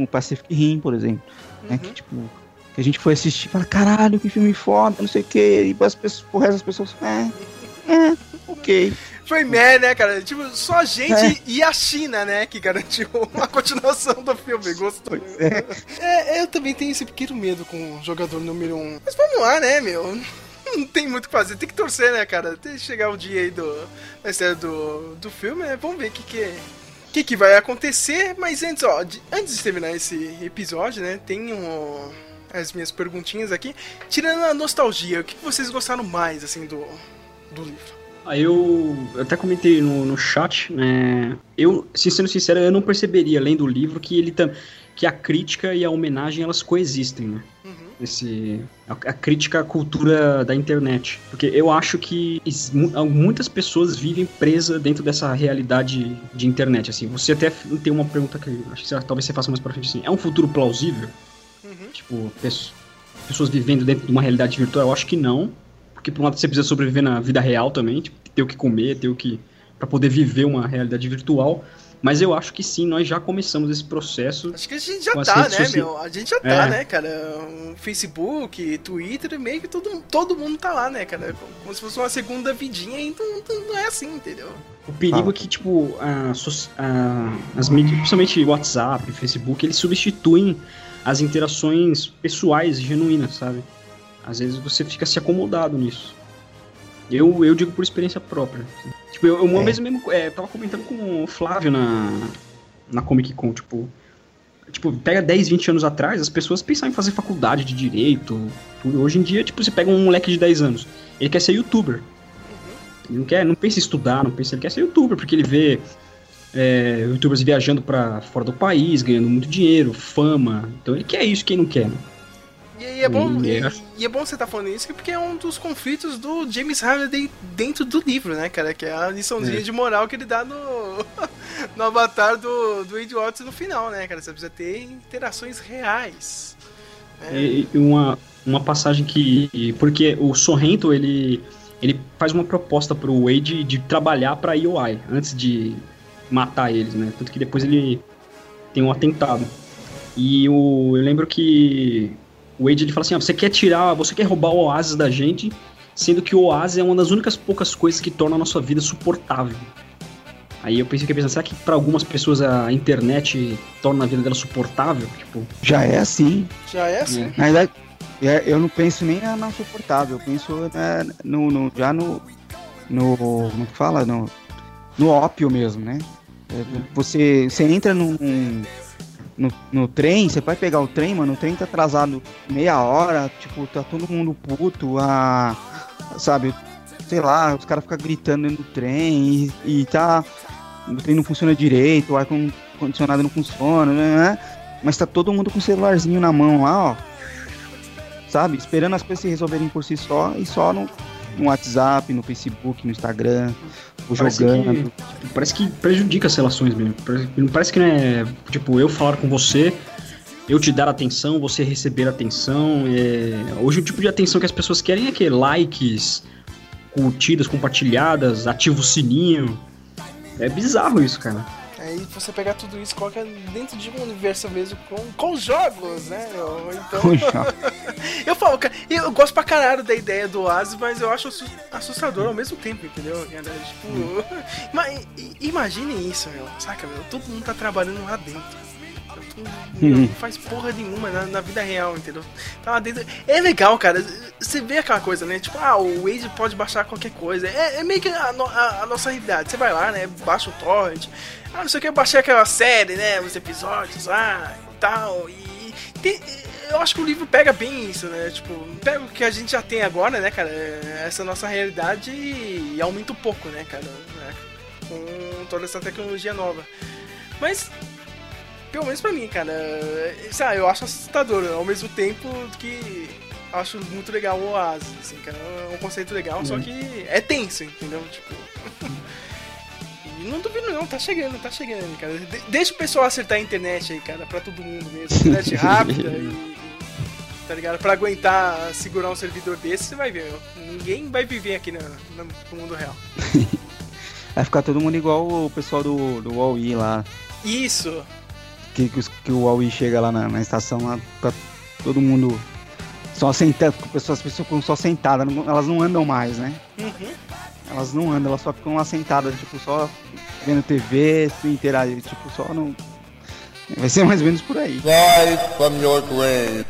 o Pacific Rim, por exemplo. Né, que, tipo, que a gente foi assistir e fala, caralho, que filme foda, não sei o que, e as pessoas, o resto das pessoas, é, é, ok. Foi meh, né, cara? Tipo, só a gente É. e a China, né, que garantiu uma continuação do filme. Gostou? Pois é. É, eu também tenho esse pequeno medo com o jogador número um. Mas vamos lá, né, meu? Não tem muito o que fazer, tem que torcer, né, cara? Até chegar o dia aí do, da estreia do, do filme, né? Vamos ver o que que, o que que vai acontecer. Mas antes, ó, de- antes de terminar esse episódio, né, tem um, as minhas perguntinhas aqui. Tirando a nostalgia, o que que vocês gostaram mais, assim, do, do livro? Aí eu, eu até comentei no, no chat, né? Eu, se sendo sincero, eu não perceberia, lendo o livro, que ele tam, que a crítica e a homenagem elas coexistem, né? Esse, a, a crítica à cultura da internet. Porque eu acho que mu- muitas pessoas vivem presas dentro dessa realidade de internet. Assim, você até tem uma pergunta que acho que você- talvez você faça mais pra frente assim. É um futuro plausível? Tipo, pes- pessoas vivendo dentro de uma realidade virtual? Eu acho que não. Porque por um lado você precisa sobreviver na vida real também, tipo, ter o que comer, ter o que. para poder viver uma realidade virtual. Mas eu acho que sim, nós já começamos esse processo. Acho que a gente já tá, né, sociais. meu? A gente já tá, É. né, cara? Facebook, Twitter, meio que todo, todo mundo tá lá, né, cara? Como se fosse uma segunda vidinha e não, é assim, entendeu? O perigo é que, tipo, a a- as mídias, principalmente WhatsApp, Facebook, eles substituem as interações pessoais e genuínas, sabe? Às vezes você fica se acomodado nisso. Eu, eu digo por experiência própria. assim. Tipo, eu, eu uma É. vez mesmo é, tava comentando com o Flávio na, na Comic Con, tipo. Tipo, pega 10, 20 anos atrás, as pessoas pensavam em fazer faculdade de direito. tudo. Hoje em dia, tipo, você pega um moleque de 10 anos, ele quer ser youtuber. Ele não quer, não pensa em estudar, não pensa, ele quer ser youtuber, porque ele vê é, youtubers viajando pra fora do país, ganhando muito dinheiro, fama. Então ele quer isso, quem não quer, né? E aí é bom, E e, e é bom você tá falando isso porque é um dos conflitos do James Halliday dentro do livro, né, cara? Que é a liçãozinha É. de moral que ele dá no, no avatar do, do Wade Watts no final, né, cara? Você precisa ter interações reais. né? E, e uma, uma passagem que. Porque o Sorrento, ele, ele faz uma proposta pro Wade de trabalhar pra IOI antes de matar eles, né? Tanto que depois ele tem um atentado. E o, eu lembro que o Wade ele fala assim: ah, você quer tirar, você quer roubar o Oasis da gente, sendo que o Oasis é uma das únicas poucas coisas que torna a nossa vida suportável. Aí eu pensei que pensando, será que pra algumas pessoas a internet torna a vida dela suportável? Tipo, Já é assim. Já é assim. Na verdade, é, eu não penso nem na, na suportável, eu penso né, no, no- já no, no. Como que fala? No, no ópio mesmo, né? É, Você, você entra num, no, no trem, você vai pegar o trem, mano, o trem tá atrasado meia hora, tipo, tá todo mundo puto, a, sabe, sei lá, os caras ficam gritando do trem e, e tá. O trem não funciona direito, o ar-condicionado não funciona, né? Mas tá todo mundo com o celularzinho na mão lá, ó. Sabe? Esperando as coisas se resolverem por si só e só no, no WhatsApp, no Facebook, no Instagram, ou Parece jogando. que, tipo, parece que prejudica as relações mesmo. Parece, parece que não é. Tipo, eu falar com você, eu te dar atenção, você receber atenção. é- Hoje o tipo de atenção que as pessoas querem é que likes, curtidas, compartilhadas, ativa o sininho. É bizarro isso, cara. Aí você pegar tudo isso e coloca dentro de um universo mesmo com, com jogos, né? Então, eu falo, cara, eu gosto pra caralho da ideia do Oasis, mas eu acho assu- assustador ao mesmo tempo, entendeu? Cara, tipo, ima- i- imagine isso, meu, saca, meu? Todo mundo tá trabalhando lá dentro. Não faz porra nenhuma na, na vida real, entendeu? Tá lá dentro. É legal, cara. Você vê aquela coisa, né? Tipo, ah, o Wade pode baixar qualquer coisa. É, é meio que a, a- a nossa realidade. Você vai lá, né? Baixa o torrent. Ah, não sei o que, eu baixei aquela série, né? Os episódios lá e tal. E tem- eu acho que o livro pega bem isso, né? Tipo, pega o que a gente já tem agora, né, cara? Essa nossa realidade e aumenta um pouco, né, cara? né, Com toda essa tecnologia nova. Mas pelo menos pra mim, cara. Sabe, eu acho assustador, ao mesmo tempo que acho muito legal o Oasis, assim, cara. É um conceito legal, só que é tenso, entendeu? Tipo. Não duvido não, tá chegando, tá chegando, cara. De- deixa o pessoal acertar a internet aí, cara, pra todo mundo mesmo. Internet rápida e. Tá ligado? Pra aguentar segurar um servidor desse, você vai ver. Ninguém vai viver aqui na- no mundo real. Vai ficar todo mundo igual o pessoal do, do Huawei lá. Isso! Que, que, que o Huawei chega lá na, na estação, lá, fica todo mundo só sentado, as pessoas, as pessoas ficam só sentadas, elas não andam mais, né? Uhum. Elas não andam, elas só ficam lá sentadas, tipo, só vendo TV, se interagir, tipo, só não. Vai ser mais ou menos por aí. Rise from your grave.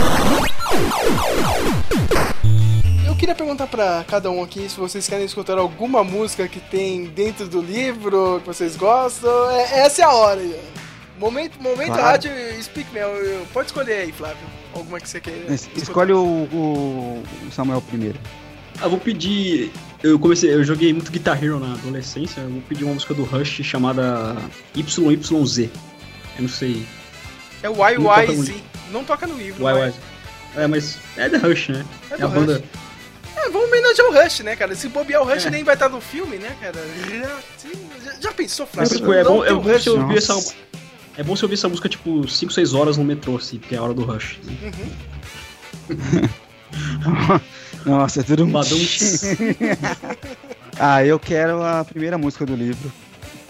Eu queria perguntar pra cada um aqui se vocês querem escutar alguma música que tem dentro do livro que vocês gostam. É- essa é a hora. Momento, momento Claro. rádio Speak Mel. Pode escolher aí, Flávio. Alguma que você queira. Escolhe o, o- o Samuel primeiro. Ah, vou pedir. Eu comecei, eu joguei muito Guitar Hero na adolescência. Eu vou pedir uma música do Rush chamada YYZ. Eu não sei. É o YYZ. Não toca no livro. YYZ. É, mas é The Rush, né? É É, do a banda. É, vamos homenagear o Rush, né, cara? Se bobear o Rush É. nem vai estar no filme, né, cara? Já, já pensou, Flávio? tipo, é bom, é o bom Rush. você ouvir essa. É bom você ouvir essa música tipo 5, 6 horas no metrô, assim, porque é a hora do Rush. Nossa, é tudo um Badum. Ah, eu quero a primeira música do livro,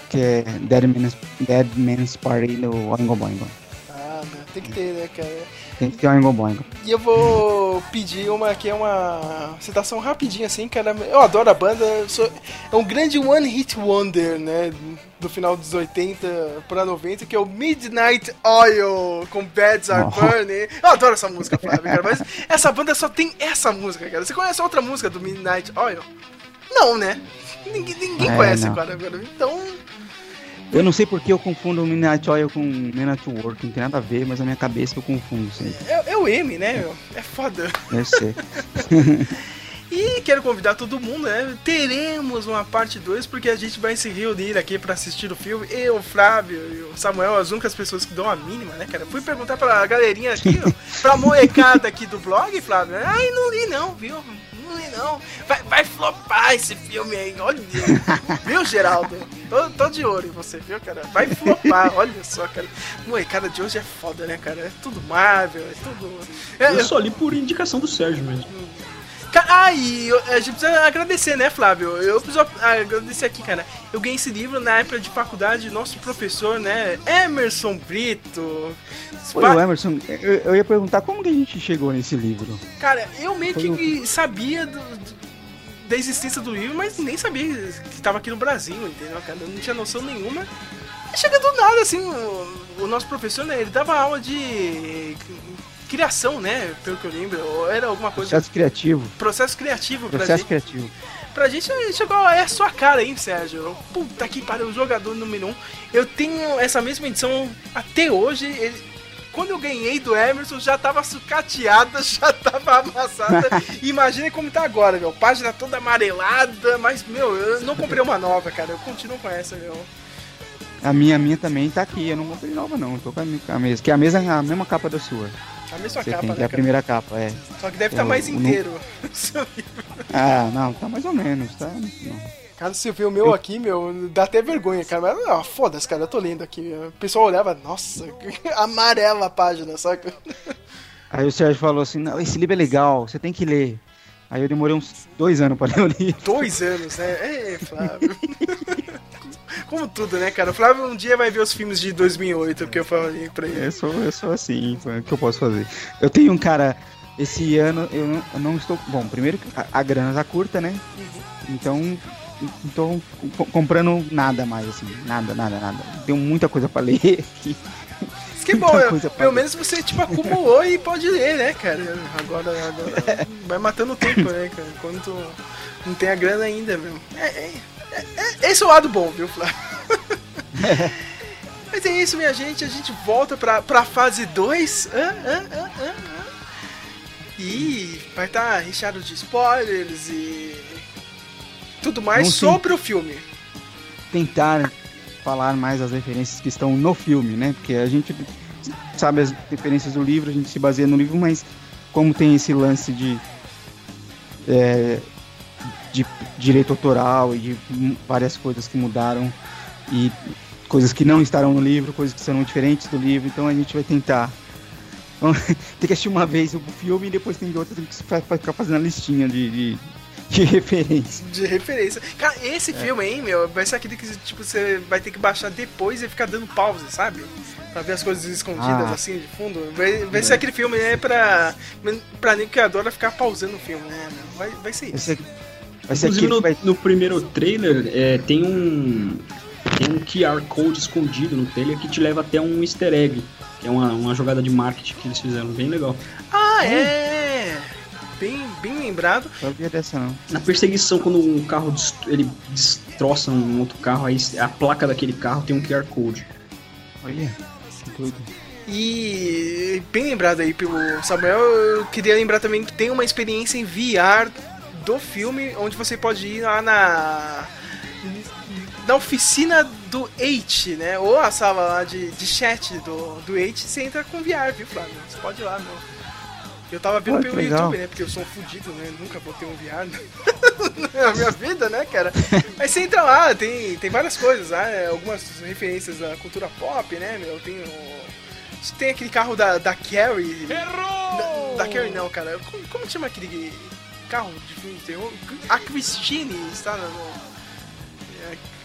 que é Dead Man's, Dead Man's Party do Oingo Boingo. Ah, meu, tem que ter, né, cara? Tem que ter Oingo Boingo. E eu vou pedir uma que é uma citação rapidinha assim, cara. Eu adoro a banda. sou- é um grande one hit wonder, né? Do final dos 80 pra 90, que é o Midnight Oil com Beds Are Oh. Burning. Eu adoro essa música, Flávio, cara. Mas essa banda só tem essa música, cara. Você conhece outra música do Midnight Oil? Não, né? Ninguém, ninguém É, conhece não. agora. Então, Eu não sei porque eu confundo o Midnight Oil com at Work, não tem nada a ver, mas na minha cabeça eu confundo sempre. é, é o M, né, meu? É foda. Deve ser. E quero convidar todo mundo, né? Teremos uma parte 2, porque a gente vai se reunir aqui pra assistir o filme. Eu, o Flávio e o Samuel, as únicas pessoas que dão a mínima, né, cara? Fui perguntar pra galerinha aqui, ó, pra molecada aqui do blog, Flávio. Ai, não li não, viu? Li não. Vai, vai flopar esse filme aí, olha. Viu, Geraldo? Tô, tô de olho em você, viu, cara? Vai flopar, olha só, cara. Molecada de hoje é foda, né, cara? É tudo Marvel, é tudo. É, Eu só li por indicação do Sérgio mesmo. Cara, ah, e a gente precisa agradecer, né, Flávio? Eu preciso agradecer aqui, cara. Eu ganhei esse livro na época de faculdade, nosso professor, né, Emerson Brito. Oi, o Emerson, eu, eu ia perguntar como que a gente chegou nesse livro. Cara, eu meio Foi que sabia do- do- da existência do livro, mas nem sabia que estava aqui no Brasil, entendeu, cara? Eu não tinha noção nenhuma. Chega do nada, assim, o, o nosso professor, né, ele dava aula de criação, né, pelo que eu lembro, ou era alguma coisa... Processo criativo. Processo criativo pra Processo gente. criativo. Pra gente chegou, é a sua cara, hein, Sérgio? Puta que pariu, o jogador número um. Eu tenho essa mesma edição até hoje. ele- quando eu ganhei do Emerson, já tava sucateada, já tava amassada. Imagina como tá agora, meu. Página toda amarelada, mas, meu, eu não comprei uma nova, cara. Eu continuo com essa, meu. A minha, a minha também tá aqui, eu não comprei nova não, eu tô com a, a mesma, que é a mesma, a mesma capa da sua. A mesma Você capa, tem, né, que é a primeira capa, é. Só que deve estar o- mais o inteiro. Ah, não, tá mais ou menos, tá? Não. Cara, se vê o meu aqui, meu, dá até vergonha, cara. Mas, ah, foda-se, cara, eu tô lendo aqui. O pessoal olhava, nossa, amarela a página, saca? Aí o Sérgio falou assim, não, esse livro é legal, você tem que ler. Aí eu demorei uns dois anos pra ler o livro. Dois anos, né? É, Flávio. Como tudo, né, cara? O Flávio um dia vai ver os filmes de 2008, porque eu falei pra ele. Eu sou, eu sou assim, o que eu posso fazer? Eu tenho um cara, esse ano eu não, eu não estou. Bom, primeiro a, a grana tá curta, né? Então. Então, co- comprando nada mais, assim. Nada, nada, nada. Tenho muita coisa pra ler. aqui. Que é bom, eu- pelo menos você, tipo, acumulou e pode ler, né, cara? Agora, agora vai matando o tempo, né, cara? Quando tu não tem a grana ainda, meu. É, é, é- é- esse é o lado bom, viu, Flávio? Mas é isso, minha gente. A gente volta pra, pra fase 2. E vai estar recheado de spoilers e tudo mais sim. sobre o filme. tentar falar mais as referências que estão no filme, né? Porque a gente sabe as referências do livro, a gente se baseia no livro, mas como tem esse lance de é, de direito autoral e de várias coisas que mudaram e coisas que não estarão no livro, coisas que serão diferentes do livro, então a gente vai tentar tem que assistir uma vez o filme e depois tem outra tem que ficar fazendo a listinha de, de, de referência. De referência. Cara, esse É. filme aí, meu, vai ser aquele que tipo, você vai ter que baixar depois e ficar dando pause, sabe? Pra ver as coisas escondidas Ah. assim de fundo. Vai, vai ser aquele filme aí pra, pra nem que adora ficar pausando o filme, né? meu? Vai, vai ser isso. ser, vai ser Inclusive aquele no, vai no primeiro trailer é, tem um tem um QR Code escondido no trailer que te leva até um easter egg, que é uma, uma jogada de marketing que eles fizeram, bem legal. Ah, é! Bem, bem lembrado. sabia dessa não. Na perseguição, quando um carro dest- ele destroça um outro carro, aí a placa daquele carro tem um QR Code. Olha, que doido. E bem lembrado aí pelo Samuel, eu queria lembrar também que tem uma experiência em VR do filme, onde você pode ir lá na na oficina do H, né? Ou a sala lá de, de chat do, do H, você entra com VR, viu, Flávio? Você pode ir lá, meu. Eu tava vendo Pô, pelo legal. YouTube, né? Porque eu sou um fudido, né? Nunca vou ter um VR na minha vida, né, cara? Mas você entra lá, tem, tem várias coisas lá, né? algumas referências da cultura pop, né, meu? Tem o. Tem aquele carro da, da Carrie. Errou! Da, da Carrie não, cara. Como, como chama aquele carro de filme de terror? A Christine está no.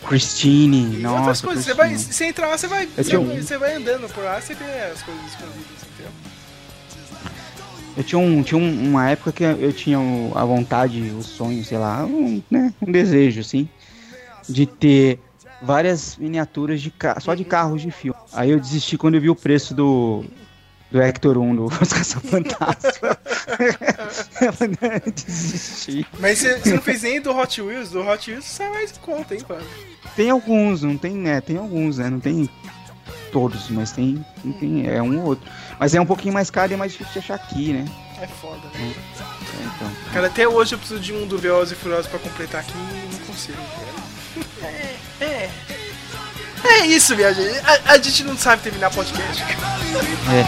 Christine, E nossa. outras coisas. Você, vai, você entra lá, você vai, você, um- você vai andando por lá, você vê as coisas escondidas, entendeu? Eu tinha, um, tinha um- uma época que eu tinha a vontade, o sonho, sei lá, um, né, um desejo, assim, de ter várias miniaturas de só de carros de filme. Aí eu desisti quando eu vi o preço do, do Hector 1, do Os Caça-Fantasma. eu falei, "Não, eu desisti. Mas você, não fez nem do Hot Wheels, do Hot Wheels sai mais conta, hein, cara? Tem alguns, não tem, né? Tem alguns, né? Não tem todos, mas tem, não tem é um ou outro. Mas é um pouquinho mais caro e é mais difícil de achar aqui, né? É foda, né? É, então. Cara, até hoje eu preciso de um do Velozes e Furiosos pra completar aqui e não consigo, cara. É, é. É isso, minha gente. A, a gente não sabe terminar podcast. É.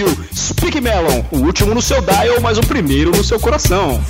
Rádio Speak Melon, o último no seu dial, mas o primeiro no seu coração.